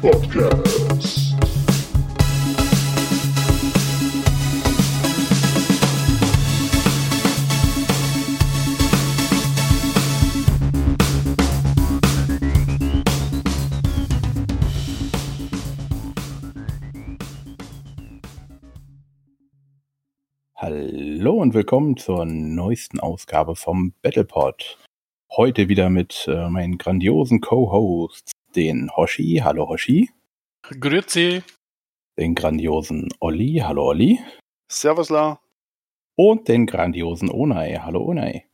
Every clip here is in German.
Podcast. Hallo und willkommen zur neuesten Ausgabe vom Battlepod. Heute wieder mit äh, meinen grandiosen Co-Hosts, den Hoshi, hallo Hoshi, Grüezi. den grandiosen Olli, hallo Olli, Servus, La. und den grandiosen Onai, hallo Onai.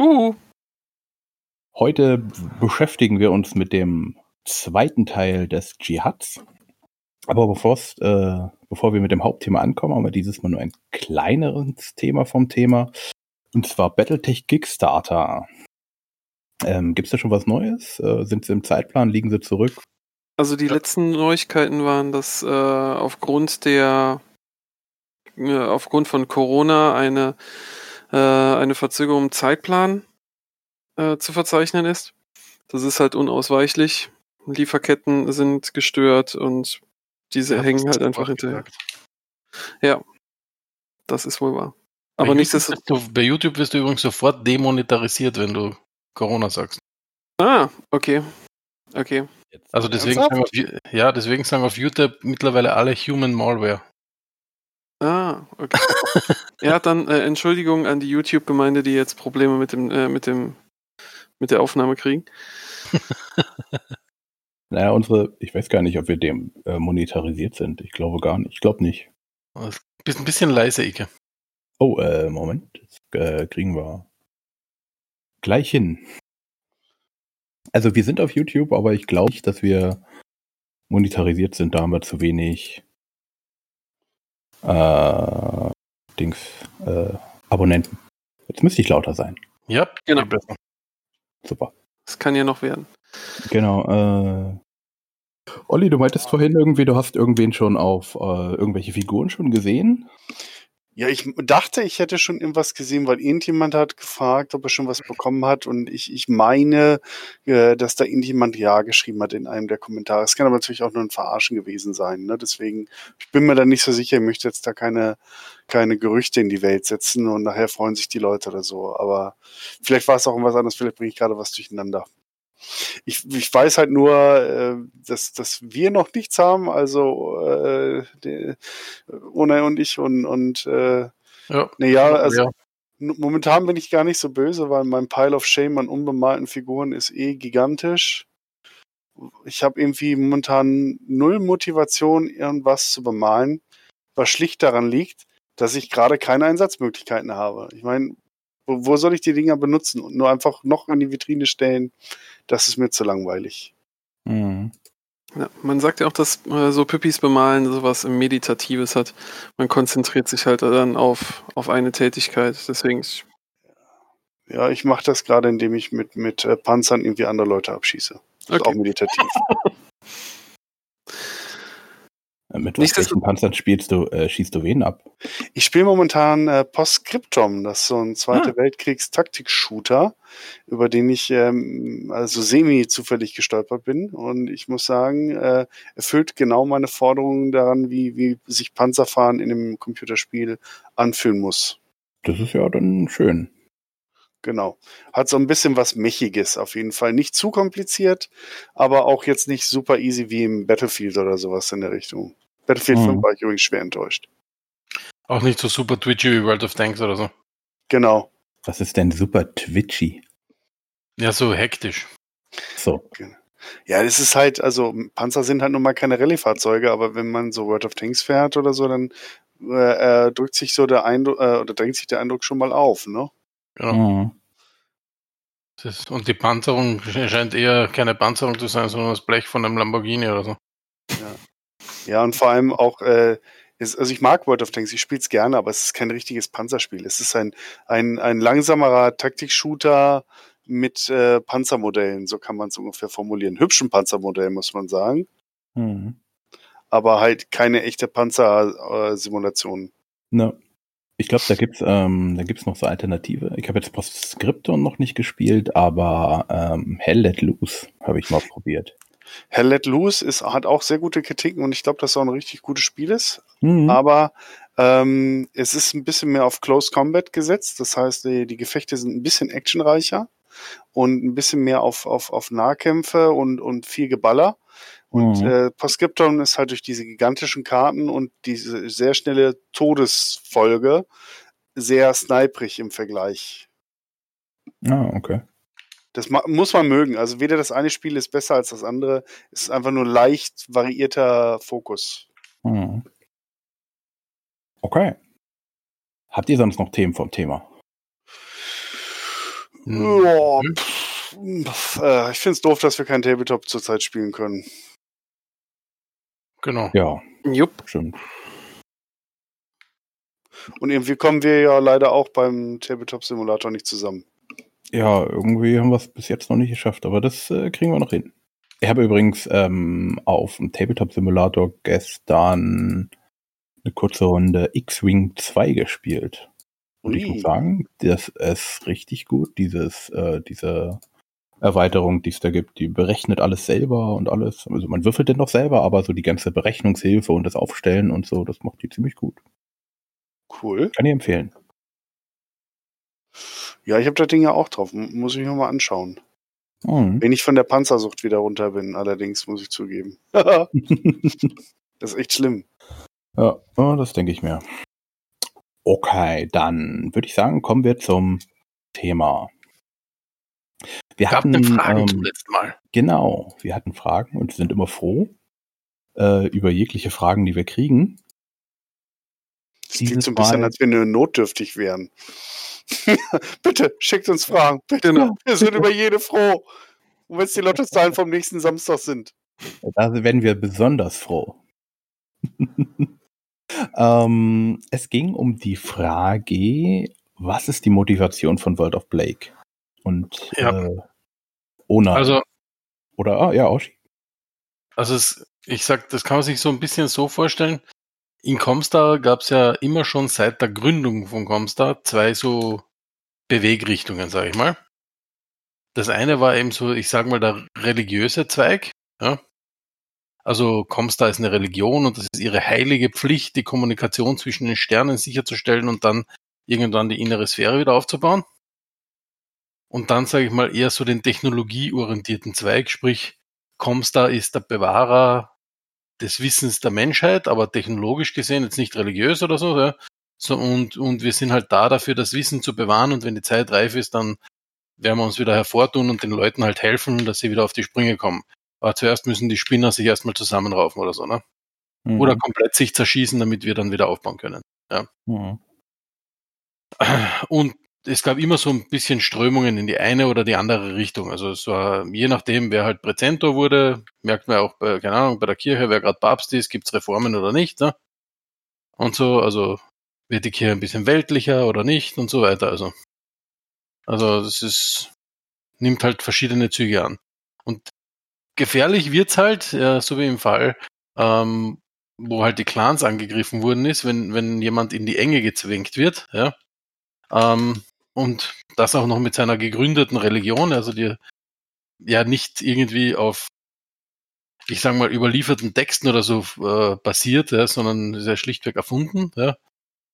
Uh. Heute beschäftigen wir uns mit dem zweiten Teil des Dschihads. Aber äh, bevor wir mit dem Hauptthema ankommen, haben wir dieses Mal nur ein kleineres Thema vom Thema. Und zwar Battletech Kickstarter. Ähm, Gibt es da schon was Neues? Äh, sind sie im Zeitplan? Liegen sie zurück? Also die letzten Neuigkeiten waren, dass äh, aufgrund der äh, aufgrund von Corona eine äh, eine Verzögerung im Zeitplan äh, zu verzeichnen ist. Das ist halt unausweichlich. Lieferketten sind gestört und diese Ja, hängen halt einfach hinterher. gesagt. Ja, das ist wohl wahr. Bei Aber YouTube nichtsdestotrotz. Bei YouTube wirst du übrigens sofort demonetarisiert, wenn du Corona sagst. Ah, okay. Okay. Also deswegen sagen, auf, ja, deswegen sagen auf YouTube mittlerweile alle Human Malware. Ah, okay. ja, dann äh, Entschuldigung an die YouTube-Gemeinde, die jetzt Probleme mit dem, äh, mit dem, mit der Aufnahme kriegen. Naja, unsere, ich weiß gar nicht, ob wir dem äh, monetarisiert sind. Ich glaube gar nicht. Ich glaube nicht. Bist ein bisschen leise, Ike. Oh, äh, Moment. Das äh, kriegen wir gleich hin. Also wir sind auf YouTube, aber ich glaube nicht, dass wir monetarisiert sind. Da haben wir zu wenig äh, Dings, äh, Abonnenten. Jetzt müsste ich lauter sein. Ja, Genau. Super. Das kann ja noch werden. Genau. Äh, Olli, du meintest vorhin irgendwie, du hast irgendwen schon auf äh, irgendwelche Figuren schon gesehen. Ja, ich dachte, ich hätte schon irgendwas gesehen, weil irgendjemand hat gefragt, ob er schon was bekommen hat. Und ich, ich meine, äh, dass da irgendjemand Ja geschrieben hat in einem der Kommentare. Es kann aber natürlich auch nur ein Verarschen gewesen sein. Ne? Deswegen, ich bin mir da nicht so sicher. Ich möchte jetzt da keine, keine Gerüchte in die Welt setzen und nachher freuen sich die Leute oder so. Aber vielleicht war es auch irgendwas anderes. Vielleicht bringe ich gerade was durcheinander. Ich, ich weiß halt nur, äh, dass, dass wir noch nichts haben, also äh, die, Unai und ich und, und äh, Ja, naja, also ja. momentan bin ich gar nicht so böse, weil mein Pile of Shame an unbemalten Figuren ist eh gigantisch. Ich habe irgendwie momentan null Motivation, irgendwas zu bemalen, was schlicht daran liegt, dass ich gerade keine Einsatzmöglichkeiten habe. Ich meine, wo, wo soll ich die Dinger benutzen und nur einfach noch in die Vitrine stellen? Das ist mir zu langweilig. Mhm. Ja, man sagt ja auch, dass äh, so Pippis bemalen sowas Meditatives hat. Man konzentriert sich halt dann auf, auf eine Tätigkeit. Deswegen, ist- Ja, ich mache das gerade, indem ich mit, mit äh, Panzern irgendwie andere Leute abschieße. Das ist Okay. auch meditativ. Mit Nicht, welchen Panzern spielst du, äh, schießt du wen ab? Ich spiele momentan äh, Postscriptum, das ist so ein Zweite Ah. Weltkriegs-Taktik-Shooter, über den ich ähm, also semi zufällig gestolpert bin. Und ich muss sagen, äh, erfüllt genau meine Forderungen daran, wie, wie sich Panzerfahren in einem Computerspiel anfühlen muss. Das ist ja dann schön. Genau. Hat so ein bisschen was Mächiges auf jeden Fall. Nicht zu kompliziert, aber auch jetzt nicht super easy wie im Battlefield oder sowas in der Richtung. Battlefield Mhm. 5 war ich übrigens schwer enttäuscht. Auch nicht so super twitchy wie World of Tanks oder so. Genau. Was ist denn super twitchy? Ja, so hektisch. So. Ja, das ist halt, also Panzer sind halt nun mal keine Rallye-Fahrzeuge, aber wenn man so World of Tanks fährt oder so, dann äh, äh, drückt sich so der Eindruck, äh, oder drängt sich der Eindruck schon mal auf, ne? Ja. Mhm. Das ist, und die Panzerung scheint eher keine Panzerung zu sein, sondern das Blech von einem Lamborghini oder so. Ja, und vor allem auch, äh, ist, also ich mag World of Tanks, ich spiele es gerne, aber es ist kein richtiges Panzerspiel. Es ist ein, ein, ein langsamerer Taktik-Shooter mit äh, Panzermodellen, so kann man es ungefähr formulieren. Hübschen Panzermodellen, muss man sagen, Mhm. aber halt keine echte Panzersimulation. Ne. Ich glaube, da gibt's ähm, da gibt's noch so Alternative. Ich habe jetzt Postscriptum noch nicht gespielt, aber ähm, Hell Let Loose habe ich mal probiert. Hell Let Loose ist, hat auch sehr gute Kritiken und ich glaube, dass es auch ein richtig gutes Spiel ist. Mhm. Aber ähm, es ist ein bisschen mehr auf Close Combat gesetzt. Das heißt, die, die Gefechte sind ein bisschen actionreicher und ein bisschen mehr auf, auf, auf Nahkämpfe und, und viel Geballer. Und Mhm. äh, Postscriptum ist halt durch diese gigantischen Karten und diese sehr schnelle Todesfolge sehr sniperig im Vergleich. Ah, okay. Das muss man mögen. Also weder das eine Spiel ist besser als das andere. Es ist einfach nur leicht variierter Fokus. Mhm. Okay. Habt ihr sonst noch Themen vom Thema? Hm. Mhm. pff, pff, äh, ich finde es doof, dass wir kein Tabletop zurzeit spielen können. Genau. Ja, Jupp. stimmt. Und irgendwie kommen wir ja leider auch beim Tabletop-Simulator nicht zusammen. Ja, irgendwie haben wir es bis jetzt noch nicht geschafft, aber das äh, kriegen wir noch hin. Ich habe übrigens ähm, auf dem Tabletop-Simulator gestern eine kurze Runde X-Wing 2 gespielt. Und ich Ui. muss sagen, das ist richtig gut, dieses, äh, diese Erweiterung, die es da gibt. Die berechnet alles selber und alles. Also man würfelt den noch selber, aber so die ganze Berechnungshilfe und das Aufstellen und so, das macht die ziemlich gut. Cool. Kann ich empfehlen. Ja, ich habe das Ding ja auch drauf. Muss ich mir mal anschauen. Mhm. Wenn ich von der Panzersucht wieder runter bin, allerdings, muss ich zugeben. das ist echt schlimm. Ja, das denke ich mir. Okay, dann würde ich sagen, kommen wir zum Thema. Wir Gab hatten Fragen ähm, zum letzten Mal. genau, wir hatten Fragen und sind immer froh äh, über jegliche Fragen, die wir kriegen. Das klingt so ein bisschen, Mal- als wenn wir notdürftig wären. Bitte, schickt uns Fragen. Bitte. Genau. Wir sind über jede froh. Und wenn es die Lottozahlen vom nächsten Samstag sind. Da werden wir besonders froh. ähm, es ging um die Frage, was ist die Motivation von World of Blake? Und Ja. äh, Ona. Also, oder ah, ja, Oshi. also es, ich sag, das kann man sich so ein bisschen so vorstellen. In Comstar gab es ja immer schon seit der Gründung von Comstar zwei so Bewegrichtungen, sage ich mal. Das eine war eben so, ich sag mal, der religiöse Zweig. Ja? Also Comstar ist eine Religion und das ist ihre heilige Pflicht, die Kommunikation zwischen den Sternen sicherzustellen und dann irgendwann die innere Sphäre wieder aufzubauen. Und dann sage ich mal eher so den technologieorientierten Zweig, sprich Comstar ist der Bewahrer des Wissens der Menschheit, aber technologisch gesehen jetzt nicht religiös oder so. Ja? so und, und wir sind halt da dafür, das Wissen zu bewahren und wenn die Zeit reif ist, dann werden wir uns wieder hervortun und den Leuten halt helfen, dass sie wieder auf die Sprünge kommen. Aber zuerst müssen die Spinner sich erstmal zusammenraufen oder so, ne? Mhm. Oder komplett sich zerschießen, damit wir dann wieder aufbauen können. Mhm. Und es gab immer so ein bisschen Strömungen in die eine oder die andere Richtung. Also es war, je nachdem, wer halt Präzentor wurde, merkt man auch, bei, keine Ahnung, bei der Kirche, wer gerade Papst ist, gibt's Reformen oder nicht. Ne? Und so, also wird die Kirche ein bisschen weltlicher oder nicht und so weiter. Also, also das ist, nimmt halt verschiedene Züge an. Und gefährlich wird's halt, ja, so wie im Fall, ähm, wo halt die Clans angegriffen wurden ist, wenn, wenn jemand in die Enge gezwängt wird, ja. Ähm, und das auch noch mit seiner gegründeten Religion, also die ja nicht irgendwie auf, ich sag mal, überlieferten Texten oder so äh, basiert, ja, sondern sehr schlichtweg erfunden, ja.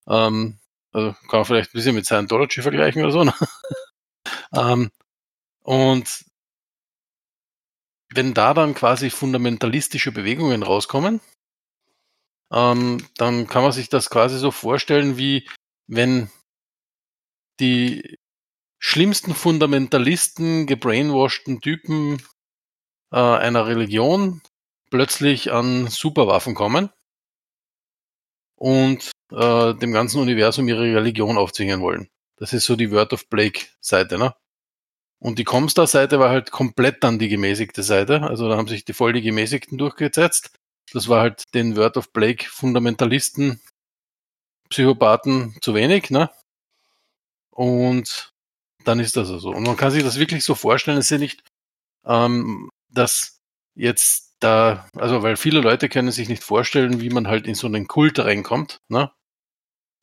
Ähm, also kann man vielleicht ein bisschen mit Scientology vergleichen oder so. Ne? ähm, und wenn da dann quasi fundamentalistische Bewegungen rauskommen, ähm, dann kann man sich das quasi so vorstellen, wie wenn die schlimmsten Fundamentalisten, gebrainwashten Typen äh, einer Religion plötzlich an Superwaffen kommen und äh, dem ganzen Universum ihre Religion aufzwingen wollen. Das ist so die Word of Blake Seite, ne? Und die Comstar-Seite war halt komplett dann die gemäßigte Seite. Also da haben sich die voll die Gemäßigten durchgesetzt. Das war halt den Word of Blake Fundamentalisten, Psychopathen zu wenig, ne? Und dann ist das also. Und man kann sich das wirklich so vorstellen, es ist ja nicht, ähm, dass jetzt da, also weil viele Leute können sich nicht vorstellen, wie man halt in so einen Kult reinkommt, ne?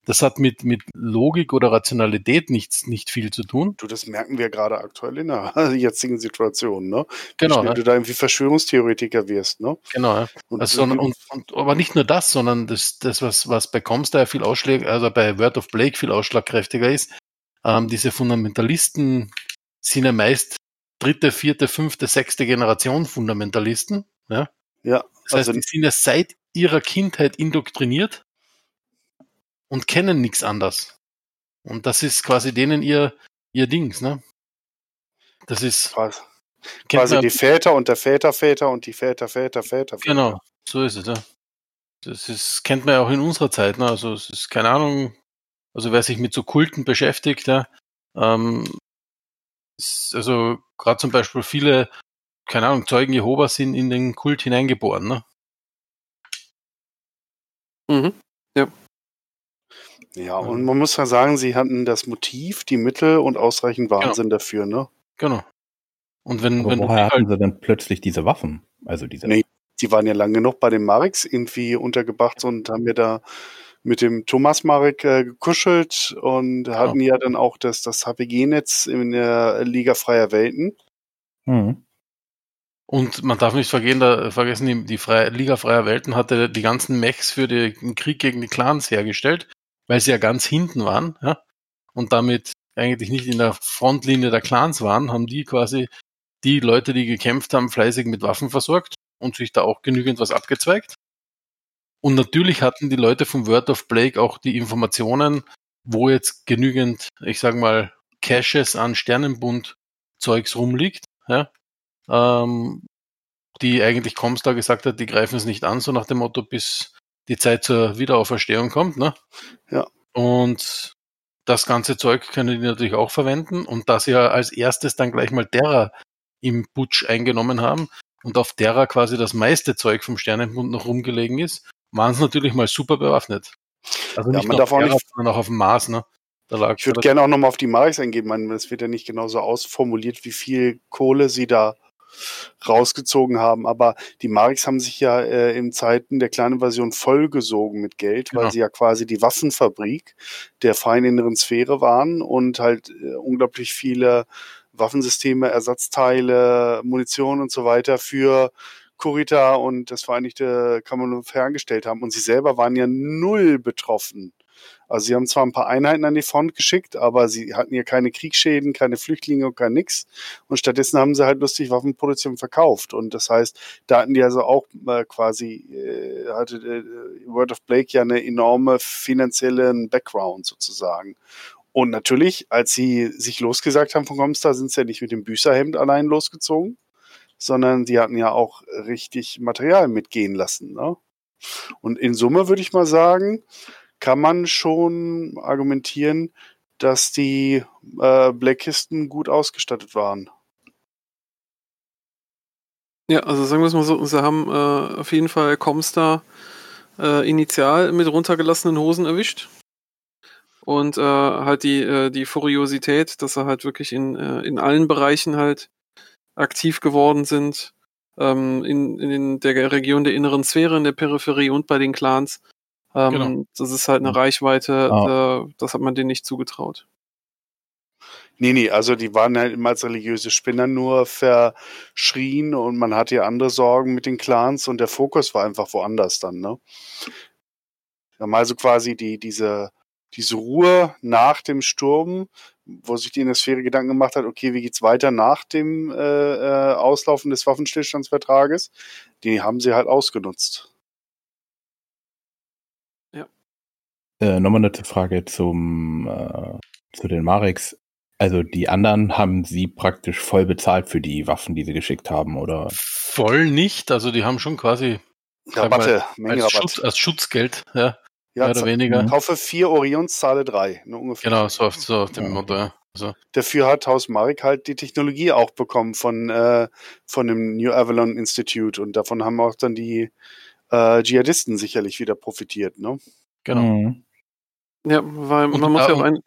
Das hat mit, mit Logik oder Rationalität nichts, nicht viel zu tun. Du, das merken wir gerade aktuell in der jetzigen Situation, ne? Genau, schnell ja. du da irgendwie Verschwörungstheoretiker wirst, ne? Genau, ja. Und, Also, sondern, und, und, aber nicht nur das, sondern das, das was, was bei Comstar viel Ausschlag, also bei Word of Blake viel ausschlagkräftiger ist, ähm, diese Fundamentalisten sind ja meist dritte, vierte, fünfte, sechste Generation Fundamentalisten. Ja? ja, Das heißt, also die sind ja seit ihrer Kindheit indoktriniert und kennen nichts anderes. Und das ist quasi denen ihr, ihr Dings, ne? Das ist, quasi, quasi die Väter und der Väterväter und die Väter, Väter, Väter. Genau, so ist es, ja. Das ist, kennt man ja auch in unserer Zeit, ne? Also es ist keine Ahnung, also wer sich mit so Kulten beschäftigt, ja, ähm, ist, also gerade zum Beispiel viele, keine Ahnung, Zeugen Jehovas sind in den Kult hineingeboren, ne? Mhm. Ja, und man muss ja sagen, sie hatten das Motiv, die Mittel und ausreichend Wahnsinn dafür, ne? Genau. Und wenn, Aber wenn woher hatten halt, sie denn plötzlich diese Waffen? Also diese Nee. Die waren ja lang genug bei den Mareks irgendwie untergebracht und haben ja da mit dem Thomas Marek äh, gekuschelt und hatten ja dann auch das, das HPG-Netz in der Liga Freier Welten. Hm. und man darf nicht vergehen, da, vergessen, die, die Freie, Liga Freier Welten hatte die ganzen Mechs für den Krieg gegen die Clans hergestellt, weil sie ja ganz hinten waren, ja, und damit eigentlich nicht in der Frontlinie der Clans waren, haben die quasi die Leute, die gekämpft haben, fleißig mit Waffen versorgt und sich da auch genügend was abgezweigt. Und natürlich hatten die Leute vom Word of Blake auch die Informationen, wo jetzt genügend, ich sag mal, Caches an Sternenbund Zeugs rumliegt, ja, ähm, die eigentlich Comstar gesagt hat, die greifen es nicht an, so nach dem Motto, bis die Zeit zur Wiederauferstehung kommt, ne? Ja. Und das ganze Zeug können die natürlich auch verwenden und da sie ja als erstes dann gleich mal Terra im Putsch eingenommen haben und auf Terra quasi das meiste Zeug vom Sternenbund noch rumgelegen ist, waren sie natürlich mal super bewaffnet. Also Ja, nicht man nur darf auch nicht- sondern auch auf dem Mars, ne? Ich würde gerne auch nochmal auf die Mareks eingehen. Meine, es wird ja nicht genauso ausformuliert, wie viel Kohle sie da rausgezogen haben. Aber die Mareks haben sich ja äh, in Zeiten der kleinen Version vollgesogen mit Geld, weil Genau. sie ja quasi die Waffenfabrik der freien inneren Sphäre waren und halt äh, unglaublich viele Waffensysteme, Ersatzteile, Munition und so weiter für Kurita und das Vereinigte Commonwealth hergestellt haben. Und sie selber waren ja null betroffen. Also sie haben zwar ein paar Einheiten an die Front geschickt, aber sie hatten ja keine Kriegsschäden, keine Flüchtlinge und kein nix. Und stattdessen haben sie halt lustig Waffenproduktion verkauft. Und das heißt, da hatten die also auch äh, quasi, äh, hatte äh, Word of Blake ja eine enorme finanziellen Background sozusagen. Und natürlich, als sie sich losgesagt haben von Comstar, sind sie ja nicht mit dem Büßerhemd allein losgezogen, sondern die hatten ja auch richtig Material mitgehen lassen. Ne? Und in Summe würde ich mal sagen, kann man schon argumentieren, dass die äh, Blackkisten gut ausgestattet waren. Ja, also sagen wir es mal so, sie haben äh, auf jeden Fall Comstar äh, initial mit runtergelassenen Hosen erwischt. Und äh, halt die, äh, die Furiosität, dass sie halt wirklich in, äh, in allen Bereichen halt aktiv geworden sind. Ähm, in, in der Region der inneren Sphäre, in der Peripherie und bei den Clans. Ähm, Genau. Das ist halt eine Reichweite, Ah. äh, das hat man denen nicht zugetraut. Nee, nee, also die waren halt immer als religiöse Spinner nur verschrien und man hatte ja andere Sorgen mit den Clans und der Fokus war einfach woanders dann, ne? Wir haben also quasi die, diese, diese Ruhe nach dem Sturm, wo sich die Innersphäre Gedanken gemacht hat, okay, wie geht's weiter nach dem äh, äh, Auslaufen des Waffenstillstandsvertrages, die haben sie halt ausgenutzt. Äh, Nochmal eine Frage zum, äh, zu den Mareks. Also die anderen haben sie praktisch voll bezahlt für die Waffen, die sie geschickt haben, oder? Voll nicht, also die haben schon quasi mal, Rabatte, Menge als. Schutz, als Schutzgeld, ja, Ja, mehr oder weniger. Kaufe vier Orions, zahle drei. Ne, ungefähr. Genau, so auf, so auf dem Ja. Motto, ja. Also, Dafür hat Haus Marek halt die Technologie auch bekommen von, äh, von dem New Avalon Institute und davon haben auch dann die äh, Dschihadisten sicherlich wieder profitiert. Ne? genau. Mhm. Ja, weil Und man muss da- ja auch ein,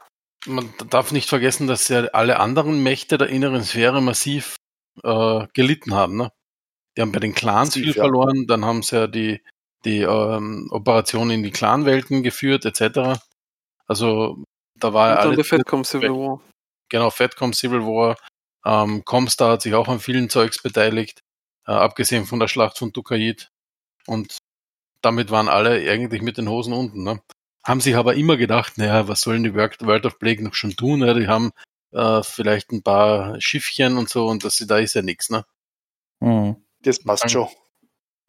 Man darf nicht vergessen, dass ja alle anderen Mächte der inneren Sphäre massiv äh, gelitten haben. Ne? Die haben bei den Clans Massiv, viel ja. verloren, dann haben sie ja die, die ähm, Operation in die Clanwelten geführt, etc. Also da war ja Und dann alles. der Fatcom Civil War. Genau, Fatcom Civil War. Ähm, Comstar hat sich auch an vielen Zeugs beteiligt, äh, abgesehen von der Schlacht von Dukaid. Und damit waren alle eigentlich mit den Hosen unten. Ne? Haben sich aber immer gedacht, naja, was sollen die World, of Plague noch schon tun? Ja, die haben äh, vielleicht ein paar Schiffchen und so und das, da ist ja nichts. Ne? Mhm. Das passt schon.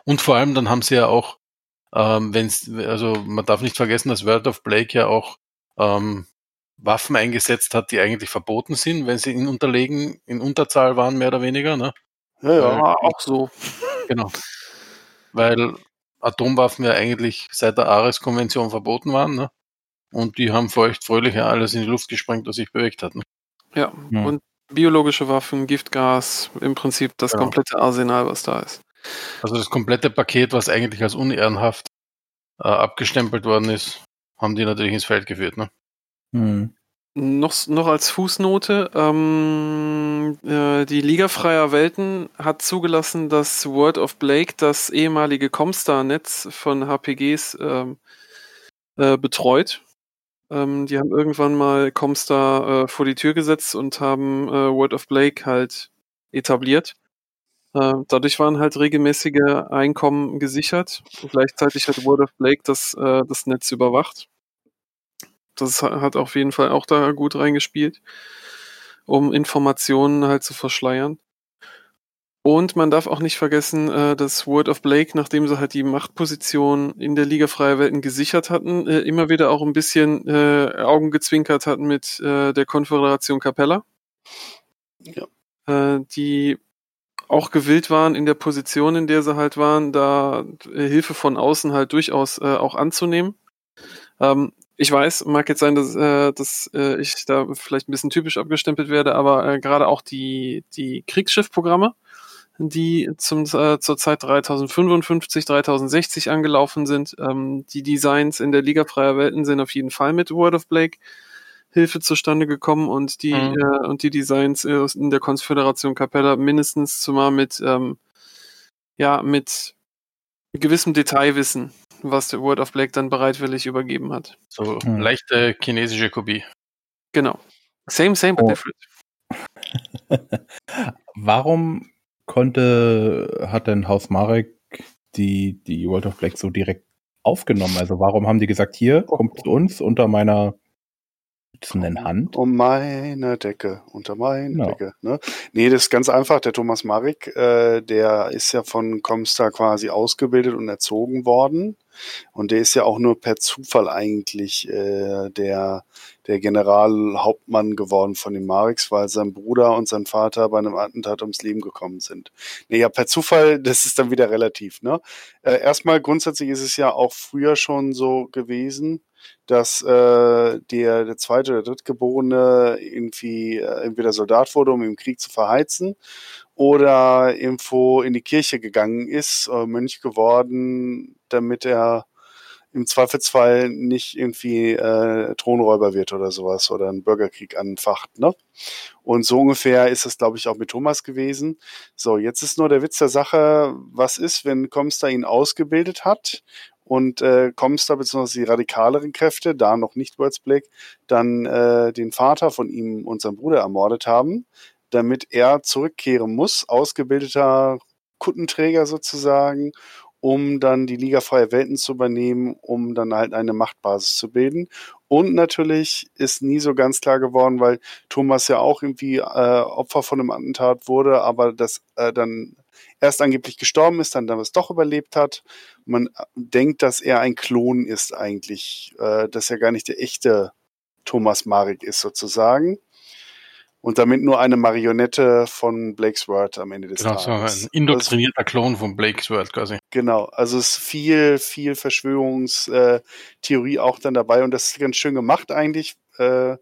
Und vor allem dann haben sie ja auch, ähm, wenn's, also man darf nicht vergessen, dass World of Blake ja auch ähm, Waffen eingesetzt hat, die eigentlich verboten sind, wenn sie in Unterlegen, in Unterzahl waren, mehr oder weniger. Ne? Ja, ja. Ja, auch so. Genau. Weil Atomwaffen ja eigentlich seit der Ares-Konvention verboten waren. Ne? Und die haben feucht fröhlich ja alles in die Luft gesprengt, was sich bewegt hat. Ne? Ja. Ja. Und biologische Waffen, Giftgas, im Prinzip das Genau. komplette Arsenal, was da ist. Also das komplette Paket, was eigentlich als unehrenhaft äh, abgestempelt worden ist, haben die natürlich ins Feld geführt. Ne? Mhm. Noch, noch als Fußnote, ähm, äh, die Liga freier Welten hat zugelassen, dass World of Blake das ehemalige Comstar-Netz von HPGs ähm, äh, betreut. Ähm, die haben irgendwann mal Comstar äh, vor die Tür gesetzt und haben äh, World of Blake halt etabliert. Äh, dadurch waren halt regelmäßige Einkommen gesichert. Gleichzeitig hat World of Blake das, äh, das Netz überwacht. Das ha- hat auf jeden Fall auch da gut reingespielt, um Informationen halt zu verschleiern. Und man darf auch nicht vergessen, äh, dass World of Blake, nachdem sie halt die Machtposition in der Liga Freier Welten gesichert hatten, äh, immer wieder auch ein bisschen Augen gezwinkert hatten mit der Konföderation Capella. Ja. Die auch gewillt waren, in der Position, in der sie halt waren, da Hilfe von außen halt durchaus äh, auch anzunehmen. Ähm, ich weiß, mag jetzt sein, dass, äh, dass äh, ich da vielleicht ein bisschen typisch abgestempelt werde, aber äh, gerade auch die, die Kriegsschiffprogramme, die zum, äh, zur Zeit 3055, 3060 angelaufen sind, ähm, die Designs in der Liga freier Welten sind auf jeden Fall mit World of Blake Hilfe zustande gekommen und die, Mhm. äh, und die Designs äh, in der Konföderation Capella mindestens zumal mit, ähm, ja, mit gewissem Detailwissen, was der World of Blake dann bereitwillig übergeben hat. So Hm. leichte chinesische Kopie. Genau. Same, same, but Oh. different. Warum konnte, hat denn Haus Marek die, die World of Black so direkt aufgenommen? Also warum haben die gesagt, hier, kommt zu uns unter meiner schützenden Hand? Um meine Decke, unter meine Genau. Decke. Ne? Nee, das ist ganz einfach. Der Thomas Marik, äh, der ist ja von Comstar quasi ausgebildet und erzogen worden. Und der ist ja auch nur per Zufall eigentlich äh, der, der Generalhauptmann geworden von den Mariks, weil sein Bruder und sein Vater bei einem Attentat ums Leben gekommen sind. Nee, ja, per Zufall, das ist dann wieder relativ. Ne? Äh, erstmal grundsätzlich ist es ja auch früher schon so gewesen, dass äh, der, der zweite oder drittgeborene irgendwie äh, entweder Soldat wurde, um im Krieg zu verheizen, oder irgendwo in die Kirche gegangen ist, äh, Mönch geworden, damit er im Zweifelsfall nicht irgendwie äh, Thronräuber wird oder sowas oder einen Bürgerkrieg anfacht. Ne? Und so ungefähr ist es, glaube ich, auch mit Thomas gewesen. So, jetzt ist nur der Witz der Sache, was ist, wenn Comstar ihn ausgebildet hat und äh, Comstar bzw. die radikaleren Kräfte, da noch nicht Words Black, dann äh, den Vater von ihm und seinem Bruder ermordet haben, damit er zurückkehren muss, ausgebildeter Kuttenträger sozusagen, um dann die Liga Freie Welten zu übernehmen, um dann halt eine Machtbasis zu bilden. Und natürlich ist nie so ganz klar geworden, weil Thomas ja auch irgendwie äh, Opfer von einem Attentat wurde, aber das äh, dann erst angeblich gestorben ist, dann damals doch überlebt hat. Man äh, denkt, dass er ein Klon ist eigentlich, äh, dass er gar nicht der echte Thomas Marik ist sozusagen. Und damit nur eine Marionette von Blake's Word am Ende des Genau, so Tages. ein indoktrinierter Klon von Blake's World quasi. Genau, also es ist viel, viel Verschwörungstheorie auch dann dabei und das ist ganz schön gemacht eigentlich, äh,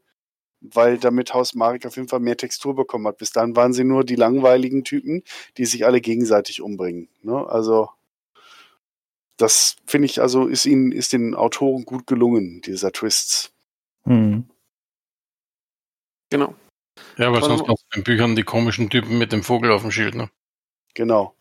weil damit Haus Marek auf jeden Fall mehr Textur bekommen hat. Bis dann waren sie nur die langweiligen Typen, die sich alle gegenseitig umbringen. Ne? Also das finde ich, also ist ihnen, ist den Autoren gut gelungen, dieser Twists. Hm. Genau. Ja, allem- sonst du in Büchern die komischen Typen mit dem Vogel auf dem Schild. Ne? Genau.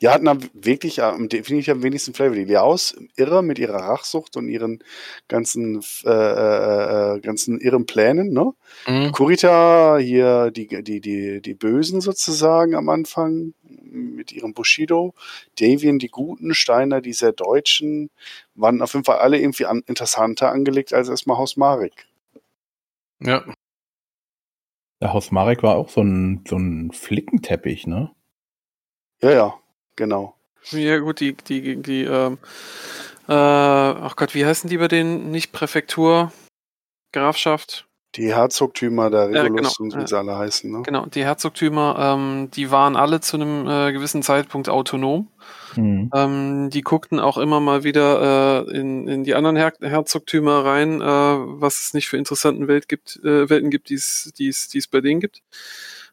Ja, hatten am wirklich am definitiv am wenigsten Flavor. Die Liaos irre mit ihrer Rachsucht und ihren ganzen äh, äh, äh, ganzen irren Plänen, ne? Mhm. Kurita hier die die die die Bösen sozusagen am Anfang mit ihrem Bushido, Davian die Guten, Steiner die sehr Deutschen, waren auf jeden Fall alle irgendwie an, interessanter angelegt als erstmal Haus Marek. Ja. Der Haus Marek war auch so ein, so ein Flickenteppich, ne? Ja, ja, genau. Ja, gut, die, die, die, ähm, äh, ach Gott, wie heißen die bei denen? Nicht Präfektur, Grafschaft? Die Herzogtümer der Ja, Regulus genau, und wie ja. sie alle heißen, ne? Genau, die Herzogtümer, ähm, die waren alle zu einem äh, gewissen Zeitpunkt autonom. Mhm. Ähm, die guckten auch immer mal wieder äh, in, in die anderen Her Herzogtümer rein, äh, was es nicht für interessanten Welt gibt, äh, Welten gibt, die es die es- die es bei denen gibt.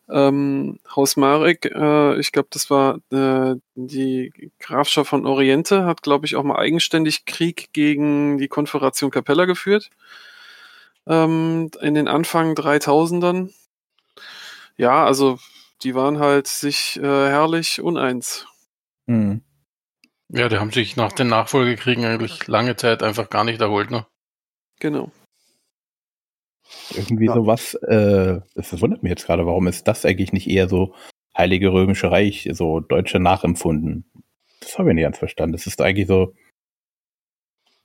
Ähm, Haus Marek, äh, ich glaube, das war äh, die Grafschaft von Oriente, hat, glaube ich, auch mal eigenständig Krieg gegen die Konföderation Capella geführt. Ähm, in den Anfang 3000ern. Ja, also die waren halt sich äh, herrlich uneins. Mhm. Ja, die haben sich nach den Nachfolgekriegen eigentlich lange Zeit einfach gar nicht erholt, ne? Genau. Irgendwie Ja. sowas, äh, das wundert mich jetzt gerade, warum ist das eigentlich nicht eher so Heilige Römische Reich, so Deutsche nachempfunden? Das habe ich nicht ganz verstanden. Das ist eigentlich so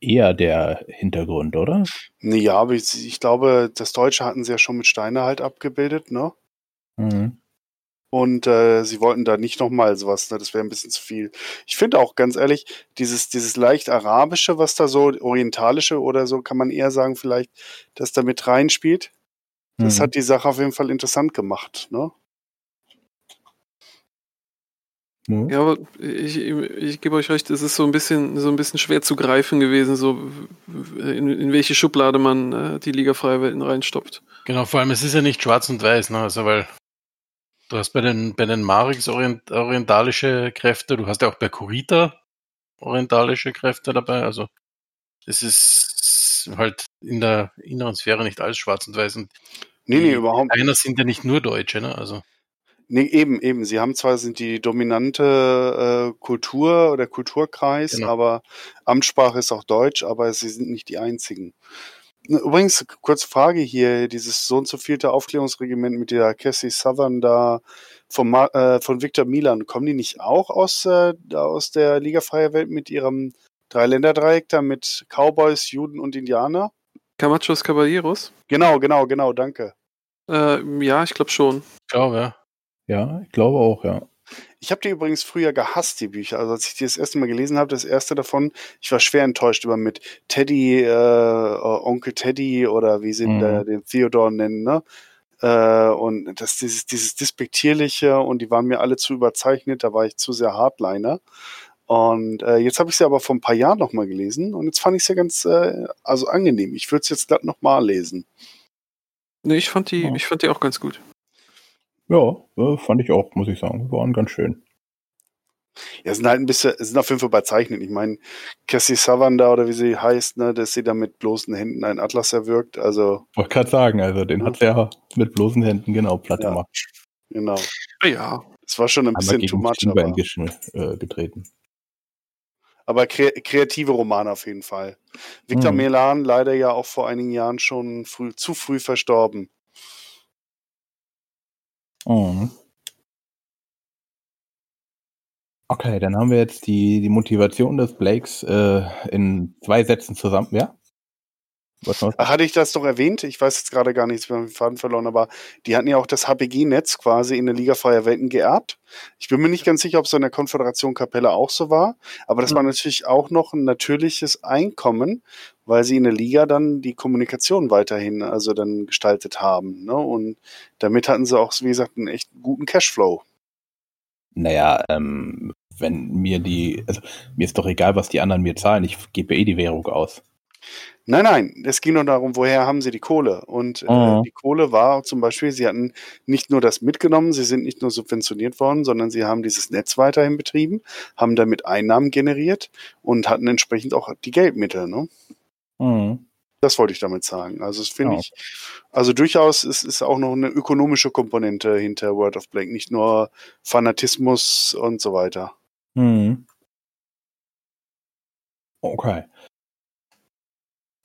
eher der Hintergrund, oder? Nee, ja, aber ich, ich glaube, das Deutsche hatten sie ja schon mit Steine halt abgebildet, ne? Mhm. Und äh, sie wollten da nicht nochmal sowas, ne? das wäre ein bisschen zu viel. Ich finde auch ganz ehrlich, dieses, dieses leicht arabische, was da so, orientalische oder so, kann man eher sagen, vielleicht, dass da mit reinspielt. Das Mhm. hat die Sache auf jeden Fall interessant gemacht, ne? Ja, aber ich, ich gebe euch recht, es ist so ein bisschen so ein bisschen schwer zu greifen gewesen, so in, in welche Schublade man äh, die Liga Freie Welten reinstopft. Genau, vor allem, es ist ja nicht schwarz und weiß, ne? Also, weil du hast bei den, bei den Marix orient, orientalische Kräfte, du hast ja auch bei Kurita orientalische Kräfte dabei, also es ist halt in der inneren Sphäre nicht alles schwarz und weiß und Nee, nee, überhaupt Einer sind ja nicht nur Deutsche, ne? Also, Nee, eben, eben. Sie haben zwar sind die dominante äh, Kultur oder Kulturkreis, Genau. aber Amtssprache ist auch Deutsch, aber sie sind nicht die einzigen. Übrigens, kurze Frage hier, dieses so und so vielte Aufklärungsregiment mit der Cassie Southern da Ma- äh, von Victor Milan, kommen die nicht auch aus, äh, aus der Liga Freie Welt mit ihrem Dreiländerdreieck da mit Cowboys, Juden und Indianer? Camachos Caballeros? Genau, genau, genau, danke. Äh, ja, ich glaube schon. ich glaube, ja. Ja, ich glaube auch, ja. Ich habe die übrigens früher gehasst, die Bücher. Also als ich die das erste Mal gelesen habe, das erste davon, ich war schwer enttäuscht über mit Teddy, äh, äh, Onkel Teddy oder wie sie Mhm. den Theodor nennen, ne? Äh, und das dieses, dieses Despektierliche und die waren mir alle zu überzeichnet, da war ich zu sehr Hardliner. Und äh, jetzt habe ich sie aber vor ein paar Jahren nochmal gelesen und jetzt fand ich sie ganz äh, also angenehm. Ich würde es jetzt glatt nochmal lesen. Nee, ich fand die, Ja. ich fand die auch ganz gut. Ja, äh, fand ich auch, muss ich sagen. Waren ganz schön. Ja, sind halt ein bisschen, sind auf jeden Fall überzeichnet. Ich meine, Cassie Savanda oder wie sie heißt, ne, dass sie da mit bloßen Händen einen Atlas erwirkt. Also, Wollte gerade sagen, also den hat der mit bloßen Händen genau platt Ja. gemacht. genau. Ja. Das war schon ein Einmal bisschen too much, aber, äh, getreten. aber kre kreative Romane auf jeden Fall. Victor Mhm. Melan leider ja auch vor einigen Jahren schon früh, zu früh verstorben. Mhm. Okay, dann haben wir jetzt die, die Motivation des Blakes äh, in zwei Sätzen zusammen. Ja? Wolltest du noch was? Ach, Hatte ich das doch erwähnt? Ich weiß jetzt gerade gar nichts, wir haben den Faden verloren, aber die hatten ja auch das HPG-Netz quasi in der Liga Freier Welten geerbt. Ich bin mir nicht ganz sicher, ob es in der Konföderation Kapelle auch so war, aber das war natürlich auch noch ein natürliches Einkommen, weil sie in der Liga dann die Kommunikation weiterhin also dann gestaltet haben. Ne? Und damit hatten sie auch, wie gesagt, einen echt guten Cashflow. Naja, ähm, wenn mir die, also mir ist doch egal, was die anderen mir zahlen, ich gebe eh die Währung aus. Nein, nein, es ging nur darum, woher haben sie die Kohle? Und äh, Mhm. die Kohle war zum Beispiel, sie hatten nicht nur das mitgenommen, sie sind nicht nur subventioniert worden, sondern sie haben dieses Netz weiterhin betrieben, haben damit Einnahmen generiert und hatten entsprechend auch die Geldmittel. Ne? Mhm. Das wollte ich damit sagen. Also das finde Ja. ich, also durchaus ist, ist auch noch eine ökonomische Komponente hinter World of Blank, nicht nur Fanatismus und so weiter. Mhm. Okay.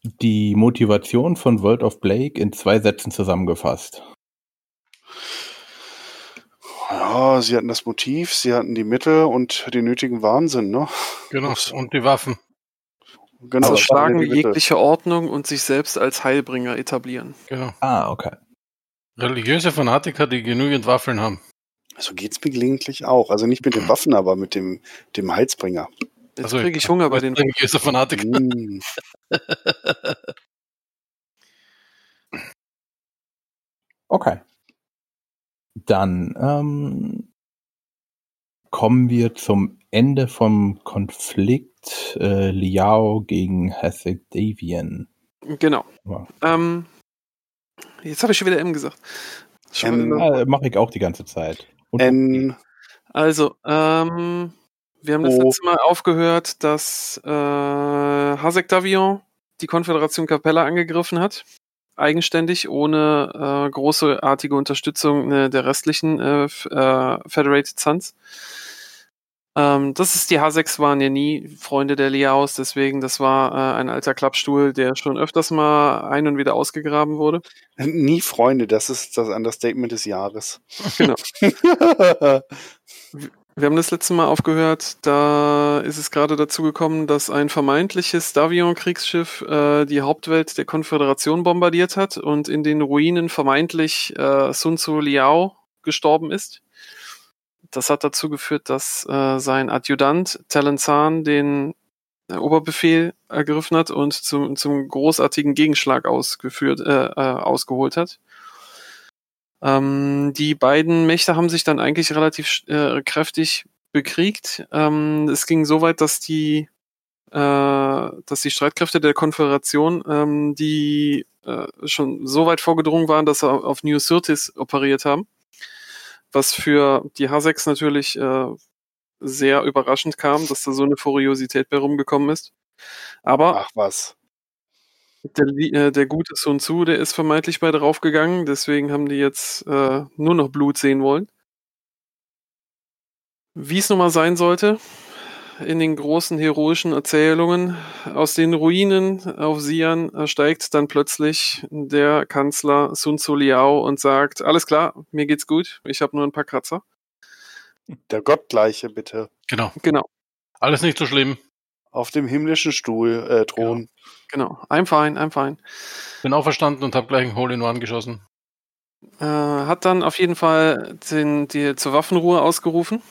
Die Motivation von World of Blake in zwei Sätzen zusammengefasst. Ja, sie hatten das Motiv, sie hatten die Mittel und den nötigen Wahnsinn, ne? Genau. Und die Waffen. Genau. Also das waren schlagen ja die Mittel. jegliche Ordnung und sich selbst als Heilbringer etablieren. Genau. Ah, okay. Religiöse Fanatiker, die genügend Waffeln haben. So geht's mir gelegentlich auch. Also nicht mit den Waffen, aber mit dem, dem Heilsbringer. Jetzt Also, kriege ich Hunger bei den. Religiöse Fanatiker. Mm. Okay. Dann ähm, kommen wir zum Ende vom Konflikt äh, Liao gegen Hasek Davian. Genau. Ja. Ähm, jetzt habe ich schon wieder M gesagt. Schon M. wieder- Äh, Mache ich auch die ganze Zeit. Und N. Also, ähm, wir haben das Oh. letzte Mal aufgehört, dass äh, Hasek Davion die Konföderation Capella angegriffen hat. Eigenständig, ohne äh, großartige Unterstützung äh, der restlichen äh, äh, Federated Sons. Ähm, das ist die H6 waren ja nie Freunde der Liaos, deswegen das war äh, ein alter Klappstuhl, der schon öfters mal ein und wieder ausgegraben wurde. Nie Freunde, das ist das Understatement des Jahres. Genau. Wir haben das letzte Mal aufgehört, da ist es gerade dazu gekommen, dass ein vermeintliches Davion-Kriegsschiff äh, die Hauptwelt der Konföderation bombardiert hat und in den Ruinen vermeintlich äh, Sun Tzu Liao gestorben ist. Das hat dazu geführt, dass äh, sein Adjutant Talenzan den äh, Oberbefehl ergriffen hat und zum, zum großartigen Gegenschlag ausgeführt, äh, äh, ausgeholt hat. Ähm, die beiden Mächte haben sich dann eigentlich relativ äh, kräftig bekriegt. Ähm, es ging so weit, dass die, äh, dass die Streitkräfte der Konföderation, ähm, die äh, schon so weit vorgedrungen waren, dass sie auf New Syrtis operiert haben. Was für die H6 natürlich äh, sehr überraschend kam, dass da so eine Furiosität bei rumgekommen ist. Aber Ach was. Der, äh, der gute Sun Tzu, der ist vermeintlich bei draufgegangen, deswegen haben die jetzt äh, nur noch Blut sehen wollen. Wie es nun mal sein sollte, in den großen heroischen Erzählungen aus den Ruinen auf Sian steigt dann plötzlich der Kanzler Sun Tzu Liao und sagt, alles klar, mir geht's gut, ich habe nur ein paar Kratzer. Der Gottgleiche, bitte. Genau. Genau, Alles nicht so schlimm. Auf dem himmlischen Stuhl, äh, Thron. genau, I'm fine, I'm fine. Bin auferstanden und habe gleich ein Hole in One geschossen. Äh, hat dann auf jeden Fall den, die zur Waffenruhe ausgerufen.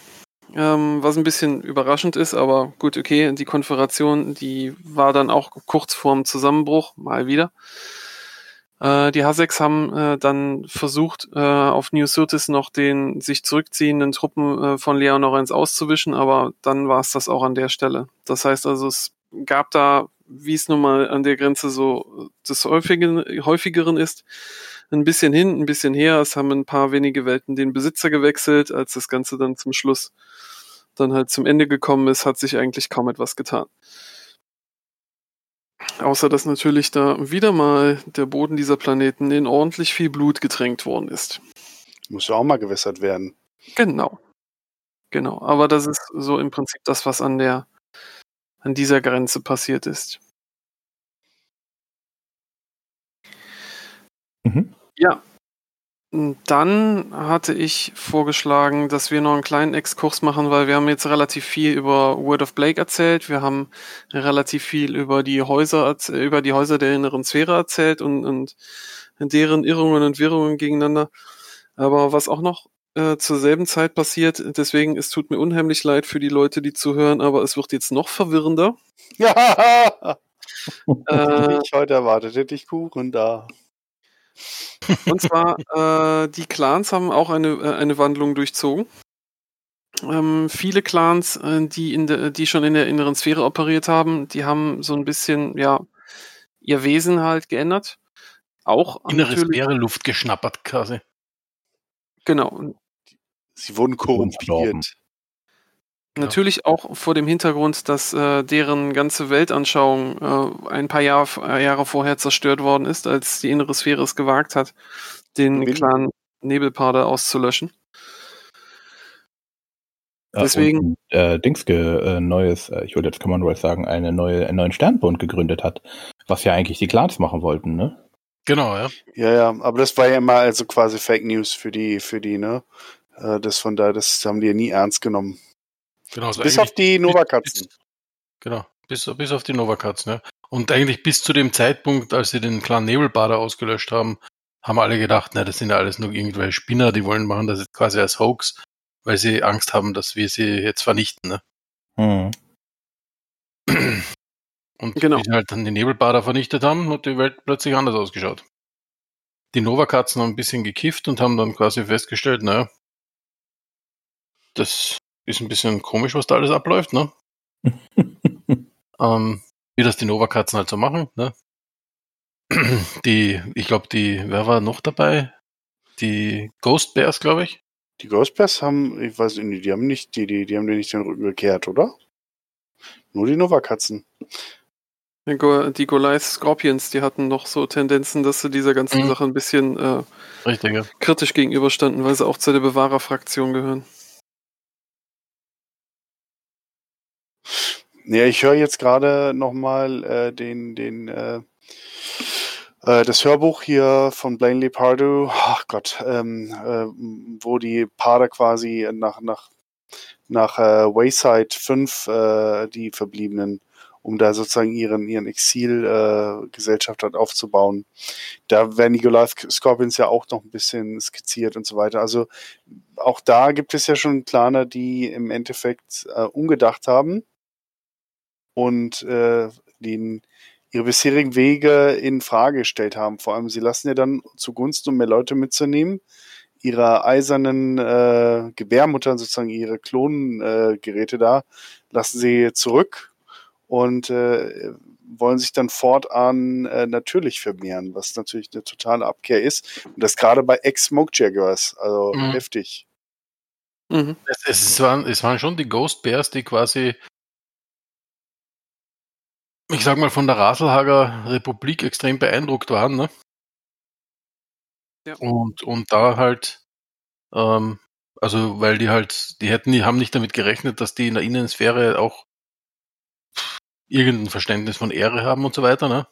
Ähm, was ein bisschen überraschend ist, aber gut, okay, die Konföderation, die war dann auch kurz vorm Zusammenbruch, mal wieder. Äh, die H6 haben äh, dann versucht, äh, auf New Syrtis noch den sich zurückziehenden Truppen äh, von Leonorenz auszuwischen, aber dann war es das auch an der Stelle. Das heißt also, es gab da, wie es nun mal an der Grenze so des häufigen, häufigeren ist, ein bisschen hin, ein bisschen her. Es haben ein paar wenige Welten den Besitzer gewechselt. Als das Ganze dann zum Schluss dann halt zum Ende gekommen ist, hat sich eigentlich kaum etwas getan. Außer dass natürlich da wieder mal der Boden dieser Planeten in ordentlich viel Blut getränkt worden ist. Muss ja auch mal gewässert werden. Genau. Genau. Aber das ist so im Prinzip das, was an der, an dieser Grenze passiert ist. Mhm. Ja. Dann hatte ich vorgeschlagen, dass wir noch einen kleinen Exkurs machen, weil wir haben jetzt relativ viel über Word of Blake erzählt. Wir haben relativ viel über die Häuser, über die Häuser der inneren Sphäre erzählt und, und deren Irrungen und Wirrungen gegeneinander. Aber was auch noch äh, zur selben Zeit passiert, deswegen, es tut mir unheimlich leid für die Leute, die zuhören, aber es wird jetzt noch verwirrender. Ja, Äh, ich heute erwartet hätte ich Kuchen da. Und zwar, äh, die Clans haben auch eine, äh, eine Wandlung durchzogen. Ähm, viele Clans, äh, die, in der, die schon in der inneren Sphäre operiert haben, die haben so ein bisschen, ja, ihr Wesen halt geändert. Auch Innere Sphäre Luft geschnappert quasi. genau. Sie wurden korrumpiert. Natürlich auch vor dem Hintergrund, dass äh, deren ganze Weltanschauung äh, ein paar Jahr, äh, Jahre vorher zerstört worden ist, als die innere Sphäre es gewagt hat, den Clan Nebelpader auszulöschen. Ja, Deswegen- Und, äh, Dingske, äh, neues, äh, ich würde jetzt Commonwealth sagen, eine neue, einen neuen Sternbund gegründet hat, was ja eigentlich die Clans machen wollten, ne? Genau, ja. Ja, ja, aber das war ja immer also quasi Fake News für die, für die, ne? Äh, Das von da, das haben die ja nie ernst genommen. Genau, also Bis auf die Novakatzen. Genau, bis, bis auf die Novakatzen, ja. Und eigentlich bis zu dem Zeitpunkt, als sie den Clan Nebelbader ausgelöscht haben, haben alle gedacht, na, das sind ja alles nur irgendwelche Spinner, die wollen machen das jetzt quasi als Hoax, weil sie Angst haben, dass wir sie jetzt vernichten, ne? Hm. Und Genau. wie sie halt dann die Nebelbader vernichtet haben, hat die Welt plötzlich anders ausgeschaut. Die Novakatzen haben ein bisschen gekifft und haben dann quasi festgestellt, naja, das ist ein bisschen komisch, was da alles abläuft, ne? ähm, wie das die Novakatzen halt so machen, ne? Die, ich glaube, die, wer war noch dabei? Die Ghost Bears, glaube ich. Die Ghostbears haben, ich weiß nicht, die haben nicht, die, die, die haben dir nicht den Rücken gekehrt, oder? Nur die Novakatzen. Die Go- Die Goliath Scorpions, die hatten noch so Tendenzen, dass sie dieser ganzen Mhm. Sache ein bisschen äh, Richtig, ja. kritisch gegenüberstanden, weil sie auch zu der Bewahrerfraktion gehören. Ja, ich höre jetzt gerade nochmal äh, den, den, äh, äh, das Hörbuch hier von Blaine Lepardo, ach Gott, ähm, äh, wo die Paare quasi nach, nach, nach äh, Wayside 5, äh, die Verbliebenen, um da sozusagen ihren, ihren Exil-Gesellschaft äh, halt aufzubauen. Da werden die Goliath Scorpions ja auch noch ein bisschen skizziert und so weiter. Also auch da gibt es ja schon Planer, die im Endeffekt äh, umgedacht haben und äh, den, ihre bisherigen Wege in Frage gestellt haben. Vor allem, sie lassen ja dann zugunsten, um mehr Leute mitzunehmen, ihre eisernen äh, Gebärmuttern, sozusagen ihre Klongeräte äh, Geräte da, lassen sie zurück und äh, wollen sich dann fortan äh, natürlich vermehren, was natürlich eine totale Abkehr ist. Und das gerade bei Ex-Smoke Jaguars, also Mhm. heftig. Mhm. Es, es, waren, es waren schon die Ghost Bears, die quasi, ich sag mal, von der Raselhager Republik extrem beeindruckt waren, ne? Ja. Und, und da halt, ähm, also weil die halt, die hätten, die haben nicht damit gerechnet, dass die in der Innensphäre auch irgendein Verständnis von Ehre haben und so weiter, ne?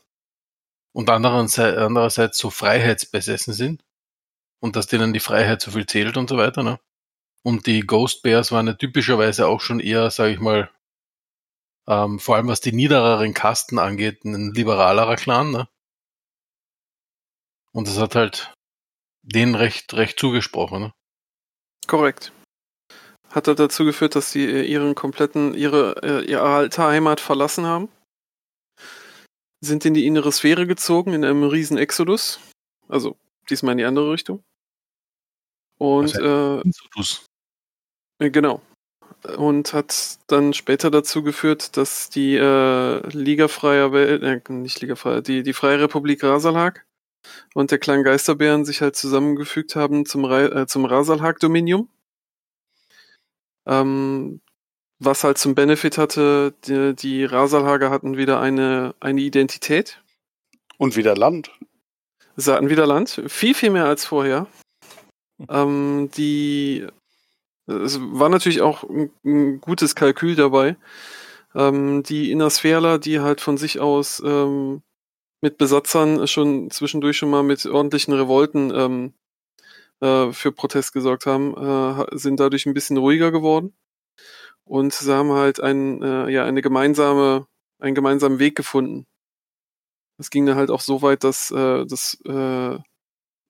Und andererseits, andererseits so freiheitsbesessen sind und dass denen die Freiheit so viel zählt und so weiter, ne? Und die Ghost Bears waren ja typischerweise auch schon eher, sage ich mal, ähm, vor allem was die niedereren Kasten angeht, ein liberalerer Clan, ne? Und das hat halt denen recht, recht zugesprochen, ne? Korrekt. Hat er dazu geführt, dass sie äh, ihren kompletten, ihre, äh, ihre alte Heimat verlassen haben. Sind in die innere Sphäre gezogen, in einem riesen Exodus. Also diesmal in die andere Richtung. Und äh, Exodus. äh, genau. Und hat dann später dazu geführt, dass die äh, Liga freier Welt, äh, nicht Liga freier, die, die Freie Republik Rasalhag und der Clan Geisterbären sich halt zusammengefügt haben zum, äh, zum Rasalhag-Dominium. Ähm, was halt zum Benefit hatte, die, die Rasalhager hatten wieder eine, eine Identität. Und wieder Land. Sie hatten wieder Land, viel, viel mehr als vorher. Ähm, die, es war natürlich auch ein, ein gutes Kalkül dabei. Ähm, die Innersphärler, die halt von sich aus ähm, mit Besatzern schon zwischendurch schon mal mit ordentlichen Revolten ähm, äh, für Protest gesorgt haben, äh, sind dadurch ein bisschen ruhiger geworden. Und sie haben halt ein, äh, ja, eine gemeinsame, einen gemeinsamen Weg gefunden. Es ging dann halt auch so weit, dass äh, das äh,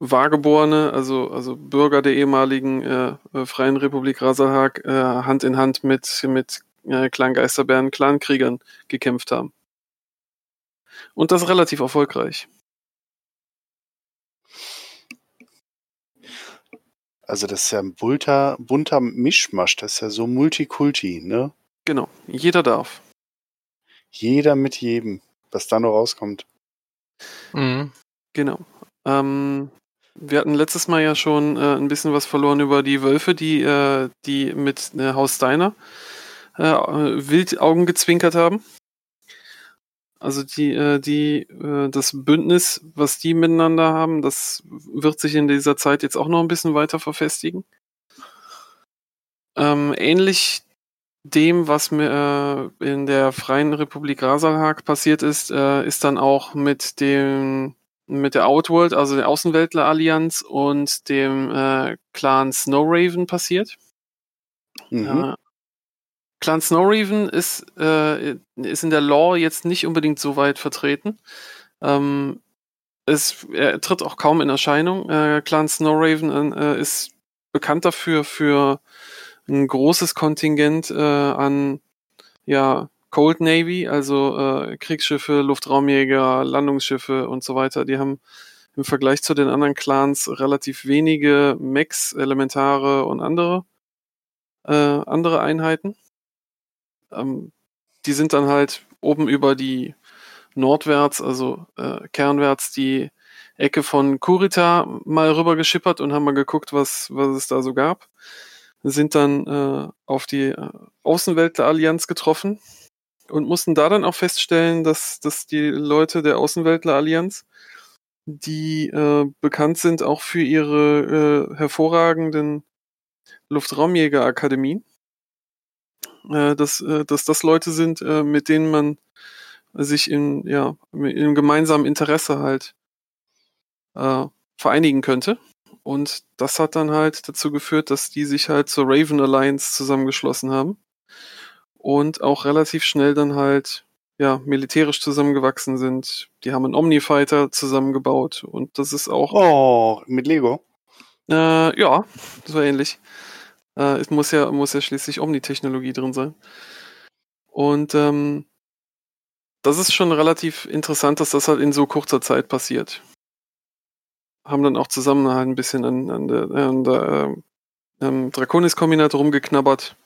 Wahrgeborene, also, also Bürger der ehemaligen äh, äh, Freien Republik Rasalhag, äh, Hand in Hand mit, mit äh, Klangeisterbären, Clankriegern gekämpft haben. Und das relativ erfolgreich. Also das ist ja ein bunter, bunter Mischmasch, das ist ja so Multikulti, ne? Genau, jeder darf. Jeder mit jedem, was da noch rauskommt. Mhm. Genau. Ähm, wir hatten letztes Mal ja schon äh, ein bisschen was verloren über die Wölfe, die, äh, die mit äh, Haus Steiner äh, wild Augen gezwinkert haben. Also die, äh, die, äh, das Bündnis, was die miteinander haben, das wird sich in dieser Zeit jetzt auch noch ein bisschen weiter verfestigen. Ähm, ähnlich dem, was mir in der Freien Republik Rasalhag passiert ist, ist dann auch mit dem mit der Outworld, also der Außenweltler-Allianz und dem äh, Clan Snowraven passiert. Mhm. Ja. Clan Snowraven ist, äh, ist in der Lore jetzt nicht unbedingt so weit vertreten. Ähm, es, er tritt auch kaum in Erscheinung. Äh, Clan Snowraven äh, ist bekannt dafür für ein großes Kontingent äh, an ja, Cold Navy, also äh, Kriegsschiffe, Luftraumjäger, Landungsschiffe und so weiter. Die haben im Vergleich zu den anderen Clans relativ wenige Mechs, Elementare und andere, äh, andere Einheiten. Ähm, die sind dann halt oben über die nordwärts, also äh, kernwärts die Ecke von Kurita mal rüber geschippert und haben mal geguckt, was, was es da so gab. Sind dann äh, auf die äh, Außenwelt der Allianz getroffen und mussten da dann auch feststellen, dass, dass die Leute der Außenweltler Allianz, die äh, bekannt sind auch für ihre äh, hervorragenden Luftraumjägerakademien, äh, dass, äh, dass das Leute sind, äh, mit denen man sich in, ja, in gemeinsamen Interesse halt äh, vereinigen könnte. Und das hat dann halt dazu geführt, dass die sich halt zur Raven Alliance zusammengeschlossen haben und auch relativ schnell dann halt ja militärisch zusammengewachsen sind. Die haben einen Omnifighter zusammengebaut und das ist auch Oh, mit Lego. äh, ja so ähnlich. Äh, es muss ja muss ja schließlich Omni-Technologie drin sein. Und ähm, das ist schon relativ interessant, dass das halt in so kurzer Zeit passiert. Haben dann auch zusammen halt ein bisschen an, an der, an der ähm, Draconis-Kombinat rumgeknabbert.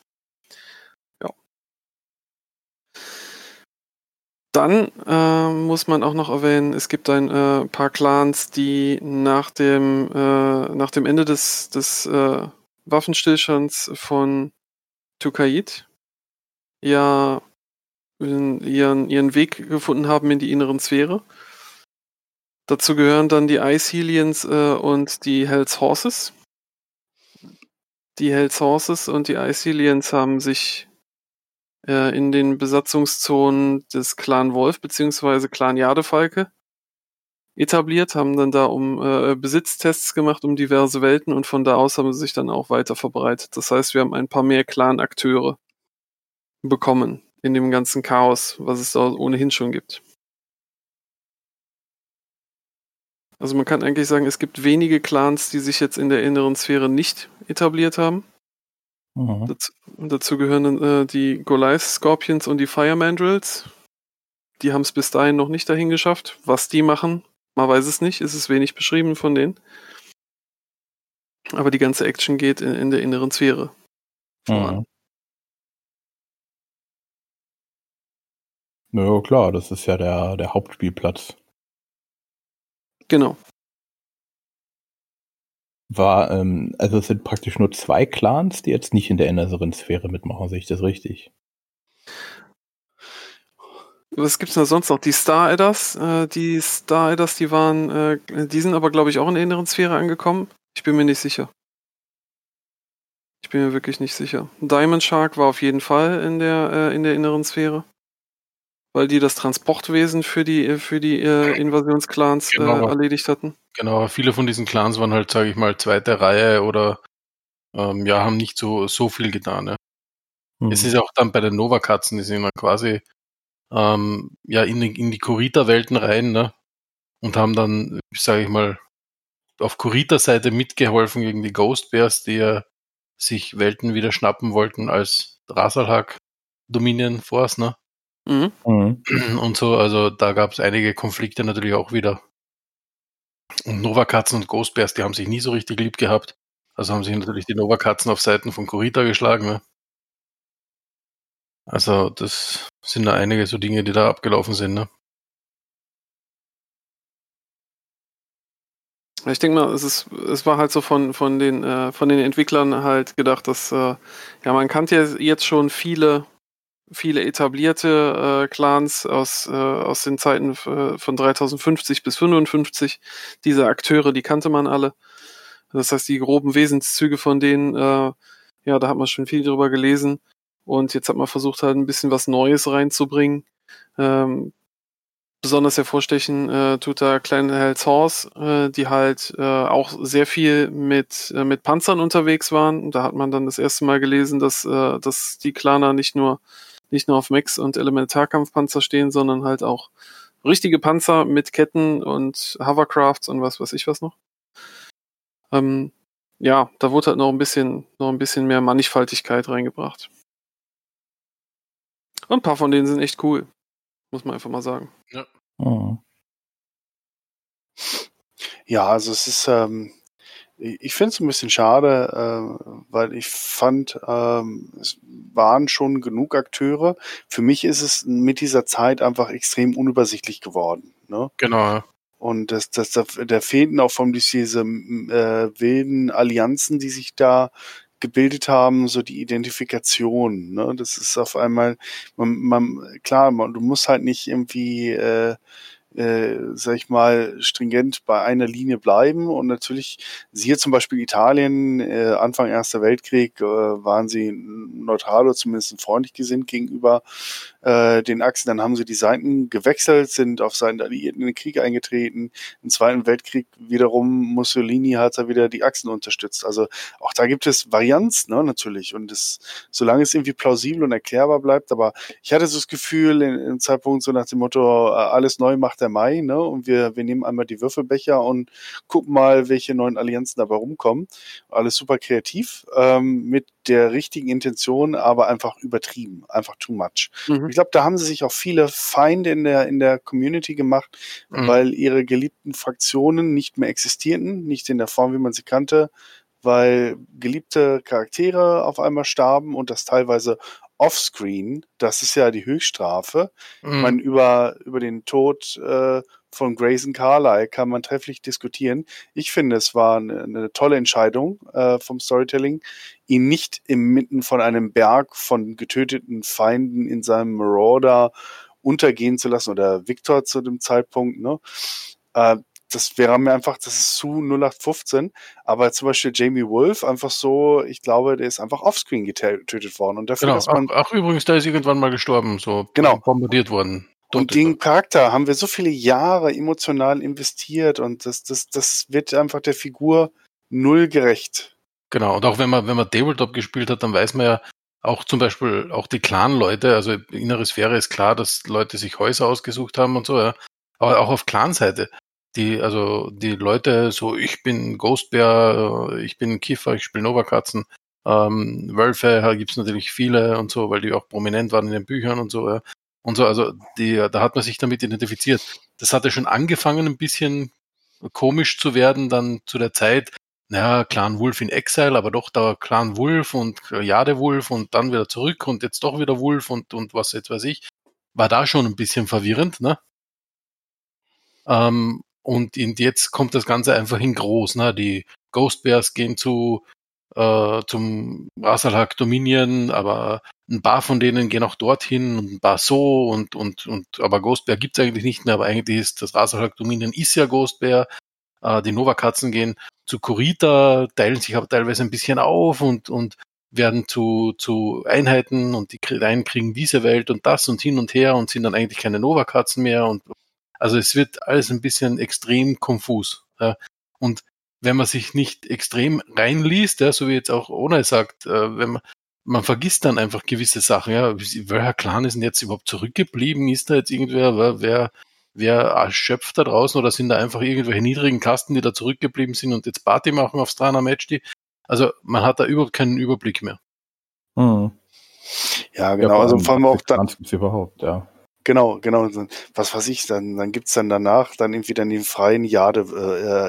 Dann äh, muss man auch noch erwähnen, es gibt ein äh, paar Clans, die nach dem, äh, nach dem Ende des, des äh, Waffenstillstands von Tukait ja ihren, ihren Weg gefunden haben in die inneren Sphäre. Dazu gehören dann die Ice Helians äh, und die Hells Horses. Die Hells Horses und die Ice Helians haben sich äh, in den Besatzungszonen des Clan Wolf bzw. Clan Jadefalke etabliert, haben dann da um äh, Besitztests gemacht um diverse Welten und von da aus haben sie sich dann auch weiter verbreitet. Das heißt, wir haben ein paar mehr Clan-Akteure bekommen in dem ganzen Chaos, was es da ohnehin schon gibt. Also man kann eigentlich sagen, es gibt wenige Clans, die sich jetzt in der inneren Sphäre nicht etabliert haben. Mhm. Dazu, dazu gehören äh, die Goliath Scorpions und die Fire Mandrills. Die haben es bis dahin noch nicht dahin geschafft. Was die machen, man weiß es nicht. Es ist wenig beschrieben von denen. Aber die ganze Action geht in, in der inneren Sphäre. Mhm. Na ja, klar, das ist ja der, der Hauptspielplatz. Genau. War, ähm, also es sind praktisch nur zwei Clans, die jetzt nicht in der inneren Sphäre mitmachen, sehe ich das richtig? Was gibt's denn sonst noch? Die Star Adders, äh, die Star Adders, die waren, äh, die sind aber glaube ich auch in der inneren Sphäre angekommen. Ich bin mir nicht sicher. Ich bin mir wirklich nicht sicher. Diamond Shark war auf jeden Fall in der äh, in der inneren Sphäre, weil die das Transportwesen für die für die äh, Invasionsclans Genau. äh, erledigt hatten. Genau, viele von diesen Clans waren halt, sage ich mal, zweite Reihe oder ähm, ja, haben nicht so, so viel getan. Ja. Mhm. Es ist auch dann bei den Nova-Katzen, die sind dann quasi ähm, ja in, die- in die Kurita-Welten rein ne? und haben dann, sage ich mal, auf Kurita-Seite mitgeholfen gegen die Ghost Bears, die ja sich Welten wieder schnappen wollten als Rasalhag Dominion Force, ne? Mhm. Mhm. und so. Also da gab es einige Konflikte natürlich auch wieder. Und Nova-Katzen und Ghost Bears, die haben sich nie so richtig lieb gehabt. Also haben sich natürlich die Nova-Katzen auf Seiten von Kurita geschlagen. Ne? Also das sind da einige so Dinge, die da abgelaufen sind. Ne? Ich denke mal, es ist, es war halt so von, von den, äh, von den Entwicklern halt gedacht, dass, äh, ja, man kannte ja jetzt schon viele viele etablierte äh, Clans aus, äh, aus den Zeiten äh, von 3050 bis 55. Diese Akteure, die kannte man alle. Das heißt, die groben Wesenszüge von denen, äh, ja, da hat man schon viel drüber gelesen. Und jetzt hat man versucht, halt ein bisschen was Neues reinzubringen. Ähm, besonders hervorstechen äh, tut da Kleine Hells Horse, äh, die halt äh, auch sehr viel mit, äh, mit Panzern unterwegs waren. Da hat man dann das erste Mal gelesen, dass, äh, dass die Klaner nicht nur, nicht nur auf Mechs und Elementarkampfpanzer stehen, sondern halt auch richtige Panzer mit Ketten und Hovercrafts und was weiß ich was noch. Ähm, ja, da wurde halt noch ein bisschen, noch ein bisschen mehr Mannigfaltigkeit reingebracht. Und ein paar von denen sind echt cool. Muss man einfach mal sagen. Mhm. Ja, also es ist, ähm, ich finde es ein bisschen schade, äh, weil ich fand, ähm, es waren schon genug Akteure. Für mich ist es mit dieser Zeit einfach extrem unübersichtlich geworden. Ne? Genau. Und das, das, da, da fehlten auch von diese äh, wilden Allianzen, die sich da gebildet haben, so die Identifikation. Ne? Das ist auf einmal, man, man, klar, man, du musst halt nicht irgendwie äh, äh, sag ich mal, stringent bei einer Linie bleiben. Und natürlich, siehe zum Beispiel Italien, äh, Anfang Erster Weltkrieg, äh, waren sie neutral oder zumindest freundlich gesinnt gegenüber äh, den Achsen. Dann haben sie die Seiten gewechselt, sind auf Seiten der Alliierten in den Krieg eingetreten. Im Zweiten Weltkrieg wiederum Mussolini hat da wieder die Achsen unterstützt. Also auch da gibt es Varianz, ne, natürlich. Und das, solange es irgendwie plausibel und erklärbar bleibt, aber ich hatte so das Gefühl, in, im Zeitpunkt so nach dem Motto, äh, alles neu macht der Mai, ne? Und wir, wir nehmen einmal die Würfelbecher und gucken mal, welche neuen Allianzen dabei rumkommen. Alles super kreativ, ähm, mit der richtigen Intention, aber einfach übertrieben, einfach too much. Mhm. Ich glaube, da haben sie sich auch viele Feinde in der, in der Community gemacht, Mhm. weil ihre geliebten Fraktionen nicht mehr existierten, nicht in der Form, wie man sie kannte, weil geliebte Charaktere auf einmal starben und das teilweise offscreen. Das ist ja die Höchststrafe. Ich Mhm. meine, über, über den Tod äh, von Grayson Carlyle kann man trefflich diskutieren. Ich finde, es war eine, eine tolle Entscheidung äh, vom Storytelling, ihn nicht inmitten von einem Berg von getöteten Feinden in seinem Marauder untergehen zu lassen oder Victor zu dem Zeitpunkt. Ne? Äh, das wäre mir einfach, das ist zu 0815. Aber zum Beispiel Jamie Wolf, einfach so, ich glaube, der ist einfach offscreen getötet worden. Und dafür, Genau. dass man Ach, ach, übrigens, da ist irgendwann mal gestorben, so Genau. bombardiert worden. Und den Charakter haben wir so viele Jahre emotional investiert und das, das, das wird einfach der Figur null gerecht. Genau, und auch wenn man, wenn man Tabletop gespielt hat, dann weiß man ja auch zum Beispiel auch die Clan-Leute, also innere Sphäre ist klar, dass Leute sich Häuser ausgesucht haben und so, ja. Aber auch auf Clan-Seite. Die, also die Leute, so ich bin Ghostbär, äh, ich bin Kiefer, ich spiele Novakatzen, ähm, Wölfe gibt's natürlich viele und so, weil die auch prominent waren in den Büchern und so, ja. Und so, also die, da hat man sich damit identifiziert. Das hatte schon angefangen, ein bisschen komisch zu werden, dann zu der Zeit, naja, Clan Wolf in Exile, aber doch da Clan Wolf und Jadewolf und dann wieder zurück und jetzt doch wieder Wolf und, und was jetzt weiß ich. War da schon ein bisschen verwirrend, ne? Ähm, und in, jetzt kommt das Ganze einfach in groß, ne? Die Ghost Bears gehen zu, äh, zum Rasalhak Dominion, aber ein paar von denen gehen auch dorthin und ein paar so und, und, und, aber Ghost Bear gibt's eigentlich nicht mehr, aber eigentlich ist das Rasalhak Dominion ist ja Ghost Bear. Äh, die Nova-Katzen gehen zu Kurita, teilen sich aber teilweise ein bisschen auf und, und werden zu, zu Einheiten und die einen kriegen diese Welt und das und hin und her und sind dann eigentlich keine Nova-Katzen mehr und also es wird alles ein bisschen extrem konfus. Ja. Und wenn man sich nicht extrem reinliest, ja, so wie jetzt auch Ona sagt, äh, wenn man, man vergisst dann einfach gewisse Sachen, ja, welcher Clan ist denn jetzt überhaupt zurückgeblieben? Ist da jetzt irgendwer, wer, wer, wer schöpft da draußen oder sind da einfach irgendwelche niedrigen Kasten, die da zurückgeblieben sind und jetzt Party machen auf Strana Match? Die, also man hat da überhaupt keinen Überblick mehr. Mhm. Ja, genau. also vor allem auch gibt's überhaupt, ja. Genau, genau. Was weiß ich, dann, dann gibt's dann danach dann irgendwie dann den freien Jade,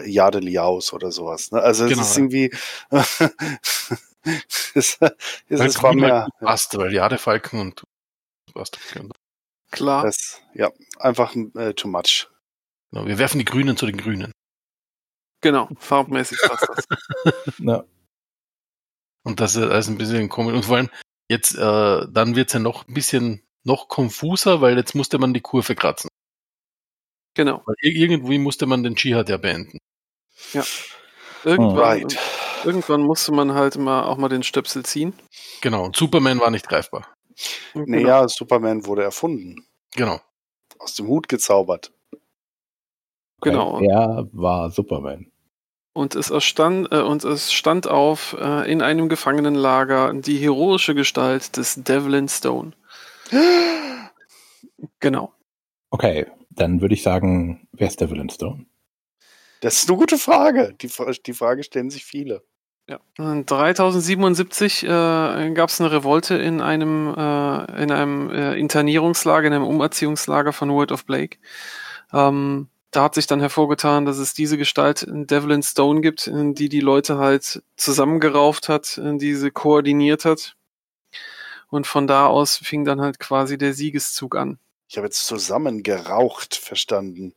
äh, Jade Liaus oder sowas. Ne? Also Genau, es ist ja. irgendwie es, es, es war mehr, passt, weil Jadefalken und passt. Genau. Klar. das, ja, einfach äh, too much. Genau, wir werfen die Grünen zu den Grünen. Genau, farbmäßig passt das. ja. Und das ist alles ein bisschen komisch. Und vor allem, Jetzt, äh, dann wird's ja noch ein bisschen noch konfuser, weil jetzt musste man die Kurve kratzen. Genau. Weil ir- irgendwie musste man den Dschihad ja beenden. Irgendwann, Right. irgendwann musste man halt mal auch mal den Stöpsel ziehen. Genau. Und Superman war nicht greifbar. Genau. Naja, Superman wurde erfunden. Genau. Aus dem Hut gezaubert. Genau. Er war Superman. Und es, erstand, äh, und es stand auf äh, in einem Gefangenenlager die heroische Gestalt des Devlin Stone. Genau. Okay, dann würde ich sagen, wer ist der Villain Stone? Das ist eine gute Frage. Die, die Frage stellen sich viele. Ja. Und 3077 äh, gab es eine Revolte in einem, äh, in einem äh, Internierungslager, in einem Umerziehungslager von World of Blake. Ähm, da hat sich dann hervorgetan, dass es diese Gestalt in Devlin Stone gibt, in die die Leute halt zusammengerauft hat, in die sie koordiniert hat. Und von da aus fing dann halt quasi der Siegeszug an. Ich habe jetzt zusammengeraucht verstanden.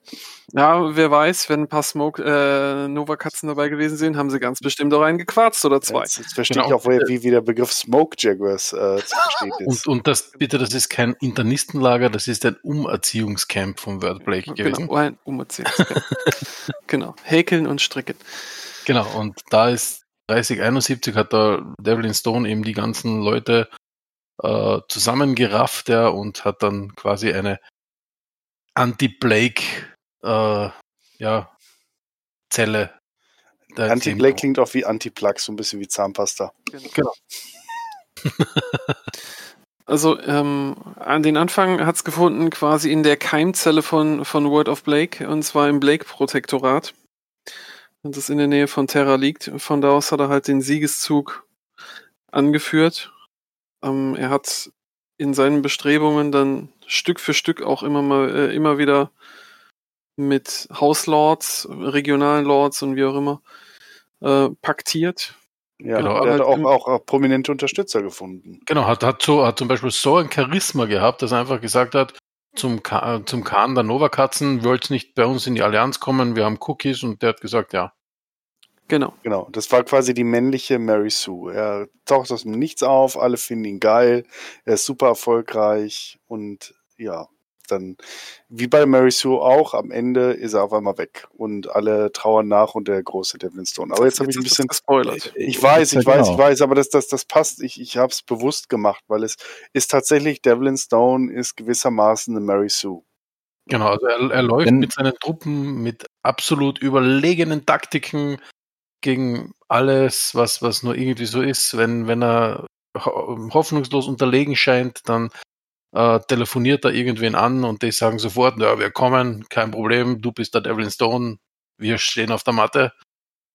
Ja, wer weiß, wenn ein paar Smoke äh, Nova-Katzen dabei gewesen sind, haben sie ganz bestimmt auch einen gequarzt oder zwei. Jetzt, jetzt verstehe Genau. ich auch, wie, wie der Begriff Smoke Jaguars äh, zu verstehen ist. Und, und das, bitte, das ist kein Internistenlager, das ist ein Umerziehungscamp vom Wordblake gewesen. Genau, ein Umerziehungscamp. genau, häkeln und stricken. Genau, und da ist 3071 hat da Devlin Stone eben die ganzen Leute äh, zusammengerafft ja, und hat dann quasi eine Anti-Blake äh, ja, Zelle. Anti-Blake klingt auch wie Anti-Plug, so ein bisschen wie Zahnpasta. Genau. Also ähm, an den Anfang hat's gefunden quasi in der Keimzelle von, von World of Blake und zwar im Blake-Protektorat. Und das in der Nähe von Terra liegt. Von da aus hat er halt den Siegeszug angeführt. Ähm, er hat in seinen Bestrebungen dann Stück für Stück auch immer mal äh, immer wieder mit Hauslords, regionalen Lords und wie auch immer äh, paktiert. Ja, Genau, der hat auch, auch, prominente Unterstützer gefunden. Genau, hat, hat, so, hat zum Beispiel so ein Charisma gehabt, dass er einfach gesagt hat, zum, Ka zum Khan der Nova-Katzen, wollt nicht bei uns in die Allianz kommen, wir haben Cookies und der hat gesagt, ja. Genau. Genau, das war quasi die männliche Mary Sue. Er taucht aus dem Nichts auf, alle finden ihn geil, er ist super erfolgreich und ja, dann, wie bei Mary Sue auch, am Ende ist er auf einmal weg und alle trauern nach und der große Devlin Stone. Aber jetzt habe ich ein bisschen, das gespoilert. ich weiß, ich weiß, genau. ich weiß, aber das, das, das passt, ich, ich habe es bewusst gemacht, weil es ist tatsächlich, Devlin Stone ist gewissermaßen eine Mary Sue. Genau, also er, er läuft Denn- mit seinen Truppen mit absolut überlegenen Taktiken gegen alles, was, was nur irgendwie so ist. Wenn, wenn er ho hoffnungslos unterlegen scheint, dann äh, telefoniert er irgendwen an und die sagen sofort, ja, wir kommen, kein Problem, du bist der Devlin Stone, wir stehen auf der Matte.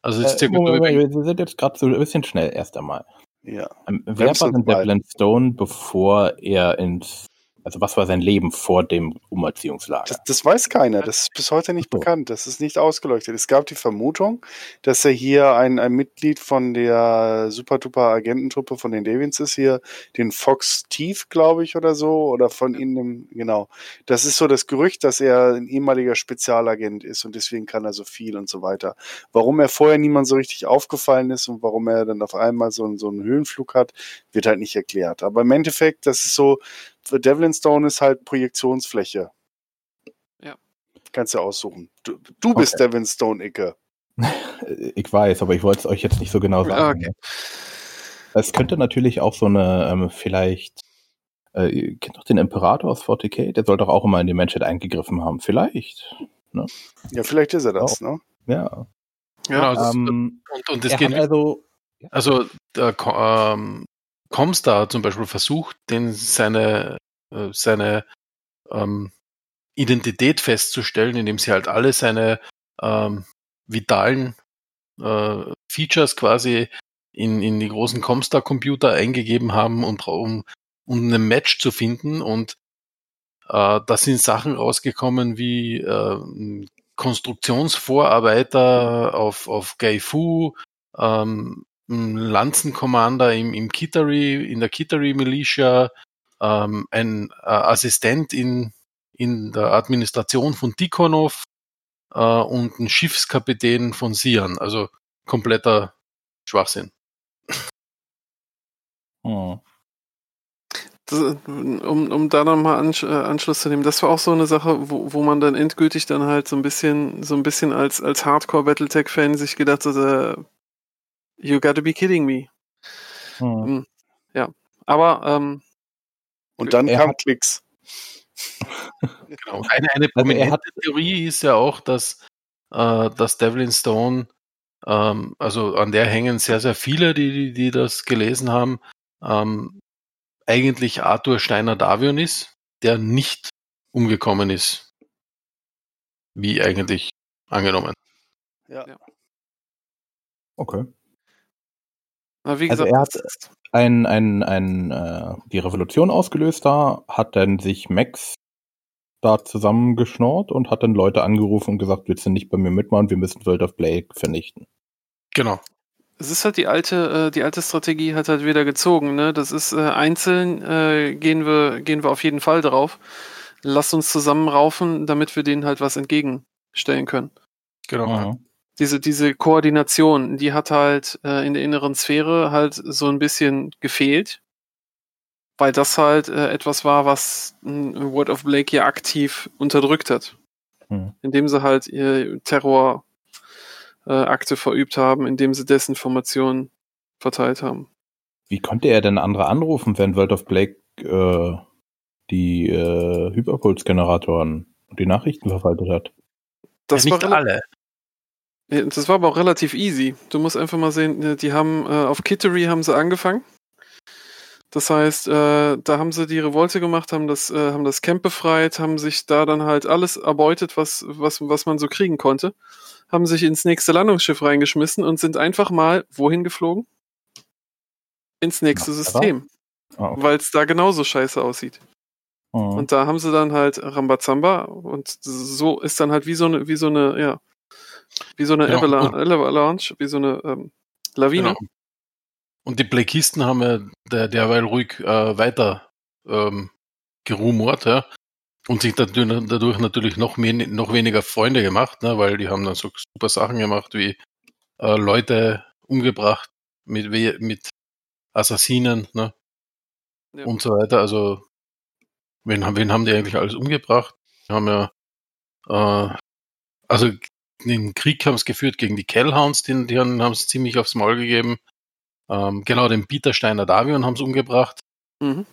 Also es ist Äh, Moment, Moment, wir sind jetzt gerade so ein bisschen schnell erst einmal. Ja. Ähm, wer war denn. Devlin Stone, bevor er ins, also was war sein Leben vor dem Umerziehungslager? Das, das weiß keiner. Das ist bis heute nicht so. bekannt. Das ist nicht ausgeleuchtet. Es gab die Vermutung, dass er hier ein, ein Mitglied von der Super-Duper-Agententruppe von den Davians ist, hier den Fox Tief, glaube ich, oder so, oder von ihnen, genau. Das ist so das Gerücht, dass er ein ehemaliger Spezialagent ist und deswegen kann er so viel und so weiter. Warum er vorher niemand so richtig aufgefallen ist und warum er dann auf einmal so, einen- so einen Höhenflug hat, wird halt nicht erklärt. Aber im Endeffekt, das ist so, Devlin Stone ist halt Projektionsfläche. Ja. Kannst du aussuchen. Du, du bist Okay. Devin Stone Icke. Äh, Ich weiß, aber ich wollte es euch jetzt nicht so genau sagen. Okay. Es könnte natürlich auch so eine, ähm, vielleicht, äh, ihr kennt doch den Imperator aus 40k, der soll doch auch immer in die Menschheit eingegriffen haben. Vielleicht. Ja, vielleicht ist er das, ne? Ja. Genau, also es- Ähm, und, und es geht also, Also der Co- ähm, Comstar zum Beispiel versucht, den seine, äh, seine ähm, Identität festzustellen, indem sie halt alle seine ähm, vitalen äh, Features quasi in, in die großen Comstar-Computer eingegeben haben, und, um, um ein Match zu finden. Und äh, da sind Sachen rausgekommen wie äh, Konstruktionsvorarbeiter auf, auf Gay Fu, ähm, Lanzenkommander im, im Kittery, in der Kittery Militia, ähm, ein äh, Assistent in, in der Administration von Tikhonov äh, und ein Schiffskapitän von Sian. Also kompletter Schwachsinn. hm. das, um, um da nochmal Ansch äh, Anschluss zu nehmen, das war auch so eine Sache, wo, wo man dann endgültig dann halt so ein bisschen, so ein bisschen als, als Hardcore-Battletech-Fan sich gedacht hat, äh, you gotta be kidding me. Hm. Ja. Aber ähm, Und dann Er kam hat- Klicks. Genau. Eine, eine Also er prominente hat- Theorie ist ja auch, dass, äh, dass Devlin Stone, ähm, also an der hängen sehr, sehr viele, die, die, die das gelesen haben, ähm, eigentlich Arthur Steiner Davion ist, der nicht umgekommen ist. Wie eigentlich angenommen. Ja. Ja. Okay. Aber wie Also gesagt, er hat- Ein, ein, ein, äh, die Revolution ausgelöst da, hat dann sich Max da zusammengeschnort und hat dann Leute angerufen und gesagt, willst du nicht bei mir mitmachen, wir müssen World of Blake vernichten. Genau. es ist halt die alte, äh, die alte Strategie hat halt wieder gezogen, ne? Das ist äh, einzeln äh, gehen wir, gehen wir auf jeden Fall drauf. Lasst uns zusammenraufen, damit wir denen halt was entgegenstellen können. Genau. Mhm. Diese, diese Koordination, die hat halt äh, in der inneren Sphäre halt so ein bisschen gefehlt. Weil das halt äh, etwas war, was äh, Word of Blake ja aktiv unterdrückt hat. Mhm. Indem sie halt ihr Terror äh, verübt haben, indem sie Desinformationen verteilt haben. Wie konnte er denn andere anrufen, wenn World of Blake äh, die äh, Hyperpuls-Generatoren und die Nachrichten verwaltet hat? Das, ja, nicht alle. Das war aber auch relativ easy. Du musst einfach mal sehen, äh, die haben äh, auf Kittery haben sie angefangen. Das heißt, äh, da haben sie die Revolte gemacht, haben das, äh, haben das Camp befreit, haben sich da dann halt alles erbeutet, was, was, was man so kriegen konnte, haben sich ins nächste Landungsschiff reingeschmissen und sind einfach mal wohin geflogen? Ins nächste System, Ah, okay. weil es da genauso scheiße aussieht. Mhm. Und da haben sie dann halt Rambazamba und so ist dann halt wie so eine, wie so eine, ja, wie so eine Genau. Avalanche, wie so eine ähm, Lawine. Genau. Und die Blakisten haben ja der, derweil ruhig äh, weiter ähm, gerumort, ja. Und sich dadurch, dadurch natürlich noch, mehr, noch weniger Freunde gemacht, ne, weil die haben dann so super Sachen gemacht wie äh, Leute umgebracht mit, mit Assassinen ne, Ja. und so weiter. Also, wen, haben- wen haben die eigentlich alles umgebracht? Die haben ja, äh, also den Krieg haben sie geführt gegen die Kellhounds, die, die haben es ziemlich aufs Maul gegeben. Ähm, genau, den Peter Steiner Davion haben sie umgebracht. Mhm.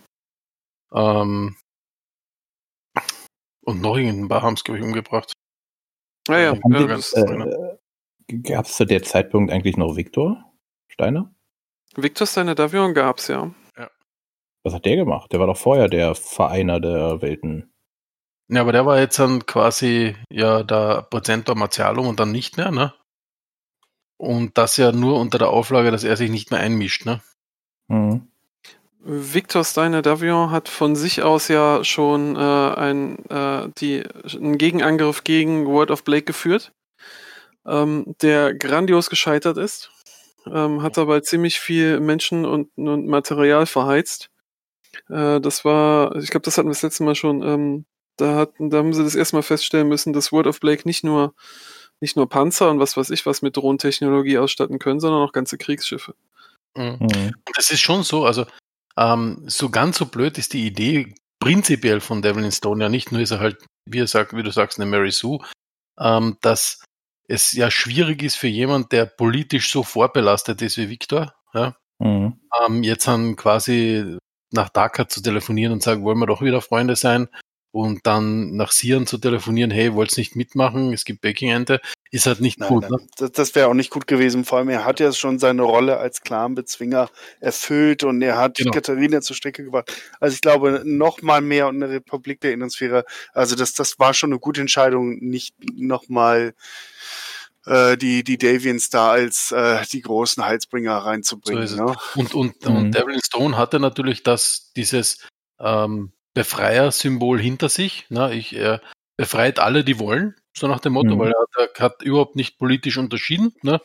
Ähm, und noch irgendein paar haben es, glaube ich, umgebracht. Ja, ja, ja Äh, Gab es zu der Zeitpunkt eigentlich noch Viktor Steiner? Victor Steiner Davion gab's ja. Was hat der gemacht? Der war doch vorher der Vereiner der Welten. Ja, aber der war jetzt dann quasi ja der Prozenter Martialum und dann nicht mehr, ne? Und das ja nur unter der Auflage, dass er sich nicht mehr einmischt, ne? Mhm. Victor Steiner Davion hat von sich aus ja schon äh, ein, äh, die, einen Gegenangriff gegen World of Blake geführt, ähm, der grandios gescheitert ist, ähm, hat dabei ziemlich viel Menschen und, und Material verheizt. Äh, das war, ich glaube, das hatten wir das letzte Mal schon, ähm, da, hatten, da haben sie das erstmal feststellen müssen, dass World of Blake nicht nur, nicht nur Panzer und was weiß ich was mit Drohnentechnologie ausstatten können, sondern auch ganze Kriegsschiffe. Mhm. Mhm. Und es ist schon so, also ähm, so ganz so blöd ist die Idee prinzipiell von Devlin Stone ja nicht, nur ist er halt, wie er sagt, wie du sagst, eine Mary Sue, ähm, dass es ja schwierig ist für jemand, der politisch so vorbelastet ist wie Victor, ja, Mhm. ähm, jetzt dann quasi nach Dhaka zu telefonieren und sagen, wollen wir doch wieder Freunde sein und dann nach Sieren zu telefonieren, hey, wollt's nicht mitmachen, es gibt Baking-Ente, ist halt nicht Nein, gut. nein, Ne? das, das wäre auch nicht gut gewesen. Vor allem, er hat ja schon seine Rolle als Clanbezwinger erfüllt und er hat Genau. Katharina zur Strecke gebracht. Also ich glaube, noch mal mehr und eine Republik der Innensphäre. Also das, das war schon eine gute Entscheidung, nicht noch mal äh, die, die Davians da als äh, die großen Heilsbringer reinzubringen. So ist es. ne? Und, und, Mhm. und Devlin Stone hatte natürlich das, dieses ähm, Befreier-Symbol hinter sich. Ne? Ich, er befreit alle, die wollen, so nach dem Motto, Mhm. weil er hat, er hat überhaupt nicht politisch unterschieden, ne?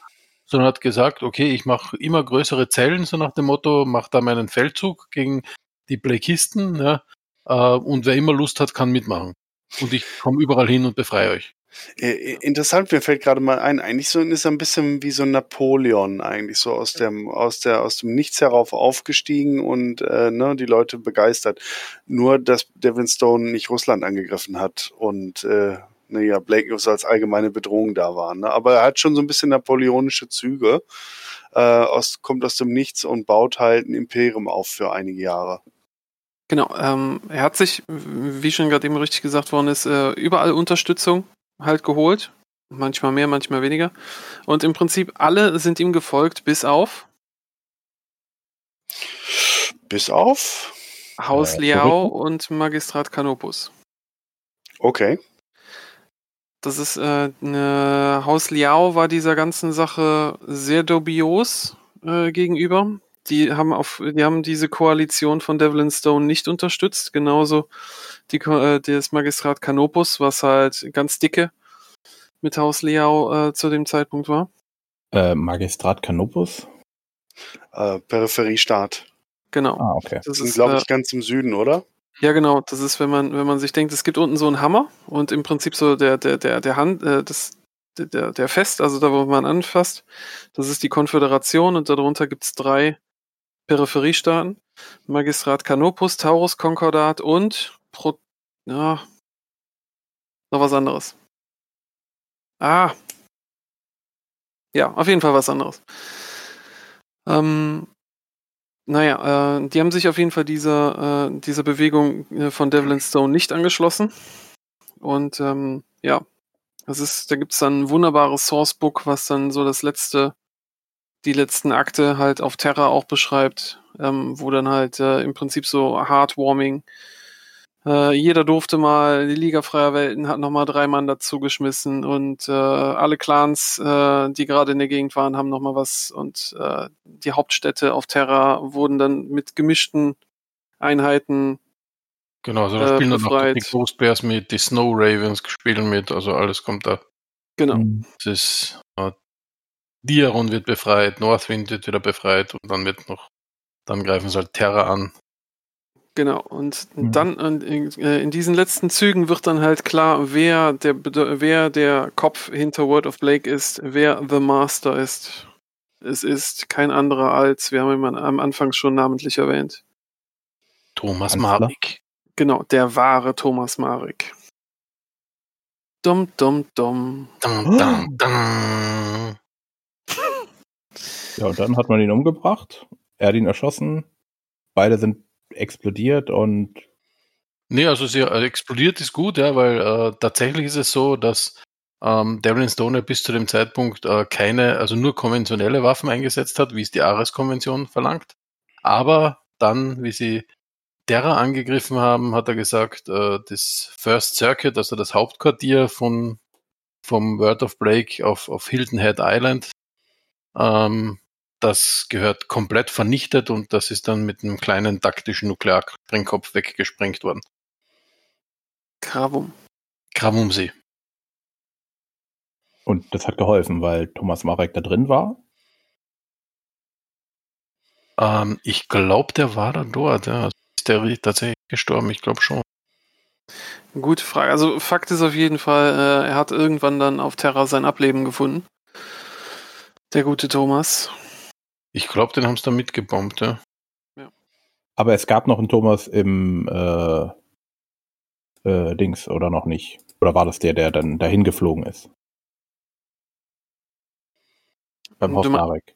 sondern hat gesagt, okay, ich mache immer größere Zellen, so nach dem Motto, mache da meinen Feldzug gegen die Blakisten ne? äh, und wer immer Lust hat, kann mitmachen. Und ich komme überall hin und befreie euch. Äh, interessant, mir fällt gerade mal ein, eigentlich so ist er ein bisschen wie so Napoleon, eigentlich so aus dem, aus der, aus dem Nichts herauf aufgestiegen und äh, ne, die Leute begeistert. Nur, dass Devin Stone nicht Russland angegriffen hat und äh, naja, Blake so als allgemeine Bedrohung da war. Ne? Aber er hat schon so ein bisschen napoleonische Züge, äh, aus, kommt aus dem Nichts und baut halt ein Imperium auf für einige Jahre. Genau, ähm, er hat sich, wie schon gerade eben richtig gesagt worden ist, äh, überall Unterstützung halt geholt. Manchmal mehr, manchmal weniger. Und im Prinzip alle sind ihm gefolgt, bis auf Bis auf Haus Äh, Liao und Magistrat Canopus. Okay. Das ist äh, ne, Haus Liao war dieser ganzen Sache sehr dubios äh, gegenüber. Die haben auf, die haben diese Koalition von Devlin Stone nicht unterstützt, genauso die, äh, das Magistrat Canopus, was halt ganz dicke mit Haus Liao äh, zu dem Zeitpunkt war. Äh, Magistrat Canopus? Äh, Peripheriestaat. Genau. Ah, okay. Das Sind, ist, glaube äh, ich, ganz im Süden, oder? Ja, genau. Das ist, wenn man, wenn man sich denkt, es gibt unten so einen Hammer und im Prinzip so der, der, der, der Hand, äh, das, der- der, der Fest, also da, wo man anfasst, das ist die Konföderation und darunter gibt's drei Peripheriestaaten. Magistrat Canopus, Taurus Konkordat und Pro, ja, noch was anderes. Ah. Ja, auf jeden Fall was anderes. Ähm, naja, äh, die haben sich auf jeden Fall dieser, äh, dieser Bewegung äh, von Devlin Stone nicht angeschlossen. Und ähm, ja, das ist, da gibt's dann ein wunderbares Sourcebook, was dann so das letzte, die letzten Akte halt auf Terra auch beschreibt, ähm, wo dann halt äh, im Prinzip so Heartwarming. Äh, jeder durfte mal, die Liga freier Welten hat nochmal drei Mann dazu geschmissen und äh, alle Clans, äh, die gerade in der Gegend waren, haben nochmal was und äh, die Hauptstädte auf Terra wurden dann mit gemischten Einheiten Genau, also da Äh, spielen dann befreit. die Ghost Bears mit, die Snow Ravens spielen mit, also alles kommt da. Genau. Das ist, Diaron wird befreit, Northwind wird wieder befreit und dann wird noch, dann greifen sie halt Terra an. Genau, und Mhm. dann und in, äh, in diesen letzten Zügen wird dann halt klar, wer der, wer der Kopf hinter Word of Blake ist, wer The Master ist. Es ist kein anderer als, wir haben ihn am Anfang schon namentlich erwähnt. Thomas. Marik. Genau, der wahre Thomas Marek. Dum, dum, dum. Dun, dun, dun. Ja, und dann hat man ihn umgebracht. Er hat ihn erschossen. Beide sind explodiert und Nee, also sie äh, explodiert ist gut, ja, weil äh, tatsächlich ist es so, dass ähm, Devlin Stone bis zu dem Zeitpunkt äh, keine, also nur konventionelle Waffen eingesetzt hat, wie es die Ares-Konvention verlangt. Aber dann, wie sie Terra angegriffen haben, hat er gesagt, äh, das First Circuit, also das Hauptquartier von vom World of Blake auf, auf Hilton Head Island, ähm, das gehört komplett vernichtet und das ist dann mit einem kleinen taktischen Nuklearsprengkopf weggesprengt worden. Gravum. Kramumsee. Und das hat geholfen, weil Thomas Marek da drin war. Ähm, ich glaube, der war da dort. Ja. Also Ist der tatsächlich gestorben? Ich glaube schon. Gute Frage. Also Fakt ist auf jeden Fall, äh, er hat irgendwann dann auf Terra sein Ableben gefunden. Der gute Thomas. Ich glaube, den haben sie da mitgebombt. Ja. Aber es gab noch einen Thomas im äh, äh, Dings oder noch nicht. Oder war das der, der dann dahin geflogen ist? Beim Marek.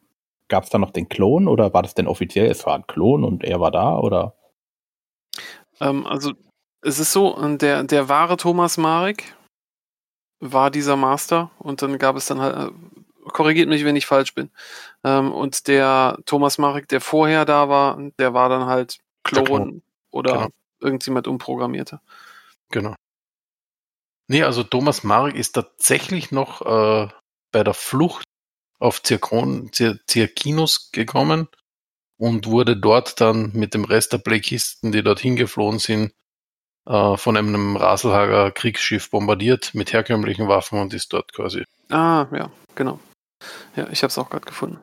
Gab es da noch den Klon oder war das denn offiziell? Es war ein Klon und er war da oder? Ähm, also es ist so, der, der wahre Thomas Marek war dieser Master und dann gab es dann halt, äh, korrigiert mich, wenn ich falsch bin. Ähm, und der Thomas Marek, der vorher da war, der war dann halt Klon oder Genau. irgendjemand umprogrammierter. Genau. Nee, also Thomas Marek ist tatsächlich noch äh, bei der Flucht auf Zirkon, Zir Zirkinus gekommen und wurde dort dann mit dem Rest der Blakisten, die dorthin geflohen sind, äh, von einem Raselhager Kriegsschiff bombardiert mit herkömmlichen Waffen und ist dort quasi. Ah, ja, genau. Ja, ich habe es auch gerade gefunden.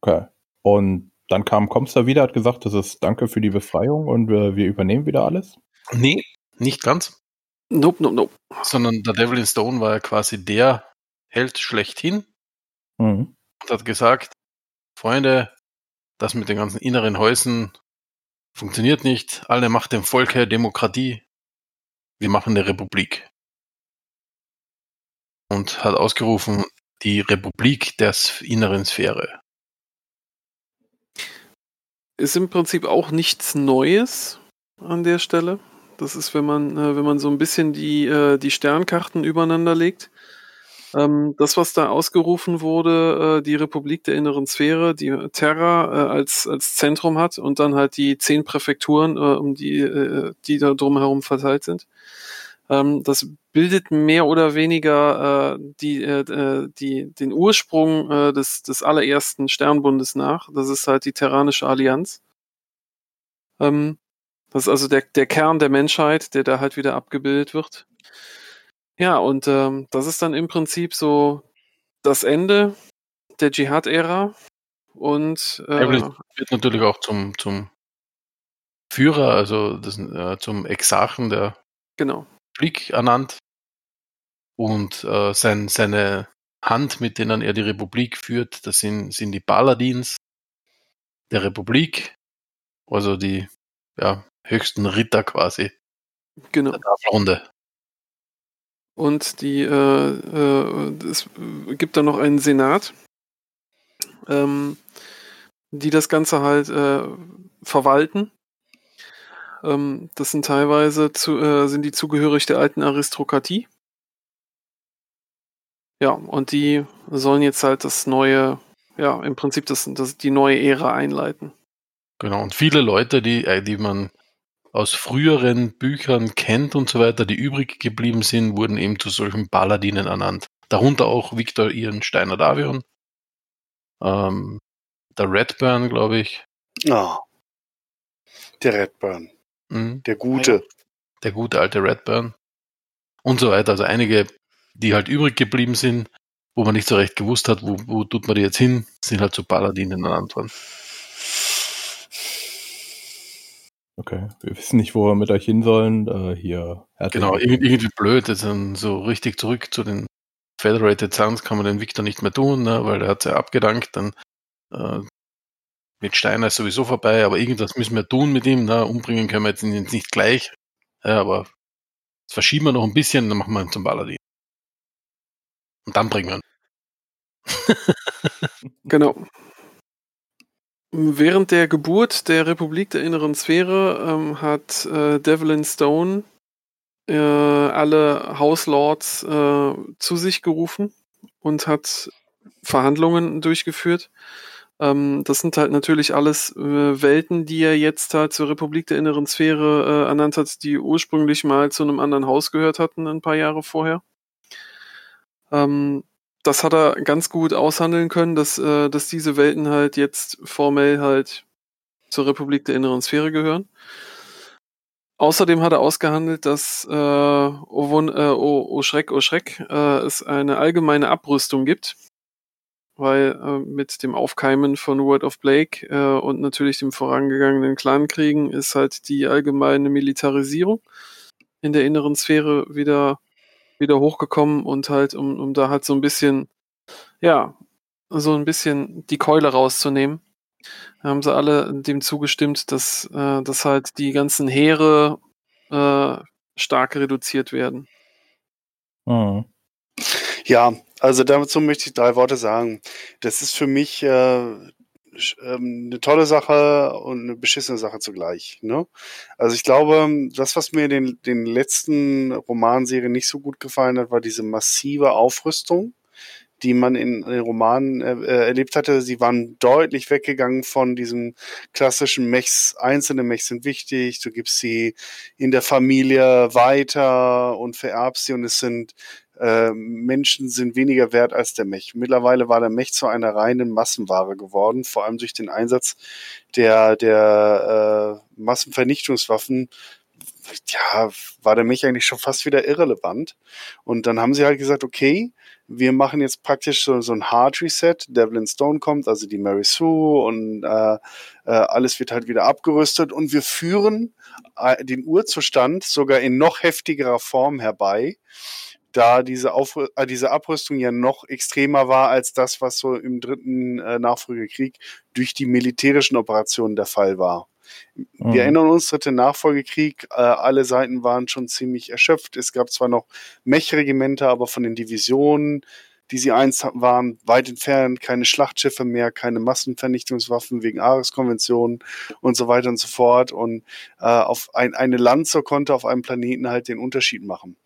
Okay. Und dann kam Comstar wieder, hat gesagt, das ist Danke für die Befreiung und wir, wir übernehmen wieder alles. Nee, nicht ganz. Nope, nope, nope. sondern der Devil in Stone war ja quasi der Held schlechthin Mhm. und hat gesagt, Freunde, das mit den ganzen inneren Häusern funktioniert nicht. Alle Macht dem Volke, Demokratie. Wir machen eine Republik. Und hat ausgerufen, die Republik der inneren Sphäre. Ist im Prinzip auch nichts Neues an der Stelle. Das ist, wenn man, äh, wenn man so ein bisschen die, äh, die Sternkarten übereinander legt. Ähm, das, was da ausgerufen wurde, äh, die Republik der inneren Sphäre, die Terra äh, als, als Zentrum hat und dann halt die zehn Präfekturen, äh, um die, äh, die da drumherum verteilt sind. Ähm, das bildet mehr oder weniger äh, die, äh, äh, die, den Ursprung äh, des, des allerersten Sternbundes nach. Das ist halt die Terranische Allianz. Ähm, das ist also der, der Kern der Menschheit, der da halt wieder abgebildet wird. Ja, und ähm, das ist dann im Prinzip so das Ende der Dschihad-Ära. Und äh, Devil wird natürlich auch zum, zum Führer, also das, äh, zum Exarchen der genau. Republik ernannt. Und äh, sein, seine Hand, mit denen er die Republik führt, das sind, sind die Paladins der Republik, also die ja, höchsten Ritter quasi Genau. der Tafelrunde. Und die, äh, äh, es gibt dann noch einen Senat, ähm, die das Ganze halt äh, verwalten. Ähm, das sind teilweise zu, äh, sind die zugehörig der alten Aristokratie. Ja, und die sollen jetzt halt das neue, ja, im Prinzip das, das die neue Ära einleiten. Genau, und viele Leute, die, äh, die man aus früheren Büchern kennt und so weiter, die übrig geblieben sind, wurden eben zu solchen Paladinen ernannt. Darunter auch Victor Ian Steiner Davion, ähm, der Redburn, glaube ich, Ah. Der Redburn. Mhm. Der Gute. der gute alte Redburn und so weiter. Also einige, die halt übrig geblieben sind, wo man nicht so recht gewusst hat, wo, wo tut man die jetzt hin, sind halt zu Paladinen ernannt worden. Okay, wir wissen nicht, wo wir mit euch hin sollen. Äh, hier. Genau, irgendwie, irgendwie blöd, jetzt dann so richtig zurück zu den Federated Sons kann man den Victor nicht mehr tun, ne, weil der hat ja abgedankt, dann äh, mit Steiner ist sowieso vorbei, aber irgendwas müssen wir tun mit ihm, ne, umbringen können wir ihn jetzt nicht gleich, ja, aber das verschieben wir noch ein bisschen, dann machen wir ihn zum Paladin. Und dann bringen wir ihn. Genau. Während der Geburt der Republik der inneren Sphäre ähm, hat äh, Devlin Stone äh, alle Hauslords äh, zu sich gerufen und hat Verhandlungen durchgeführt. Ähm, das sind halt natürlich alles äh, Welten, die er jetzt halt zur Republik der inneren Sphäre äh, ernannt hat, die ursprünglich mal zu einem anderen Haus gehört hatten, ein paar Jahre vorher. Ähm, das hat er ganz gut aushandeln können, dass, äh, dass diese Welten halt jetzt formell halt zur Republik der inneren Sphäre gehören. Außerdem hat er ausgehandelt, dass äh, äh, Schreck, oh Schreck, äh, es eine allgemeine Abrüstung gibt, weil äh, mit dem Aufkeimen von World of Blake äh, und natürlich dem vorangegangenen Clankriegen ist halt die allgemeine Militarisierung in der inneren Sphäre wieder wieder hochgekommen und halt, um, um da halt so ein bisschen, ja, so ein bisschen die Keule rauszunehmen, haben sie alle dem zugestimmt, dass, äh, dass halt die ganzen Heere äh, stark reduziert werden. Mhm. Ja, also dazu möchte ich drei Worte sagen. Das ist für mich äh, ähm, eine tolle Sache und eine beschissene Sache zugleich. Ne? Also ich glaube, das, was mir den, den letzten Romanserien nicht so gut gefallen hat, war diese massive Aufrüstung, die man in, in den Romanen äh, äh, erlebt hatte. Sie waren deutlich weggegangen von diesem klassischen Mechs. Einzelne Mechs sind wichtig. Du gibst sie in der Familie weiter und vererbst sie und es sind äh, Menschen sind weniger wert als der Mech. Mittlerweile war der Mech zu einer reinen Massenware geworden, vor allem durch den Einsatz der, der äh, Massenvernichtungswaffen ja, war der Mech eigentlich schon fast wieder irrelevant. Und dann haben sie halt gesagt, okay, wir machen jetzt praktisch so, so ein Hard Reset. Devlin Stone kommt, also die Mary Sue und äh, äh, alles wird halt wieder abgerüstet und wir führen äh, den Urzustand sogar in noch heftigerer Form herbei, da diese, Auf äh, diese Abrüstung ja noch extremer war als das, was so im dritten äh, Nachfolgekrieg durch die militärischen Operationen der Fall war. Wir Mhm. erinnern uns, dritte Nachfolgekrieg, äh, alle Seiten waren schon ziemlich erschöpft. Es gab zwar noch Mech-Regimenter, aber von den Divisionen, die sie einst hatten, waren weit entfernt, keine Schlachtschiffe mehr, keine Massenvernichtungswaffen wegen Ares-Konventionen und so weiter und so fort. Und äh, auf ein, eine Lanze konnte auf einem Planeten halt den Unterschied machen.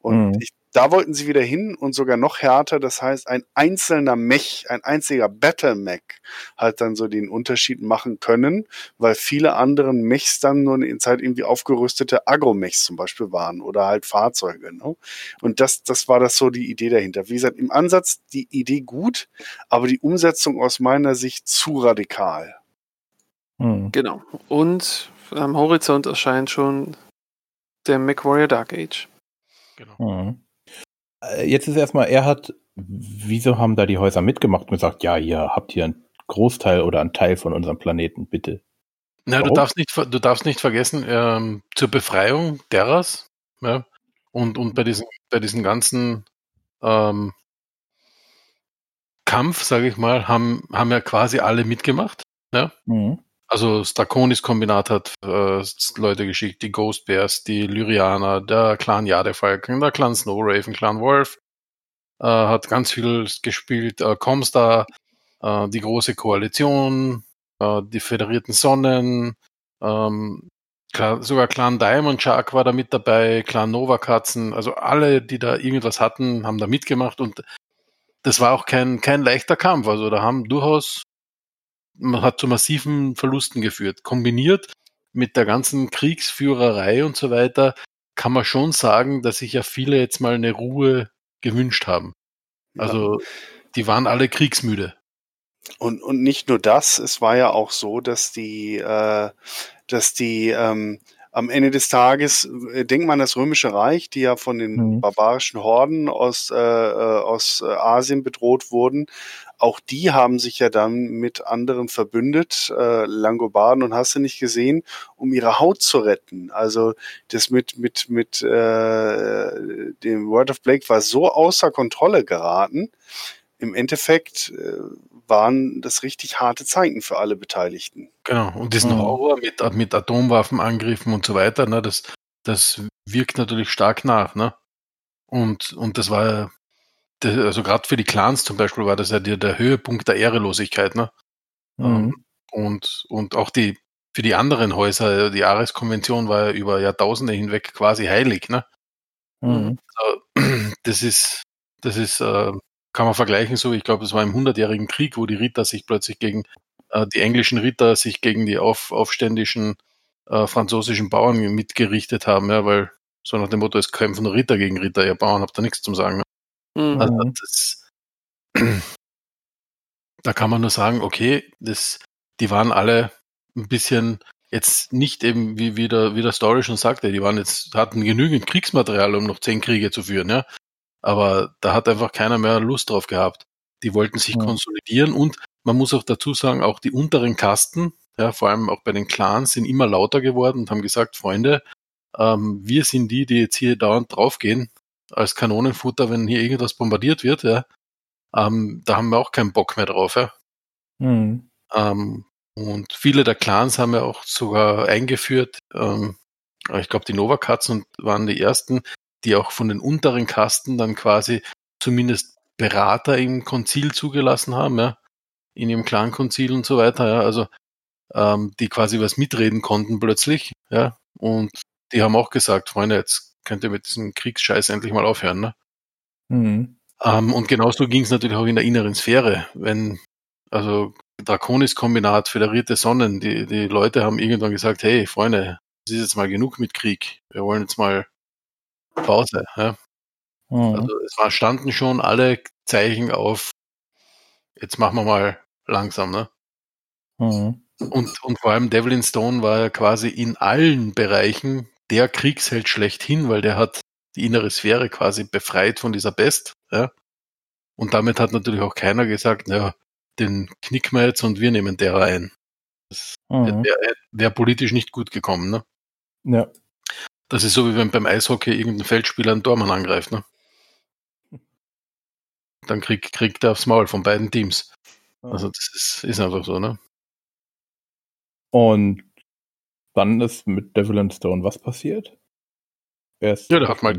Und Mhm. ich, da wollten sie wieder hin und sogar noch härter. Das heißt, ein einzelner Mech, ein einziger Battle-Mech hat dann so den Unterschied machen können, weil viele anderen Mechs dann nur in Zeit irgendwie aufgerüstete Agro-Mechs zum Beispiel waren oder halt Fahrzeuge. Ne? Und das, das war das so die Idee dahinter. Wie gesagt, im Ansatz die Idee gut, aber die Umsetzung aus meiner Sicht zu radikal. Mhm. Genau. Und am Horizont erscheint schon der MacWarrior Dark Age. Genau. Mhm. Äh, Jetzt ist erstmal, er hat, wieso haben da die Häuser mitgemacht und gesagt, ja, ihr habt hier einen Großteil oder einen Teil von unserem Planeten, bitte. Na, du darfst nicht, du darfst nicht vergessen, ähm, zur Befreiung deras, ja, und, und bei diesen, bei diesen ganzen ähm, Kampf, sage ich mal, haben, haben ja quasi alle mitgemacht. Mhm. Also das Draconis-Kombinat hat äh, Leute geschickt, die Ghost Bears, die Lyrianer, der Clan Jadefalken, der Clan Snowraven, Clan Wolf, äh, hat ganz viel gespielt, äh, Comstar, äh, die große Koalition, äh, die Föderierten Sonnen, ähm, sogar Clan Diamond Shark war da mit dabei, Clan Nova Katzen, also alle, die da irgendwas hatten, haben da mitgemacht und das war auch kein, kein leichter Kampf. Also da haben durchaus, hat zu massiven Verlusten geführt. Kombiniert mit der ganzen Kriegsführerei und so weiter, kann man schon sagen, dass sich ja viele jetzt mal eine Ruhe gewünscht haben. Also die waren alle kriegsmüde. Und, und nicht nur das, es war ja auch so, dass die, äh, dass die ähm, am Ende des Tages, äh, denkt man an das Römische Reich, die ja von den Mhm. barbarischen Horden aus, äh, äh, aus äh, Asien bedroht wurden, auch die haben sich ja dann mit anderen verbündet, äh, Langobarden und hast du nicht gesehen, um ihre Haut zu retten. Also das mit, mit, mit äh, dem Word of Blake war so außer Kontrolle geraten. Im Endeffekt äh, waren das richtig harte Zeiten für alle Beteiligten. Genau. Und diesen Mhm. Horror mit, mit Atomwaffenangriffen und so weiter, ne, das, das wirkt natürlich stark nach, ne? Und, und das war das- also gerade für die Clans zum Beispiel war das ja der, der Höhepunkt der Ehrelosigkeit, ne? Mhm. Ähm, Und, und auch die, für die anderen Häuser, die Ares-Konvention war ja über Jahrtausende hinweg quasi heilig, ne? Mhm. Äh, Das ist, das ist, äh, kann man vergleichen, so, ich glaube, es war im Hundertjährigen Krieg, wo die Ritter sich plötzlich gegen, äh, die englischen Ritter sich gegen die auf, aufständischen äh, französischen Bauern mitgerichtet haben, ja, weil so nach dem Motto, es kämpfen Ritter gegen Ritter, ihr Bauern habt da nichts zum Sagen. Ne? Mhm. Also Mhm. das, da kann man nur sagen, okay, das, die waren alle ein bisschen jetzt nicht eben, wie, wie, der, wie der Story schon sagte, die waren jetzt, hatten genügend Kriegsmaterial, um noch zehn Kriege zu führen, ja. Aber da hat einfach keiner mehr Lust drauf gehabt. Die wollten sich Ja. konsolidieren und man muss auch dazu sagen, auch die unteren Kasten, ja, vor allem auch bei den Clans, sind immer lauter geworden und haben gesagt, Freunde, ähm, wir sind die, die jetzt hier dauernd draufgehen, als Kanonenfutter, wenn hier irgendwas bombardiert wird, ja. Ähm, da haben wir auch keinen Bock mehr drauf, ja. Mhm. Ähm, und viele der Clans haben ja auch sogar eingeführt, ähm, ich glaube, die Nova-Katzen waren die ersten, die auch von den unteren Kasten dann quasi zumindest Berater im Konzil zugelassen haben, ja, in ihrem Clan-Konzil und so weiter, ja, also ähm, die quasi was mitreden konnten plötzlich, ja, und die haben auch gesagt, Freunde, jetzt könnt ihr mit diesem Kriegsscheiß endlich mal aufhören, ne? Mhm. Ähm, und genauso ging es natürlich auch in der inneren Sphäre. Wenn, also Draconis-Kombinat, föderierte Sonnen, die, die Leute haben irgendwann gesagt, hey Freunde, es ist jetzt mal genug mit Krieg. Wir wollen jetzt mal Pause. Ja? Mhm. Also es war, standen schon alle Zeichen auf, jetzt machen wir mal langsam. Ne? Mhm. Und, und vor allem Devlin Stone war ja quasi in allen Bereichen der Kriegsheld schlechthin, weil der hat die innere Sphäre quasi befreit von dieser Pest. Ja? Und damit hat natürlich auch keiner gesagt, ja, den knicken wir jetzt und wir nehmen der ein. Das Mhm. wäre wär politisch nicht gut gekommen. Ne? Ja. Das ist so, wie wenn beim Eishockey irgendein Feldspieler einen Tormann angreift. Ne? Dann krieg, kriegt er aufs Maul von beiden Teams. Also das ist, ist einfach so, ne? Und dann ist mit Devil and Stone was passiert? Er ist Ja, der hat mal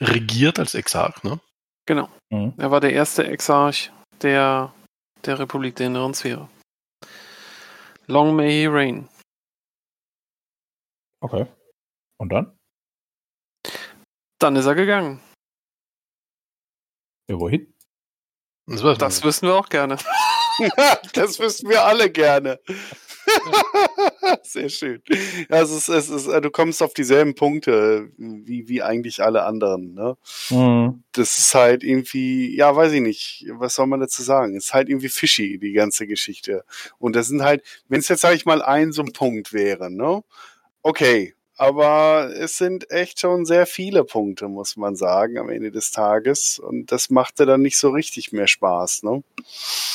regiert als Exarch, ne? Genau. Mhm. Er war der erste Exarch der, der Republik der Inneren Sphäre. Long may he reign. Okay. Und dann? Dann ist er gegangen. Ja, wohin? Das, Das wissen wir auch gerne. das wüssten wir alle gerne. Sehr schön. Ja, es ist, es ist, du kommst auf dieselben Punkte wie, wie eigentlich alle anderen. Ne? Mhm. Das ist halt irgendwie, ja, weiß ich nicht, was soll man dazu sagen? Es ist halt irgendwie fishy, die ganze Geschichte. Und das sind halt, wenn es jetzt, sag ich mal, ein so ein Punkt wäre, ne? Okay. Aber es sind echt schon sehr viele Punkte, muss man sagen, am Ende des Tages. Und das machte dann nicht so richtig mehr Spaß, ne?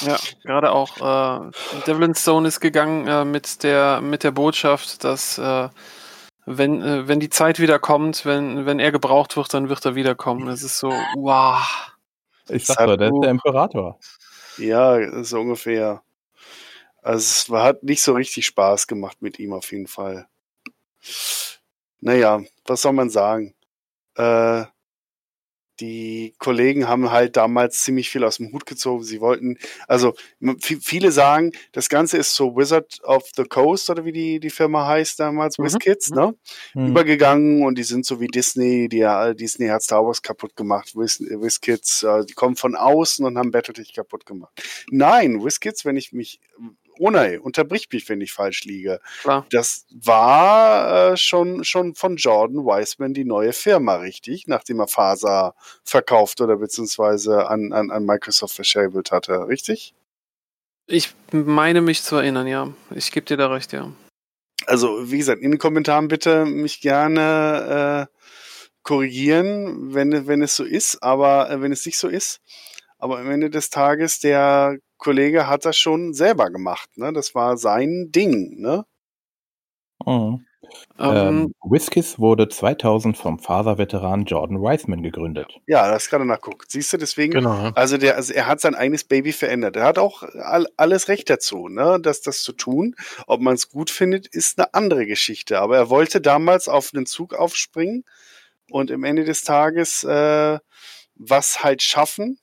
Ja, gerade auch äh, Devlin Stone ist gegangen äh, mit der mit der Botschaft, dass äh, wenn äh, wenn die Zeit wieder kommt, wenn wenn er gebraucht wird, dann wird er wiederkommen. Es ist so, wow. Ich Es sag doch, der ist der Imperator. Ja, so ungefähr. Also es hat nicht so richtig Spaß gemacht mit ihm auf jeden Fall. Naja, was soll man sagen? Äh, die Kollegen haben halt damals ziemlich viel aus dem Hut gezogen. Sie wollten, also viele sagen, das Ganze ist so Wizard of the Coast oder wie die, die Firma heißt damals, Mhm, WizKids, ne? Mhm. übergegangen und die sind so wie Disney, die ja Disney hat Star Wars kaputt gemacht, Wiz, WizKids, äh, die kommen von außen und haben Battletech kaputt gemacht. Nein, WizKids, wenn ich mich, oh nein, unterbrich mich, wenn ich falsch liege. Klar. Das war äh, schon, schon von Jordan Weisman die neue Firma, richtig? Nachdem er Faser verkauft oder beziehungsweise an, an, an Microsoft verschabelt hatte, richtig? Ich meine mich zu erinnern, ja. Ich gebe dir da recht, ja. Also, wie gesagt, in den Kommentaren bitte mich gerne äh, korrigieren, wenn, wenn es so ist, aber äh, wenn es nicht so ist. Aber am Ende des Tages, der Kollege hat das schon selber gemacht. Ne? Das war sein Ding. Ne? Mhm. Ähm, Ähm, Whiskys wurde 2000 vom Father-Veteran Jordan Weisman gegründet. Ja, das gerade nachguckt. Siehst du, deswegen, Genau. also, der, also er hat sein eigenes Baby verändert. Er hat auch all, alles Recht dazu, ne? das, das zu tun. Ob man es gut findet, ist eine andere Geschichte. Aber er wollte damals auf einen Zug aufspringen und im Ende des Tages äh, was halt schaffen,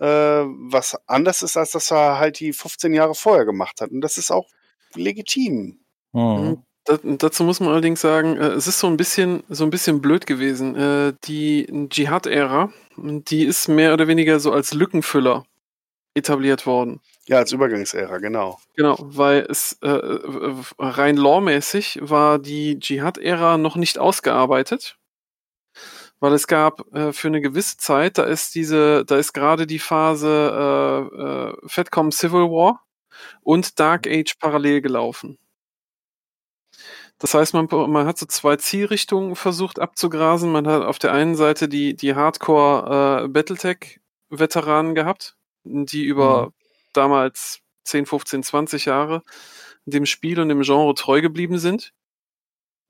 äh, was anders ist, als das er halt die 15 Jahre vorher gemacht hat. Und das ist auch legitim. Mhm. Da, dazu muss man allerdings sagen, äh, es ist so ein bisschen, so ein bisschen blöd gewesen. Äh, die Dschihad-Ära, die ist mehr oder weniger so als Lückenfüller etabliert worden. Ja, als Übergangsära, genau. Genau, weil es äh, äh, rein lawmäßig war die Dschihad-Ära noch nicht ausgearbeitet. Weil es gab äh, für eine gewisse Zeit, da ist diese, da ist gerade die Phase äh, äh, Fatcom Civil War und Dark Age parallel gelaufen. Das heißt, man, man hat so zwei Zielrichtungen versucht abzugrasen. Man hat auf der einen Seite die, die Hardcore äh, Battletech-Veteranen gehabt, die über Mhm. damals 10, 15, 20 Jahre dem Spiel und dem Genre treu geblieben sind.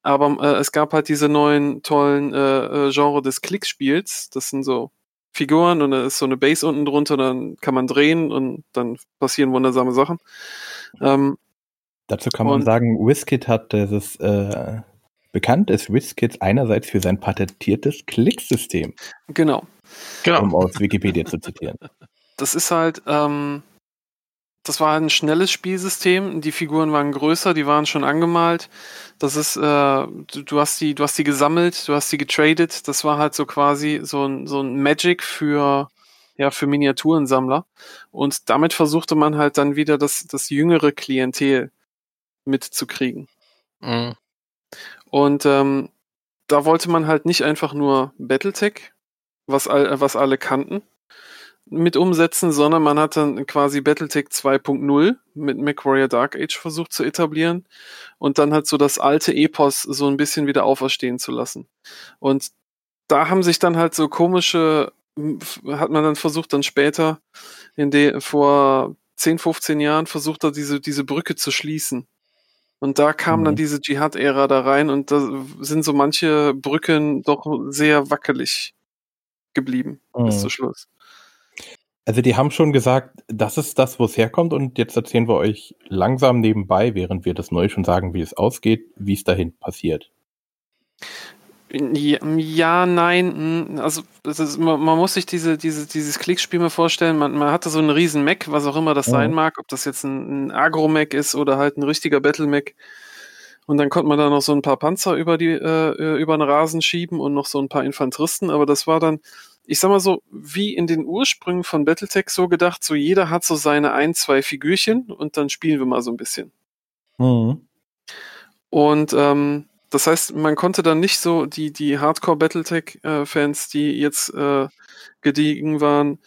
Aber äh, es gab halt diese neuen tollen äh, äh, Genre des Klickspiels. Das sind so Figuren und da ist so eine Base unten drunter, dann kann man drehen und dann passieren wundersame Sachen. Ähm, Dazu kann man sagen, WizKid hat dieses, äh, bekannt ist WizKids einerseits für sein patentiertes Klicksystem, genau. Genau. um aus Wikipedia zu zitieren. Das ist halt, ähm, das war ein schnelles Spielsystem. Die Figuren waren größer, die waren schon angemalt. Das ist, äh, du, du hast die, du hast die gesammelt, du hast die getradet. Das war halt so quasi so ein, so ein Magic für, ja, für Miniaturensammler. Und damit versuchte man halt dann wieder das, das jüngere Klientel mitzukriegen. Mhm. Und ähm, da wollte man halt nicht einfach nur Battletech, was, all, was alle kannten, mit umsetzen, sondern man hat dann quasi Battletech 2.0 mit MacWarrior Dark Age versucht zu etablieren und dann halt so das alte Epos so ein bisschen wieder auferstehen zu lassen. Und da haben sich dann halt so komische, hat man dann versucht, dann später, in der, vor 10, 15 Jahren versucht er diese, diese Brücke zu schließen. Und da kam Mhm. dann diese Dschihad-Ära da rein und da sind so manche Brücken doch sehr wackelig geblieben bis Mhm. zum Schluss. Also die haben schon gesagt, das ist das, wo es herkommt und jetzt erzählen wir euch langsam nebenbei, während wir das neu schon sagen, wie es ausgeht, wie es dahin passiert. Ja, nein, also ist, man, man muss sich diese, diese, dieses Klickspiel mal vorstellen, man, man hatte so einen riesen Mac, was auch immer das Mhm. sein mag, ob das jetzt ein, ein Agro-Mac ist oder halt ein richtiger Battle-Mac. Und dann konnte man da noch so ein paar Panzer über, die, äh, über den Rasen schieben und noch so ein paar Infanteristen, aber das war dann, ich sag mal so, wie in den Ursprüngen von Battletech so gedacht, so jeder hat so seine ein, zwei Figürchen und dann spielen wir mal so ein bisschen. Mhm. Und ähm, das heißt, man konnte dann nicht so die, die Hardcore-Battletech-Fans, die jetzt äh, gediegen waren,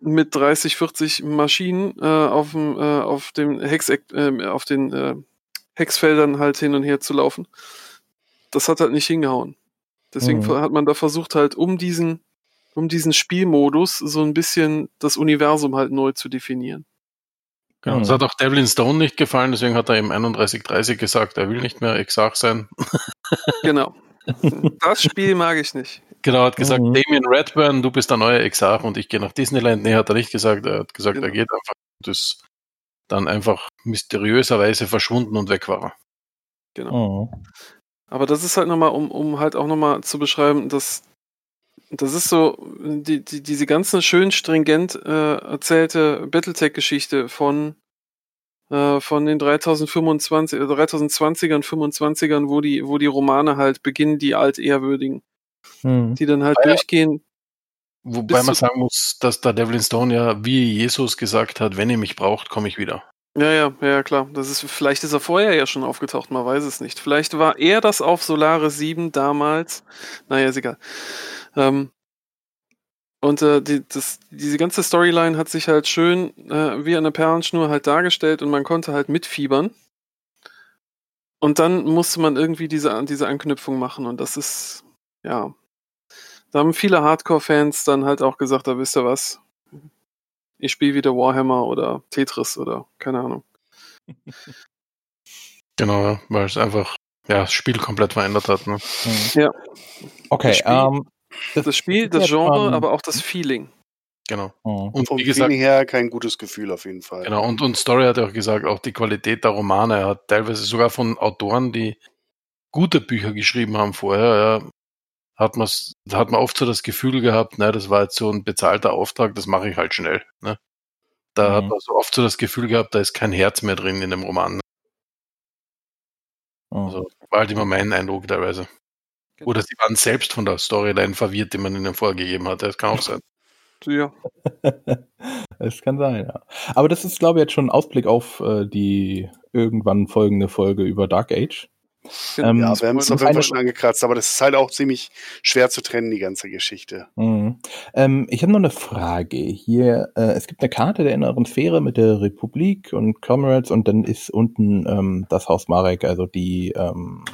mit 30, 40 Maschinen äh, auf dem, äh, auf dem Hex, äh, auf den äh, Hexfeldern halt hin und her zu laufen. Das hat halt nicht hingehauen. Deswegen Mhm. hat man da versucht, halt um diesen, um diesen Spielmodus so ein bisschen das Universum halt neu zu definieren. Genau. Das hat auch Devlin Stone nicht gefallen, deswegen hat er im 3130 gesagt, er will nicht mehr Exarch sein. Genau. Das Spiel mag ich nicht. Genau, hat gesagt, Mhm. Damien Redburn, du bist der neue Exarch und ich gehe nach Disneyland. Nee, hat er nicht gesagt. Er hat gesagt, Genau. er geht einfach. Und ist dann einfach mysteriöserweise verschwunden und weg war er. Genau. Mhm. Aber das ist halt nochmal, um, um halt auch nochmal zu beschreiben, dass das ist so, die, die, diese ganze schön stringent äh, erzählte Battletech-Geschichte von, äh, von den 3025, äh, 3020ern, 25ern, wo die, wo die Romane halt beginnen, die altehrwürdigen, Mhm. die dann halt ja. durchgehen. Wobei man sagen muss, dass der Devlin Stone ja wie Jesus gesagt hat, wenn ihr mich braucht, komme ich wieder. Ja, ja, ja, klar. Das ist, vielleicht ist er vorher ja schon aufgetaucht, man weiß es nicht. Vielleicht war er das auf Solaris 7 damals. Naja, ist egal. Ähm, und äh, die, das, diese ganze Storyline hat sich halt schön äh, wie eine Perlenschnur halt dargestellt und man konnte halt mitfiebern. Und dann musste man irgendwie diese, diese Anknüpfung machen und das ist, ja. Da haben viele Hardcore-Fans dann halt auch gesagt, da wisst ihr was, ich spiele wieder Warhammer oder Tetris oder keine Ahnung. Genau, ja, weil es einfach ja, das Spiel komplett verändert hat. Ne? Mhm. Ja. Okay, Das Spiel- ähm, Das Spiel, das jetzt Genre, aber auch das Feeling. Genau. Mhm. Und Vom wie gesagt, Feeling her kein gutes Gefühl auf jeden Fall. Genau, und, und Story hat ja auch gesagt, auch die Qualität der Romane. Er hat teilweise sogar von Autoren, die gute Bücher geschrieben haben vorher, ja, hat, man's, da hat man oft so das Gefühl gehabt, ne, das war jetzt so ein bezahlter Auftrag, das mache ich halt schnell. Ne? Da Mhm. hat man so oft so das Gefühl gehabt, da ist kein Herz mehr drin in dem Roman. Ne? Mhm. Also war halt immer mein Eindruck teilweise. Genau. Oder sie waren selbst von der Storyline verwirrt, die man ihnen vorgegeben hat. Das kann auch sein. Ja. Es kann sein, ja. Aber das ist, glaube ich, jetzt schon ein Ausblick auf äh, die irgendwann folgende Folge über Dark Age. Ähm, Ja, wir haben es auf jeden Fall schon angekratzt, aber das ist halt auch ziemlich schwer zu trennen, die ganze Geschichte. Mhm. Ähm, ich habe noch eine Frage. Hier, äh, es gibt eine Karte der inneren Sphäre mit der Republik und Comrades und dann ist unten ähm, das Haus Marek, also die, ähm,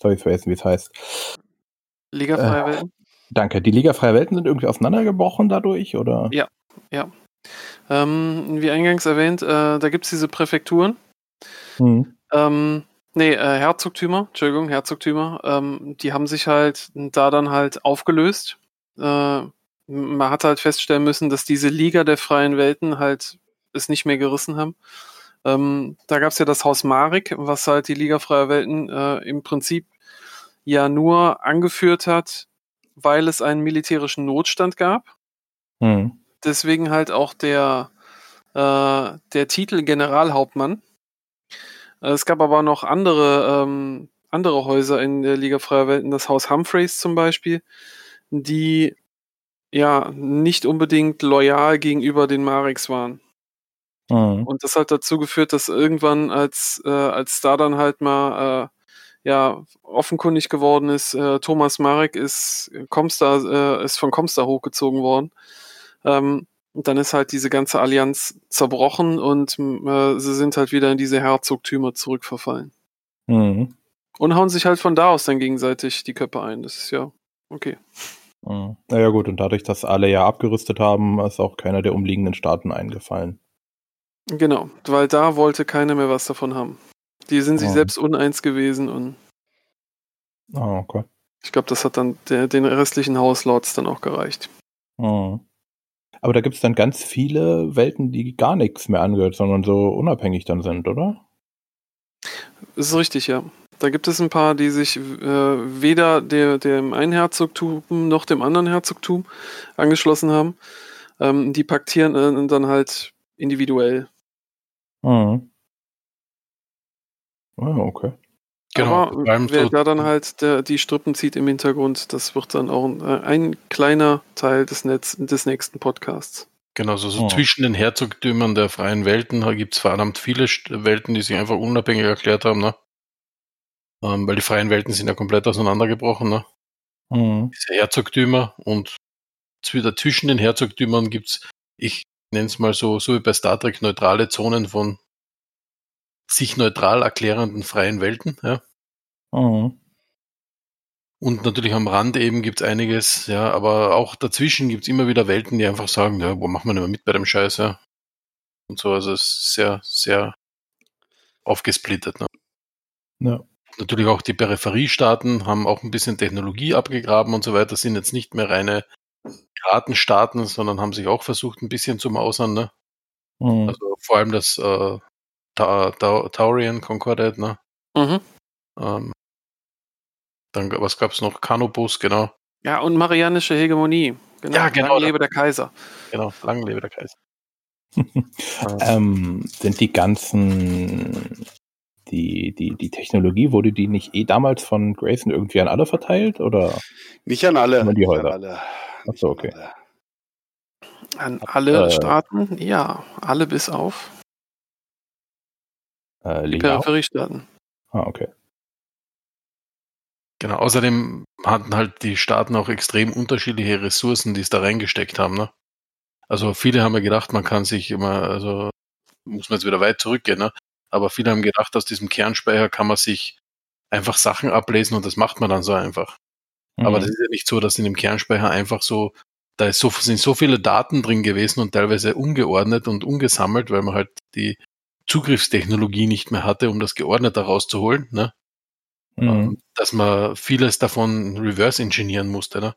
soll ich vergessen, wie es heißt. Liga Äh. Freie Welten. Danke. Die Liga Freier Welten sind irgendwie auseinandergebrochen dadurch, oder? Ja. Ähm, wie eingangs erwähnt, äh, da gibt es diese Präfekturen. Mhm. Ähm, nee, äh, Herzogtümer, Entschuldigung, Herzogtümer, ähm, die haben sich halt da dann halt aufgelöst. Äh, man hat halt feststellen müssen, dass diese Liga der freien Welten halt es nicht mehr gerissen haben. Ähm, da gab es ja das Haus Marek, was halt die Liga freier Welten äh, im Prinzip ja nur angeführt hat, weil es einen militärischen Notstand gab Mhm. deswegen halt auch der, äh, der Titel Generalhauptmann. Äh, Es gab aber noch andere, ähm, andere Häuser in der Liga Freier Welten, das Haus Humphreys zum Beispiel, die ja nicht unbedingt loyal gegenüber den Mareks waren. Mhm. Und das hat dazu geführt, dass irgendwann, als, äh, als da dann halt mal äh, ja offenkundig geworden ist, äh, Thomas Marek ist Comstar, äh, ist von Comstar hochgezogen worden. Ähm, und dann ist halt diese ganze Allianz zerbrochen und äh, sie sind halt wieder in diese Herzogtümer zurückverfallen. Mhm. Und hauen sich halt von da aus dann gegenseitig die Köpfe ein. Das ist ja okay. Mhm. Naja gut, und dadurch, dass alle ja abgerüstet haben, ist auch keiner der umliegenden Staaten eingefallen. Genau, weil da wollte keiner mehr was davon haben. Die sind sich Oh. selbst uneins gewesen und Ah, okay. ich glaube, das hat dann der, den restlichen Hauslords dann auch gereicht. Mhm. Aber da gibt es dann ganz viele Welten, die gar nichts mehr angehört, sondern so unabhängig dann sind, oder? Das ist richtig, ja. Da gibt es ein paar, die sich äh, weder der, dem einen Herzogtum noch dem anderen Herzogtum angeschlossen haben. Ähm, die paktieren äh, dann halt individuell. Mhm. Ah, okay. Genau, Aber wer so- da dann halt der, die Strippen zieht im Hintergrund, das wird dann auch ein, äh, ein kleiner Teil des, Netz, des nächsten Podcasts. Genau, so, so Oh. zwischen den Herzogtümern der freien Welten gibt es verdammt viele Welten, die sich einfach unabhängig erklärt haben, ne? Ähm, weil die freien Welten sind ja komplett auseinandergebrochen, ne? Mhm. Diese Herzogtümer und zw- zwischen den Herzogtümern gibt's, ich nenne es mal so, so wie bei Star Trek, neutrale Zonen von sich neutral erklärenden freien Welten, ja. Mhm. Und natürlich am Rand eben gibt's einiges, ja, aber auch dazwischen gibt's immer wieder Welten, die einfach sagen, ja, wo machen wir nicht mehr mit bei dem Scheiß, ja. Und so, also es ist sehr, sehr aufgesplittet. Ne? Ja. Natürlich auch die Peripheriestaaten haben auch ein bisschen Technologie abgegraben und so weiter, sind jetzt nicht mehr reine Piratenstaaten, sondern haben sich auch versucht, ein bisschen zu mausern. Ne? Mhm. Also vor allem das äh, Ta Ta Taurian Concordat, ne? Mhm. Ähm, dann, was gab's noch? Canobus, genau. Ja, und marianische Hegemonie. Genau, Ja, genau. Lang lebe der Kaiser. Genau, lang lebe der Kaiser. Ähm, sind die ganzen, die, die, die Technologie, wurde die nicht eh damals von Grayson irgendwie an alle verteilt? Oder? Nicht an alle. Nur die nicht an Häuser. alle. Ach so, okay. An alle. An alle Äh. Staaten? Ja, alle bis auf Äh, die? Peripheriestaaten. Ah, okay. Genau, außerdem hatten halt die Staaten auch extrem unterschiedliche Ressourcen, die es da reingesteckt haben. Ne? Also viele haben ja gedacht, man kann sich immer, also muss man jetzt wieder weit zurückgehen, ne? aber viele haben gedacht, aus diesem Kernspeicher kann man sich einfach Sachen ablesen und das macht man dann so einfach. Aber Mhm. das ist ja nicht so, dass in dem Kernspeicher einfach so, da ist so, sind so viele Daten drin gewesen und teilweise ungeordnet und ungesammelt, weil man halt die Zugriffstechnologie nicht mehr hatte, um das geordnet rauszuholen, ne? Mhm. ähm, dass man vieles davon reverse engineeren musste. Ne?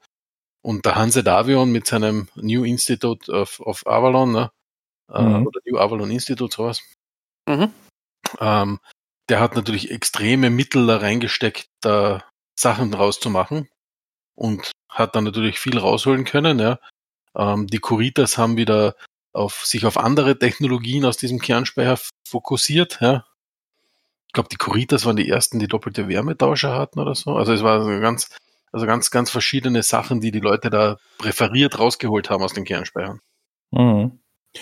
Und der Hanse Davion mit seinem New Institute of, of Avalon, ne? äh, Mhm. oder New Avalon Institute, sowas, Mhm. ähm, der hat natürlich extreme Mittel da reingesteckt, da Sachen draus zu machen und hat dann natürlich viel rausholen können. Ja. Ähm, die Kuritas haben wieder auf sich auf andere Technologien aus diesem Kernspeicher fokussiert. Ja. Ich glaube, die Kuritas waren die ersten, die doppelte Wärmetauscher hatten oder so. Also es war so ganz, also ganz, ganz verschiedene Sachen, die die Leute da präferiert rausgeholt haben aus den Kernspeichern. Mhm.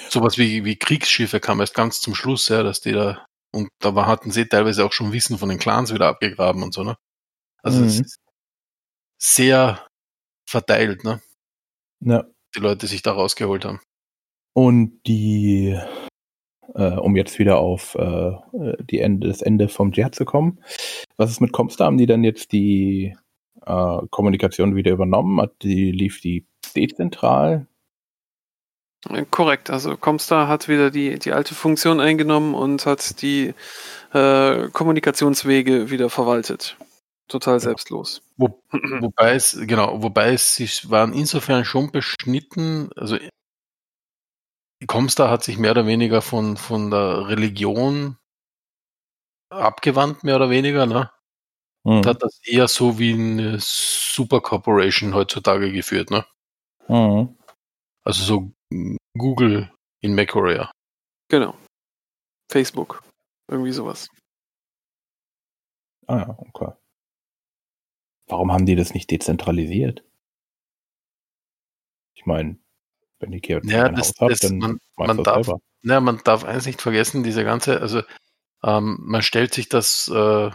Sowas wie, wie Kriegsschiffe kam erst ganz zum Schluss, ja, dass die da, und da war, hatten sie teilweise auch schon Wissen von den Clans wieder abgegraben und so, ne? Also es Mhm. ist sehr verteilt, ne? Ja. Die Leute sich da rausgeholt haben. Und die, äh, um jetzt wieder auf äh, die Ende, das Ende vom Jihad zu kommen, was ist mit Comstar? Haben die dann jetzt die äh, Kommunikation wieder übernommen? Hat die, lief die dezentral? Korrekt, also Comstar hat wieder die, die alte Funktion eingenommen und hat die äh, Kommunikationswege wieder verwaltet. Total selbstlos. Wo, wobei es, genau, wobei es sich waren insofern schon beschnitten, also Comstar hat sich mehr oder weniger von, von der Religion abgewandt, mehr oder weniger, ne? Mhm. Und hat das eher so wie eine Supercorporation heutzutage geführt, ne? Mhm. Also so Google in MacOrea. Genau. Facebook. Irgendwie sowas. Ah ja, okay. Warum haben die das nicht dezentralisiert? Ich meine, wenn ich hier Ja, das, Haus habe, dann man, man darf, selber. Ja, man darf eins nicht vergessen, diese ganze, also ähm, man stellt sich das äh,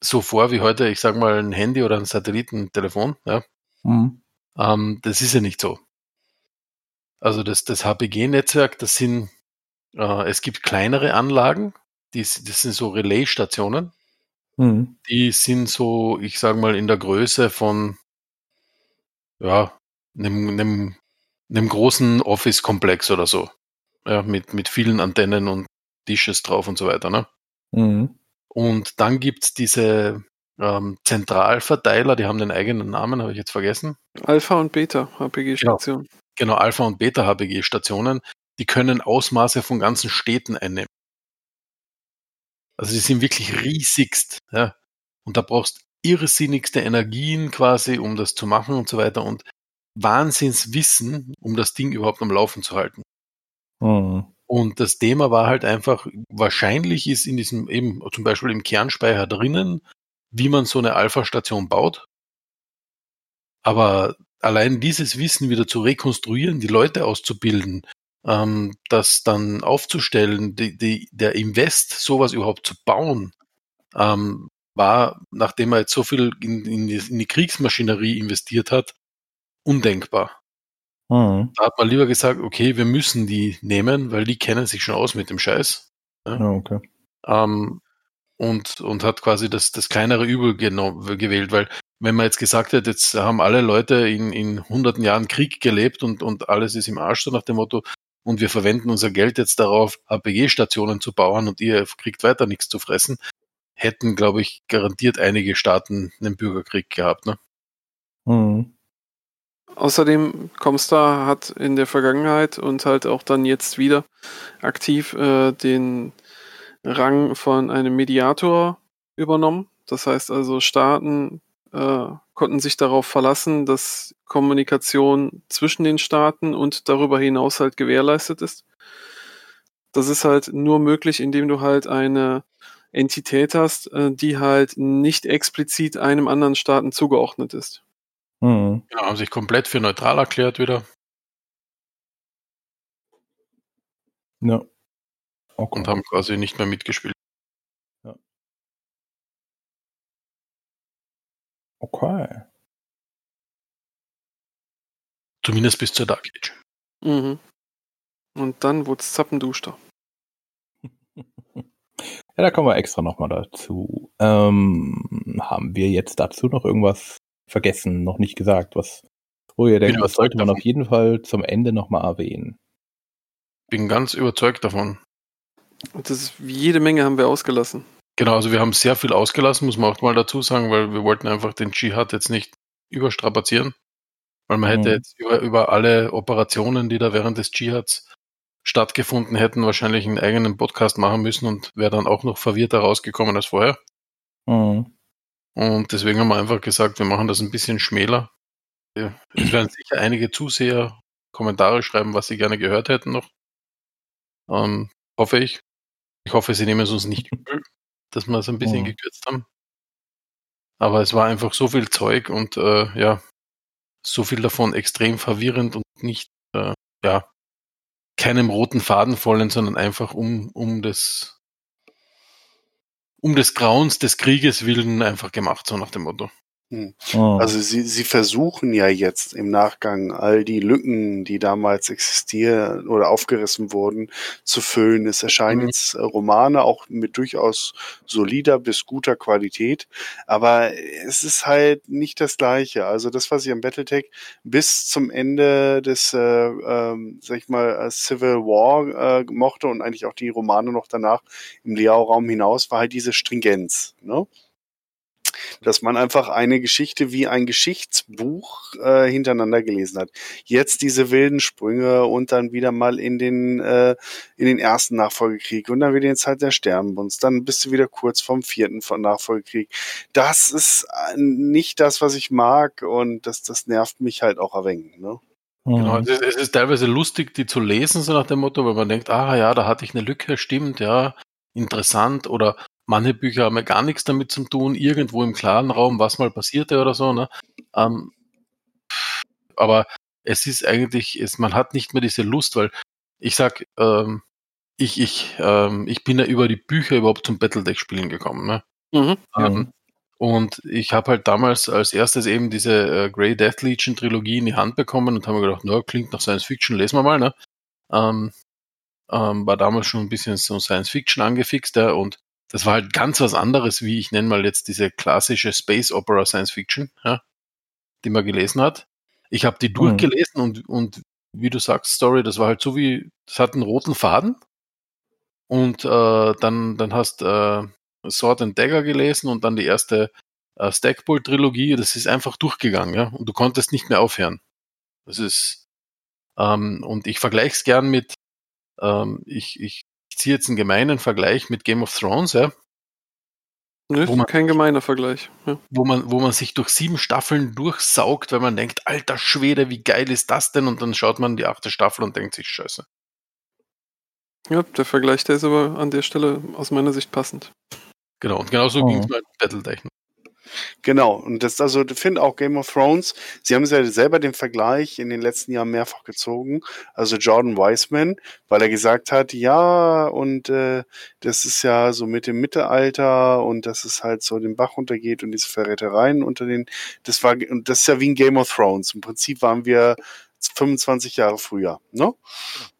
so vor wie heute, ich sag mal, ein Handy oder ein Satellitentelefon. Ja. Mhm. Ähm, das ist ja nicht so. Also das, das HPG-Netzwerk, das sind, äh, es gibt kleinere Anlagen, die, das sind so Relaisstationen, Mhm. die sind so, ich sag mal, in der Größe von ja, einem, einem, einem großen Office-Komplex oder so. Ja, mit, mit vielen Antennen und Dishes drauf und so weiter. Ne? Mhm. Und dann gibt's diese ähm, Zentralverteiler, die haben den eigenen Namen, habe ich jetzt vergessen. Alpha und Beta, HPG-Station. Genau, Alpha- und Beta-HPG-Stationen, die können Ausmaße von ganzen Städten einnehmen. Also die sind wirklich riesigst. Ja? Und da brauchst irrsinnigste Energien quasi, um das zu machen und so weiter. Und Wahnsinnswissen, um das Ding überhaupt am Laufen zu halten. Mhm. Und das Thema war halt einfach, wahrscheinlich ist in diesem eben zum Beispiel im Kernspeicher drinnen, wie man so eine Alpha-Station baut. Aber allein dieses Wissen wieder zu rekonstruieren, die Leute auszubilden, ähm, das dann aufzustellen, die, die, der Invest, sowas überhaupt zu bauen, ähm, war, nachdem er jetzt so viel in, in, die, in die Kriegsmaschinerie investiert hat, undenkbar. Mhm. Da hat man lieber gesagt, okay, wir müssen die nehmen, weil die kennen sich schon aus mit dem Scheiß. Ja, okay. Ähm, und, und hat quasi das, das kleinere Übel gewählt, weil wenn man jetzt gesagt hätte, jetzt haben alle Leute in, in hunderten Jahren Krieg gelebt und, und alles ist im Arsch, so nach dem Motto, und wir verwenden unser Geld jetzt darauf, HPG-Stationen zu bauen und ihr kriegt weiter nichts zu fressen, hätten, glaube ich, garantiert einige Staaten einen Bürgerkrieg gehabt. Ne? Mhm. Außerdem, Comstar hat in der Vergangenheit und halt auch dann jetzt wieder aktiv äh, den Rang von einem Mediator übernommen. Das heißt also, Staaten äh, konnten sich darauf verlassen, dass Kommunikation zwischen den Staaten und darüber hinaus halt gewährleistet ist. Das ist halt nur möglich, indem du halt eine Entität hast, äh, die halt nicht explizit einem anderen Staaten zugeordnet ist. Mhm. Genau, haben sich komplett für neutral erklärt wieder Ja. Okay. und haben quasi nicht mehr mitgespielt. okay. Zumindest bis zur Dark Age. Mhm. Und dann wurde es zappenduster. Ja, da kommen wir extra nochmal dazu. Ähm, haben wir jetzt dazu noch irgendwas vergessen, noch nicht gesagt, was wo ihr denkt, das sollte man überzeugt auf jeden Fall zum Ende nochmal erwähnen. Bin ganz überzeugt davon. Und das ist, jede Menge haben wir ausgelassen. Genau, also wir haben sehr viel ausgelassen, muss man auch mal dazu sagen, weil wir wollten einfach den Dschihad jetzt nicht überstrapazieren. Weil man hätte Mhm. jetzt über, über alle Operationen, die da während des Dschihads stattgefunden hätten, wahrscheinlich einen eigenen Podcast machen müssen und wäre dann auch noch verwirrter rausgekommen als vorher. Mhm. Und deswegen haben wir einfach gesagt, wir machen das ein bisschen schmäler. Ja, Es werden sicher einige Zuseher Kommentare schreiben, was sie gerne gehört hätten noch. Ähm, hoffe ich. Ich hoffe, sie nehmen es uns nicht übel, dass wir es ein bisschen Mhm. gekürzt haben. Aber es war einfach so viel Zeug und äh, ja, so viel davon extrem verwirrend und nicht, äh, ja, keinem roten Faden folgen, sondern einfach um, um des, um des Grauens des Krieges willen einfach gemacht, so nach dem Motto. Mhm. Also sie, sie versuchen ja jetzt im Nachgang all die Lücken, die damals existieren oder aufgerissen wurden, zu füllen. Es erscheinen Mhm. jetzt äh, Romane auch mit durchaus solider bis guter Qualität, aber es ist halt nicht das Gleiche. Also das, was ich am Battletech bis zum Ende des, äh, ähm, sag ich mal, äh, Civil War äh, mochte und eigentlich auch die Romane noch danach im Liao-Raum hinaus, war halt diese Stringenz. Ne? Dass man einfach eine Geschichte wie ein Geschichtsbuch äh, hintereinander gelesen hat. Jetzt diese wilden Sprünge und dann wieder mal in den äh, in den ersten Nachfolgekrieg und dann wieder in die Zeit der Sternenbunds. Dann bist du wieder kurz vom vierten von Nachfolgekrieg. Das ist äh, nicht das, was ich mag und das das nervt mich halt auch ein wenig. Ne? Genau, Mhm. es ist, es ist teilweise lustig, die zu lesen, so nach dem Motto, weil man denkt, ah ja, da hatte ich eine Lücke, stimmt, ja, interessant. Oder manche Bücher haben ja gar nichts damit zu tun, irgendwo im klaren Raum, was mal passierte oder so. Ne? Ähm, aber es ist eigentlich, es, man hat nicht mehr diese Lust, weil ich sag, ähm, ich, ich, ähm, ich bin ja über die Bücher überhaupt zum Battledeck-Spielen gekommen. Ne? Mhm. Ähm, Und ich habe halt damals als erstes eben diese äh, Grey Death Legion Trilogie in die Hand bekommen und habe mir gedacht, na, klingt nach Science Fiction, lesen wir mal, ne? Ähm, ähm, war damals schon ein bisschen so Science Fiction angefixt, ja, und das war halt ganz was anderes, wie ich nenne mal jetzt diese klassische Space Opera Science Fiction, ja, die man gelesen hat. Ich habe die Mhm. durchgelesen und, und wie du sagst, Story, das war halt so wie, das hat einen roten Faden. Und äh, dann, dann hast äh, Sword and Dagger gelesen und dann die erste äh, Stackpole-Trilogie. Das ist einfach durchgegangen, ja. Und du konntest nicht mehr aufhören. Das ist, ähm, und ich vergleiche es gern mit, ähm, ich, ich, ich ziehe jetzt einen gemeinen Vergleich mit Game of Thrones, ja, Ne? Wo man- Kein gemeiner Vergleich. Ja. wo man, wo man sich durch sieben Staffeln durchsaugt, weil man denkt, alter Schwede, wie geil ist das denn? Und dann schaut man die achte Staffel und denkt sich, scheiße. ja, der Vergleich, der ist aber an der Stelle aus meiner Sicht passend. Genau, und genauso Oh. ging es mit Battletech. Genau, und das also ich finde auch Game of Thrones, sie haben ja selber den Vergleich in den letzten Jahren mehrfach gezogen, also Jordan Wiseman, weil er gesagt hat, ja, und äh, das ist ja so mit dem Mittelalter und dass es halt so den Bach runtergeht und diese Verrätereien unter den, das war, und das ist ja wie ein Game of Thrones. Im Prinzip waren wir 25 Jahre früher, ne?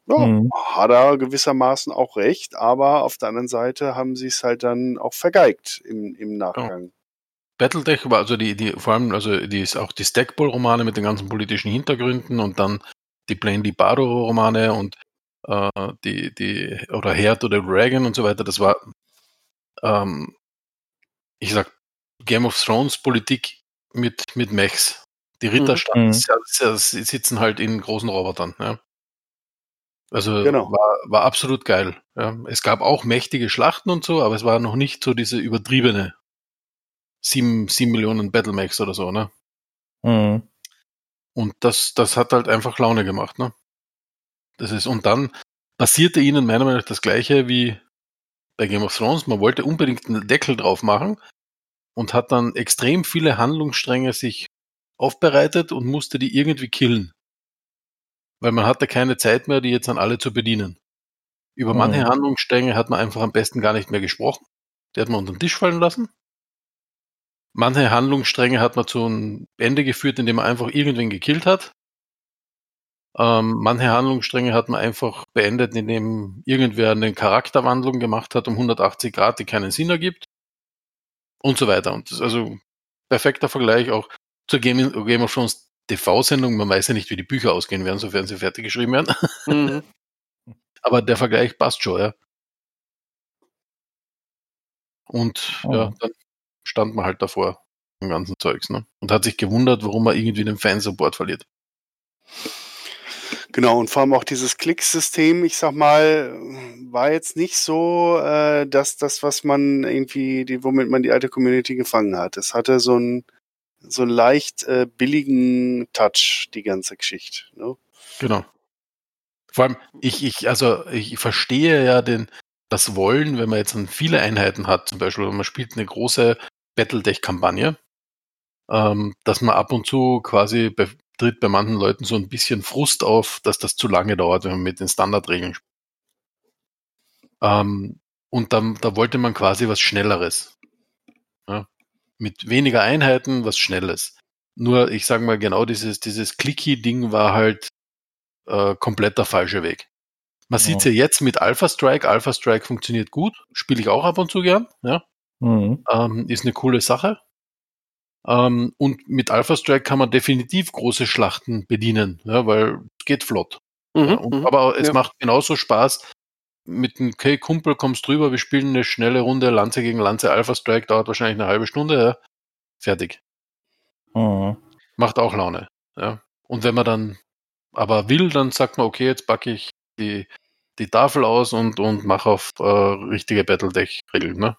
Ja, Mhm. hat er gewissermaßen auch recht, aber auf der anderen Seite haben sie es halt dann auch vergeigt im, im Nachgang. Battletech war also die, die, vor allem, also die ist auch die Stackpole-Romane mit den ganzen politischen Hintergründen und dann die Plain Libaro-Romane und äh, die, die, oder Herd oder Dragon und so weiter, das war, ähm, ich sag, Game of Thrones Politik mit, mit Mechs. Die Ritter Mhm. Mhm. sitzen halt in großen Robotern, ja. Also Genau. war, war absolut geil. Ja. Es gab auch mächtige Schlachten und so, aber es war noch nicht so diese übertriebene sieben, sieben Millionen Battlemax oder so, ne? Mhm. Und das, das hat halt einfach Laune gemacht, ne? Das ist, und dann passierte ihnen meiner Meinung nach das gleiche wie bei Game of Thrones. Man wollte unbedingt einen Deckel drauf machen und hat dann extrem viele Handlungsstränge sich aufbereitet und musste die irgendwie killen. Weil man hatte keine Zeit mehr, die jetzt an alle zu bedienen. Über Mhm. manche Handlungsstränge hat man einfach am besten gar nicht mehr gesprochen. Die hat man unter den Tisch fallen lassen. Manche Handlungsstränge hat man zu einem Ende geführt, indem man einfach irgendwen gekillt hat. Ähm, manche Handlungsstränge hat man einfach beendet, indem irgendwer eine Charakterwandlung gemacht hat um 180 Grad, die keinen Sinn ergibt. Und so weiter. Und das ist also perfekter Vergleich auch zur Game, Game of Thrones TV-Sendung. Man weiß ja nicht, wie die Bücher ausgehen werden, sofern sie fertig geschrieben werden. Mhm. Aber der Vergleich passt schon, ja. Und Oh. ja, dann stand man halt davor im ganzen Zeugs, ne? Und hat sich gewundert, warum man irgendwie den Fansupport verliert. Genau, und vor allem auch dieses Klicksystem, ich sag mal, war jetzt nicht so, äh, dass das, was man irgendwie, die, womit man die alte Community gefangen hat. Es hatte so einen so einen leicht äh, billigen Touch, die ganze Geschichte. Ne? Genau. Vor allem, ich, ich, also ich verstehe ja den, das Wollen, wenn man jetzt viele Einheiten hat, zum Beispiel, wenn man spielt eine große Battletech-Kampagne, ähm, dass man ab und zu quasi bei, tritt bei manchen Leuten so ein bisschen Frust auf, dass das zu lange dauert, wenn man mit den Standardregeln spielt. Ähm, und dann, da wollte man quasi was Schnelleres. Ja? Mit weniger Einheiten, was Schnelles. Nur, ich sage mal, genau dieses, dieses Clicky-Ding war halt äh, komplett der falsche Weg. Man Ja. sieht's ja jetzt mit Alpha Strike. Alpha Strike funktioniert gut, spiele ich auch ab und zu gern. Ja? Mhm. Ähm, ist eine coole Sache. Ähm, und mit Alpha Strike kann man definitiv große Schlachten bedienen, ja, weil es geht flott. Mhm. Ja, und, mhm. aber es Ja. macht genauso Spaß. Mit einem okay, Kumpel kommst drüber, wir spielen eine schnelle Runde, Lanze gegen Lanze, Alpha Strike dauert wahrscheinlich eine halbe Stunde, ja. fertig. Mhm. Macht auch Laune. Ja. Und wenn man dann aber will, dann sagt man, okay, jetzt packe ich die, die Tafel aus und, und mache auf äh, richtige Battletech-Regeln. Ne?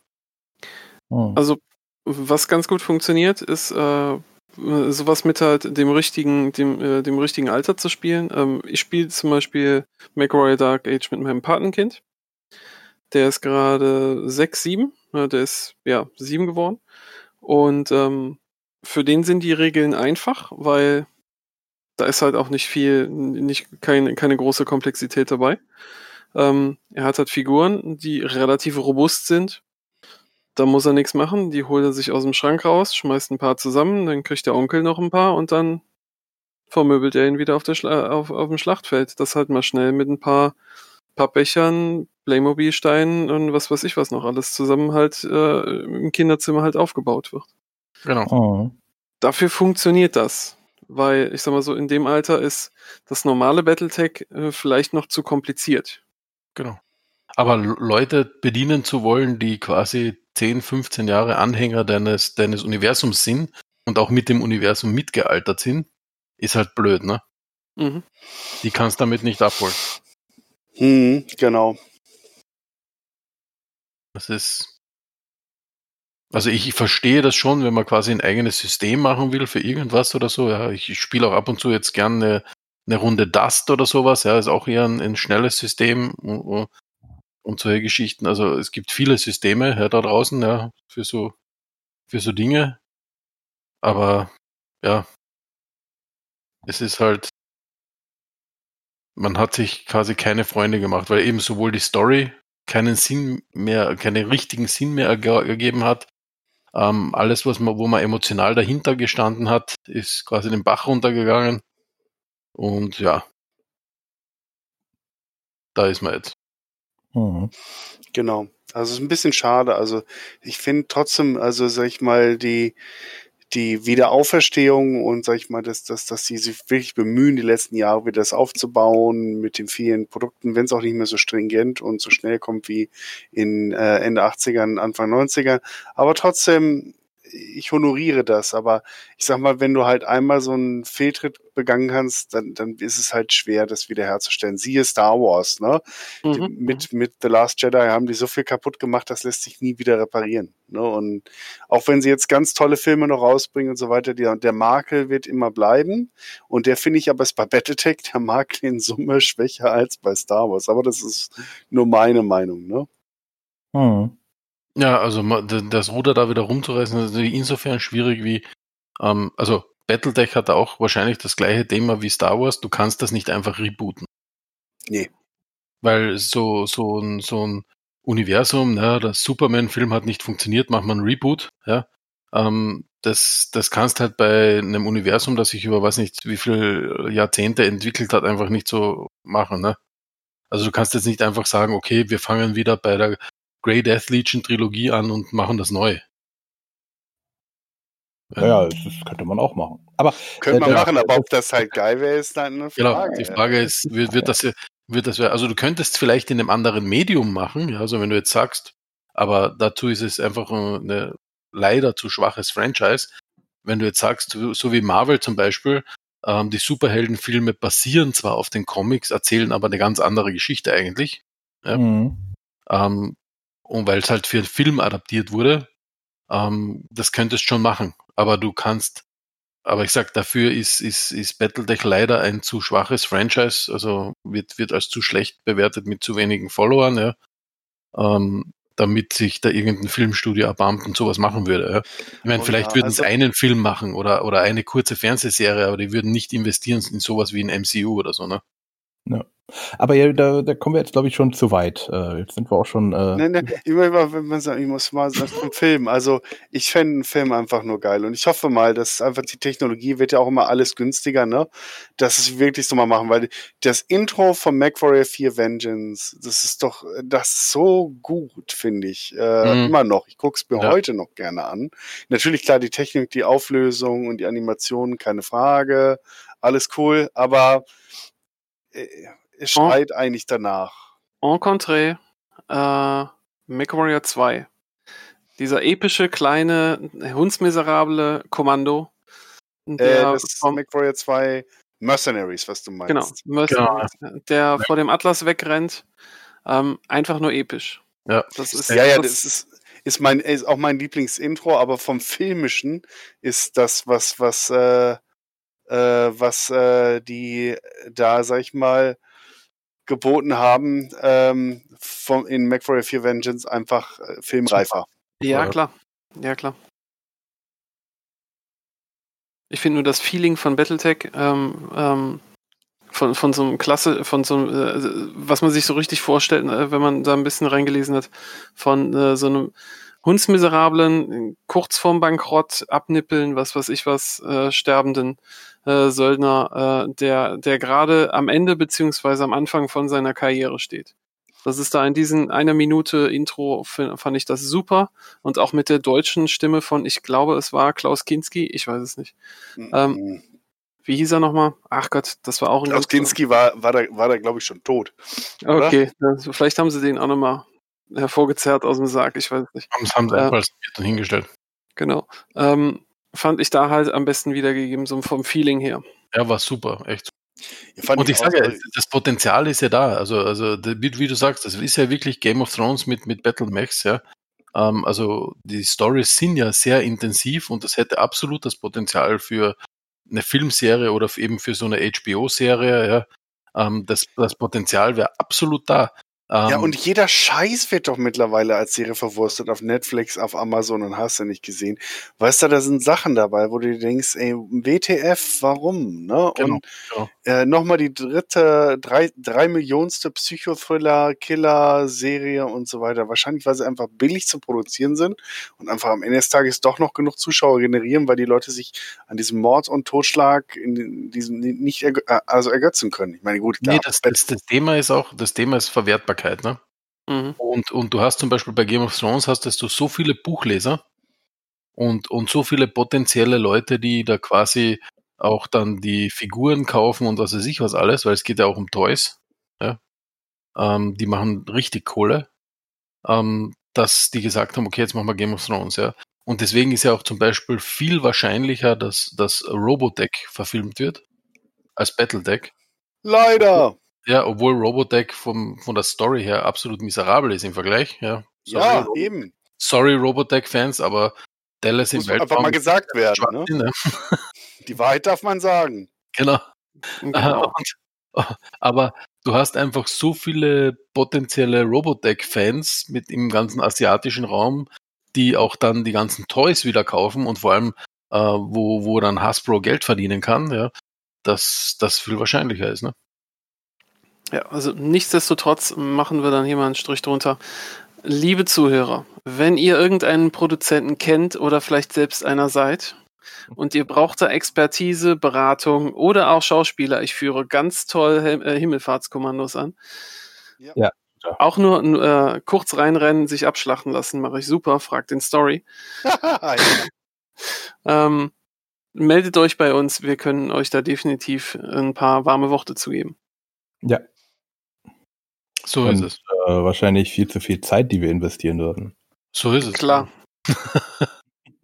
Mhm. Also, was ganz gut funktioniert, ist äh, sowas mit halt dem richtigen, dem, äh, dem richtigen Alter zu spielen. Ähm, ich spiele zum Beispiel McRoy Dark Age mit meinem Patenkind. Der ist gerade sechs, sieben. Ja, der ist ja sieben geworden. Und ähm, für den sind die Regeln einfach, weil da ist halt auch nicht viel, nicht keine, keine große Komplexität dabei. Ähm, er hat halt Figuren, die relativ robust sind. Da muss er nichts machen. Die holt er sich aus dem Schrank raus, schmeißt ein paar zusammen, dann kriegt der Onkel noch ein paar und dann vermöbelt er ihn wieder auf, der Schla auf, auf dem Schlachtfeld. Das halt mal schnell mit ein paar, paar Bechern, Playmobil-Steinen und was weiß ich was noch alles zusammen halt äh, im Kinderzimmer halt aufgebaut wird. Genau. Oh. Dafür funktioniert das. Weil, ich sag mal so, in dem Alter ist das normale Battletech äh, vielleicht noch zu kompliziert. Genau. Aber Leute bedienen zu wollen, die quasi 10, 15 Jahre Anhänger deines, deines Universums sind und auch mit dem Universum mitgealtert sind, ist halt blöd, ne? Mhm. Die kannst damit nicht abholen. Hm, genau. Das ist. Also ich, ich verstehe das schon, wenn man quasi ein eigenes System machen will für irgendwas oder so. Ja, ich spiele auch ab und zu jetzt gerne eine, eine Runde Dust oder sowas. Ja, ist auch eher ein, ein schnelles System und, solche Geschichten. Also es gibt viele Systeme ja, da draußen, ja, für so, für so Dinge. Aber ja, es ist halt, man hat sich quasi keine Freunde gemacht, weil eben sowohl die Story keinen Sinn mehr, keinen richtigen Sinn mehr erge- ergeben hat. Ähm, alles, was man, wo man emotional dahinter gestanden hat, ist quasi den Bach runtergegangen. Und ja, da ist man jetzt. Mhm. Genau. Also es ist ein bisschen schade. Also ich finde trotzdem, also sag ich mal, die, die Wiederauferstehung und sag ich mal, dass, dass, dass sie sich wirklich bemühen, die letzten Jahre wieder das aufzubauen mit den vielen Produkten, wenn es auch nicht mehr so stringent und so schnell kommt wie in äh, Ende 80ern, Anfang 90er. Aber trotzdem, ich honoriere das. Aber ich sag mal, wenn du halt einmal so einen Fehltritt begangen hast, dann, dann ist es halt schwer, das wiederherzustellen. Siehe Star Wars, ne? Die, Mhm. mit, mit The Last Jedi haben die so viel kaputt gemacht, das lässt sich nie wieder reparieren. Ne? Und auch wenn sie jetzt ganz tolle Filme noch rausbringen und so weiter, die, der Makel wird immer bleiben. Und der finde ich aber ist bei Battletech der Makel in Summe schwächer als bei Star Wars. Aber das ist nur meine Meinung. Ne? Mhm. Ja, also das Ruder da wieder rumzureißen, ist natürlich insofern schwierig wie, ähm, also Battletech hat auch wahrscheinlich das gleiche Thema wie Star Wars. Du kannst das nicht einfach rebooten. Nee. Weil so, so ein, so ein Universum, ne, der Superman-Film hat nicht funktioniert, macht man ein Reboot, ja. Ähm, das, das kannst halt bei einem Universum, das sich über weiß nicht wie viele Jahrzehnte entwickelt hat, einfach nicht so machen, ne. Also du kannst jetzt nicht einfach sagen, okay, wir fangen wieder bei der Grey Death Legion Trilogie an und machen das neu. Ja, das, das könnte man auch machen. Aber Könnte man Ja, machen, aber ob das halt geil wäre, ist dann eine Genau, Frage. die Frage ist, wird, wird das, wird das, also du könntest vielleicht in einem anderen Medium machen, ja, also wenn du jetzt sagst, aber dazu ist es einfach eine leider zu schwaches Franchise. Wenn du jetzt sagst, so wie Marvel zum Beispiel, ähm, die Superheldenfilme basieren zwar auf den Comics, erzählen aber eine ganz andere Geschichte eigentlich. Ja. Mhm. Ähm, und weil es halt für einen Film adaptiert wurde, ähm, das könntest schon machen. Aber du kannst, aber ich sag, dafür ist, ist, ist Battletech leider ein zu schwaches Franchise, also wird, wird als zu schlecht bewertet mit zu wenigen Followern, ja. Ähm, damit sich da irgendein Filmstudio erbarmt und sowas machen würde. Ja. Ich meine, Oh vielleicht ja, würden sie also- einen Film machen oder, oder eine kurze Fernsehserie, aber die würden nicht investieren in sowas wie ein MCU oder so, ne? Aber ja, da, da kommen wir jetzt, glaube ich, schon zu weit. Äh, jetzt sind wir auch schon. Äh, Nee, nee, immer, immer, wenn man sagt, ich muss mal sagen, vom Film. Also, ich fände einen Film einfach nur geil. Und ich hoffe mal, dass einfach die Technologie wird ja auch immer alles günstiger, ne? Dass es wirklich so mal machen, weil das Intro von MacWarrior 4 Vengeance, das ist doch, das ist so gut, finde ich. Äh, Mhm. Immer noch. Ich gucke es mir Ja. heute noch gerne an. Natürlich, klar, die Technik, die Auflösung und die Animationen, keine Frage. Alles cool, aber äh, es schreit eigentlich danach. En contraire, äh, MechWarrior 2. Dieser epische, kleine, hundsmiserable Kommando. Äh, Der das ist vom, MacWarrior 2 Mercenaries, was du meinst. genau, Mercenaries, der vor dem Atlas wegrennt. Ähm, einfach nur episch. Ja. Das ist, Ja, ja, das, das ist, ist, mein, ist auch mein Lieblingsintro, aber vom Filmischen ist das, was, was, äh, äh, was äh, die da, sag ich mal, geboten haben, ähm, vom, in MacWarrior 4 Vengeance einfach äh, filmreifer. Ja, Ja. klar. Ja, klar. Ich finde nur das Feeling von Battletech, ähm, ähm, von, von so einem Klasse, von so einem, äh, was man sich so richtig vorstellt, äh, wenn man da ein bisschen reingelesen hat, von äh, so einem Hundsmiserablen, kurz vorm Bankrott, abnippeln, was weiß ich was, äh, sterbenden äh, Söldner, äh, der, der gerade am Ende beziehungsweise am Anfang von seiner Karriere steht. Das ist da in diesen einer Minute Intro fand ich das super und auch mit der deutschen Stimme von, ich glaube, es war Klaus Kinski, ich weiß es nicht. Mhm. Ähm, wie hieß er nochmal? Ach Gott, das war auch ein Klaus Kinski war, war da, war da glaube ich, schon tot. oder? Okay, also vielleicht haben sie den auch nochmal hervorgezerrt aus dem Sarg, ich weiß es nicht. Haben, haben sie Ja. einfach als dann hingestellt. Genau. Ähm, fand ich da halt am besten wiedergegeben, so vom Feeling her. Ja, war super, echt. Ja, fand Und ich sage ja, das Potenzial ist ja da. Also, also wie, wie du sagst, das ist ja wirklich Game of Thrones mit, mit Battle Max, ja. Ähm, also die Stories sind ja sehr intensiv und das hätte absolut das Potenzial für eine Filmserie oder eben für so eine HBO-Serie, ja. Ähm, das, das Potenzial wäre absolut da. Ähm, Ja, und jeder Scheiß wird doch mittlerweile als Serie verwurstet auf Netflix, auf Amazon und hast du nicht gesehen. Weißt du, da sind Sachen dabei, wo du denkst, ey, WTF, warum? Ne? Genau, und genau. äh, nochmal die dritte, drei, drei Millionste Psychothriller, Killer-Serie und so weiter. Wahrscheinlich, weil sie einfach billig zu produzieren sind und einfach am Ende des Tages doch noch genug Zuschauer generieren, weil die Leute sich an diesem Mord und Totschlag in diesem nicht ergö äh, also ergötzen können. Ich meine, gut, klar, nee, das, das, das Thema ist auch, das Thema ist Verwertbarkeit, ne? Mhm. Und, und du hast zum Beispiel bei Game of Thrones hast du so viele Buchleser und, und so viele potenzielle Leute, die da quasi auch dann die Figuren kaufen und was weiß ich was alles, weil es geht ja auch um Toys. Ja? Ähm, die machen richtig Kohle, ähm, dass die gesagt haben, okay, jetzt machen wir Game of Thrones, ja. Und deswegen ist ja auch zum Beispiel viel wahrscheinlicher, dass das Robotech verfilmt wird als Battletech. leider. Ja, obwohl Robotech vom, von der Story her absolut miserabel ist im Vergleich. Ja, Ja, Robo- eben. sorry Robotech-Fans, aber Dallas im Muss Weltraum. einfach mal gesagt werden. Ne? Ne? Die Wahrheit darf man sagen. Genau. Genau. Und, aber du hast einfach so viele potenzielle Robotech-Fans mit im ganzen asiatischen Raum, die auch dann die ganzen Toys wieder kaufen und vor allem, äh, wo, wo dann Hasbro Geld verdienen kann, ja, dass das viel wahrscheinlicher ist. Ne? Ja, also nichtsdestotrotz machen wir dann hier mal einen Strich drunter. Liebe Zuhörer, wenn ihr irgendeinen Produzenten kennt oder vielleicht selbst einer seid und ihr braucht da Expertise, Beratung oder auch Schauspieler, ich führe ganz toll Him äh, Himmelfahrtskommandos an. Ja. Ja. Auch nur äh, kurz reinrennen, sich abschlachten lassen, mache ich super, fragt den Story. ja. Ähm, meldet euch bei uns, wir können euch da definitiv ein paar warme Worte zu geben. Ja, So Und- ist es. äh, wahrscheinlich viel zu viel Zeit, die wir investieren würden. So ist es. Klar.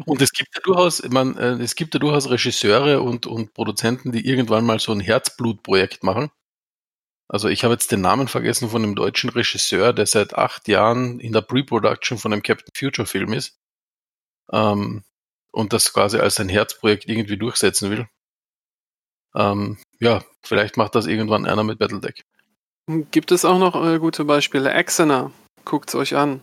Und es gibt ja durchaus, man, äh, es gibt ja durchaus Regisseure und, und Produzenten, die irgendwann mal so ein Herzblutprojekt machen. Also ich habe jetzt den Namen vergessen von einem deutschen Regisseur, der seit acht Jahren in der Pre-Production von einem Captain Future Film ist. Ähm, und das quasi als sein Herzprojekt irgendwie durchsetzen will. Ähm, ja, vielleicht macht das irgendwann einer mit Battletech. Gibt es auch noch äh, gute Beispiele? Axena, guckt's euch an.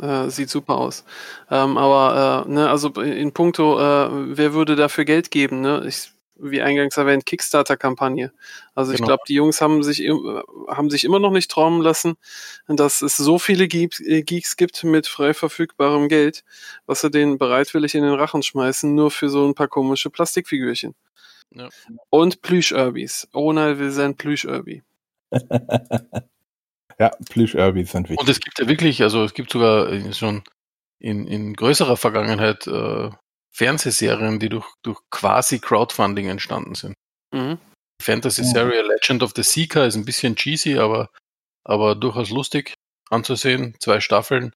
Äh, sieht super aus. Ähm, aber, äh, ne, also in puncto, äh, wer würde dafür Geld geben, ne? Ich, wie eingangs erwähnt, Kickstarter-Kampagne. Also ich Genau. glaube, die Jungs haben sich, haben sich immer noch nicht träumen lassen, dass es so viele Geeks, äh, Geeks gibt mit frei verfügbarem Geld, was sie denen bereitwillig in den Rachen schmeißen, nur für so ein paar komische Plastikfigürchen. Ja. Und Plüsch-Urbis. Ronald will sein Plüsch-Urbi. Ja, Plüsch-Urbis sind wichtig. Und es gibt ja wirklich, also es gibt sogar schon in, in größerer Vergangenheit äh, Fernsehserien, die durch, durch quasi Crowdfunding entstanden sind. Mhm. Fantasy-Serie Legend of the Seeker ist ein bisschen cheesy, aber, aber durchaus lustig anzusehen. Zwei Staffeln,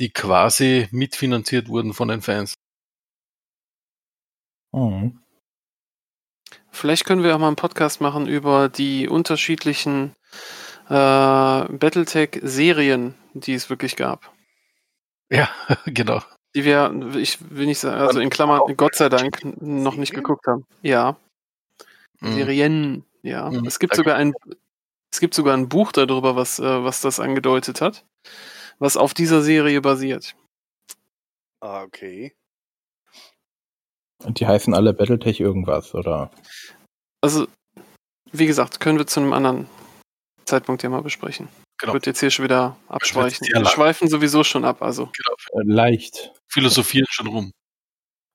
die quasi mitfinanziert wurden von den Fans. Mhm. Vielleicht können wir auch mal einen Podcast machen über die unterschiedlichen äh, Battletech-Serien, die es wirklich gab. Ja, genau. Die wir, ich will nicht sagen, also in Klammern, Gott sei Dank, noch nicht geguckt haben. Ja, Mhm. Serien, ja. Mhm. Es gibt sogar ein, es gibt sogar ein Buch darüber, was, äh, was das angedeutet hat, was auf dieser Serie basiert. Ah, okay. Und die heißen alle Battletech irgendwas, oder? Also, wie gesagt, können wir zu einem anderen Zeitpunkt ja mal besprechen. Genau. Wird jetzt hier schon wieder abschweichen. Wir schweifen sowieso schon ab, also. Äh, leicht. Philosophieren schon rum.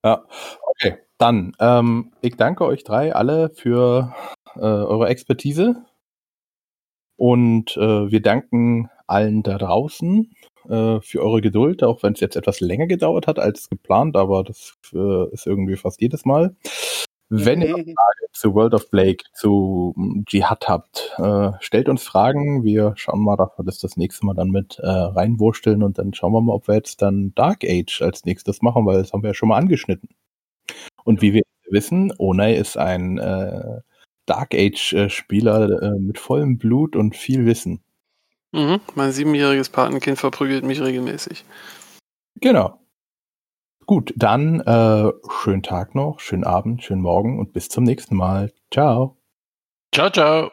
Ja, okay. Dann, ähm, ich danke euch drei alle für äh, eure Expertise. Und äh, wir danken allen da draußen äh, für eure Geduld, auch wenn es jetzt etwas länger gedauert hat als geplant, aber das äh, ist irgendwie fast jedes Mal. Wenn ihr Mhm. zu World of Blake, zu mm, Dschihad habt, äh, stellt uns Fragen. Wir schauen mal, dass wir das das nächste Mal dann mit äh, reinwursteln und dann schauen wir mal, ob wir jetzt dann Dark Age als nächstes machen, weil das haben wir ja schon mal angeschnitten. Und wie wir wissen, Onai ist ein äh, Dark Age-Spieler äh, mit vollem Blut und viel Wissen. Mhm. Mein siebenjähriges Patenkind verprügelt mich regelmäßig. Genau. Gut, dann äh, schönen Tag noch, schönen Abend, schönen Morgen und bis zum nächsten Mal. Ciao. Ciao, ciao.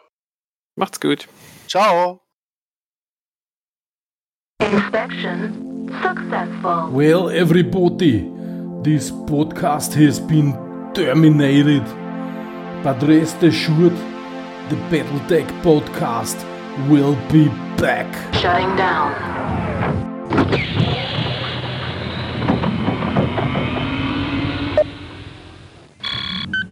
Macht's gut. Ciao. Inspection successful. Well, everybody, this podcast has been terminated. But rest assured, the Battletech podcast will be back. Shutting down.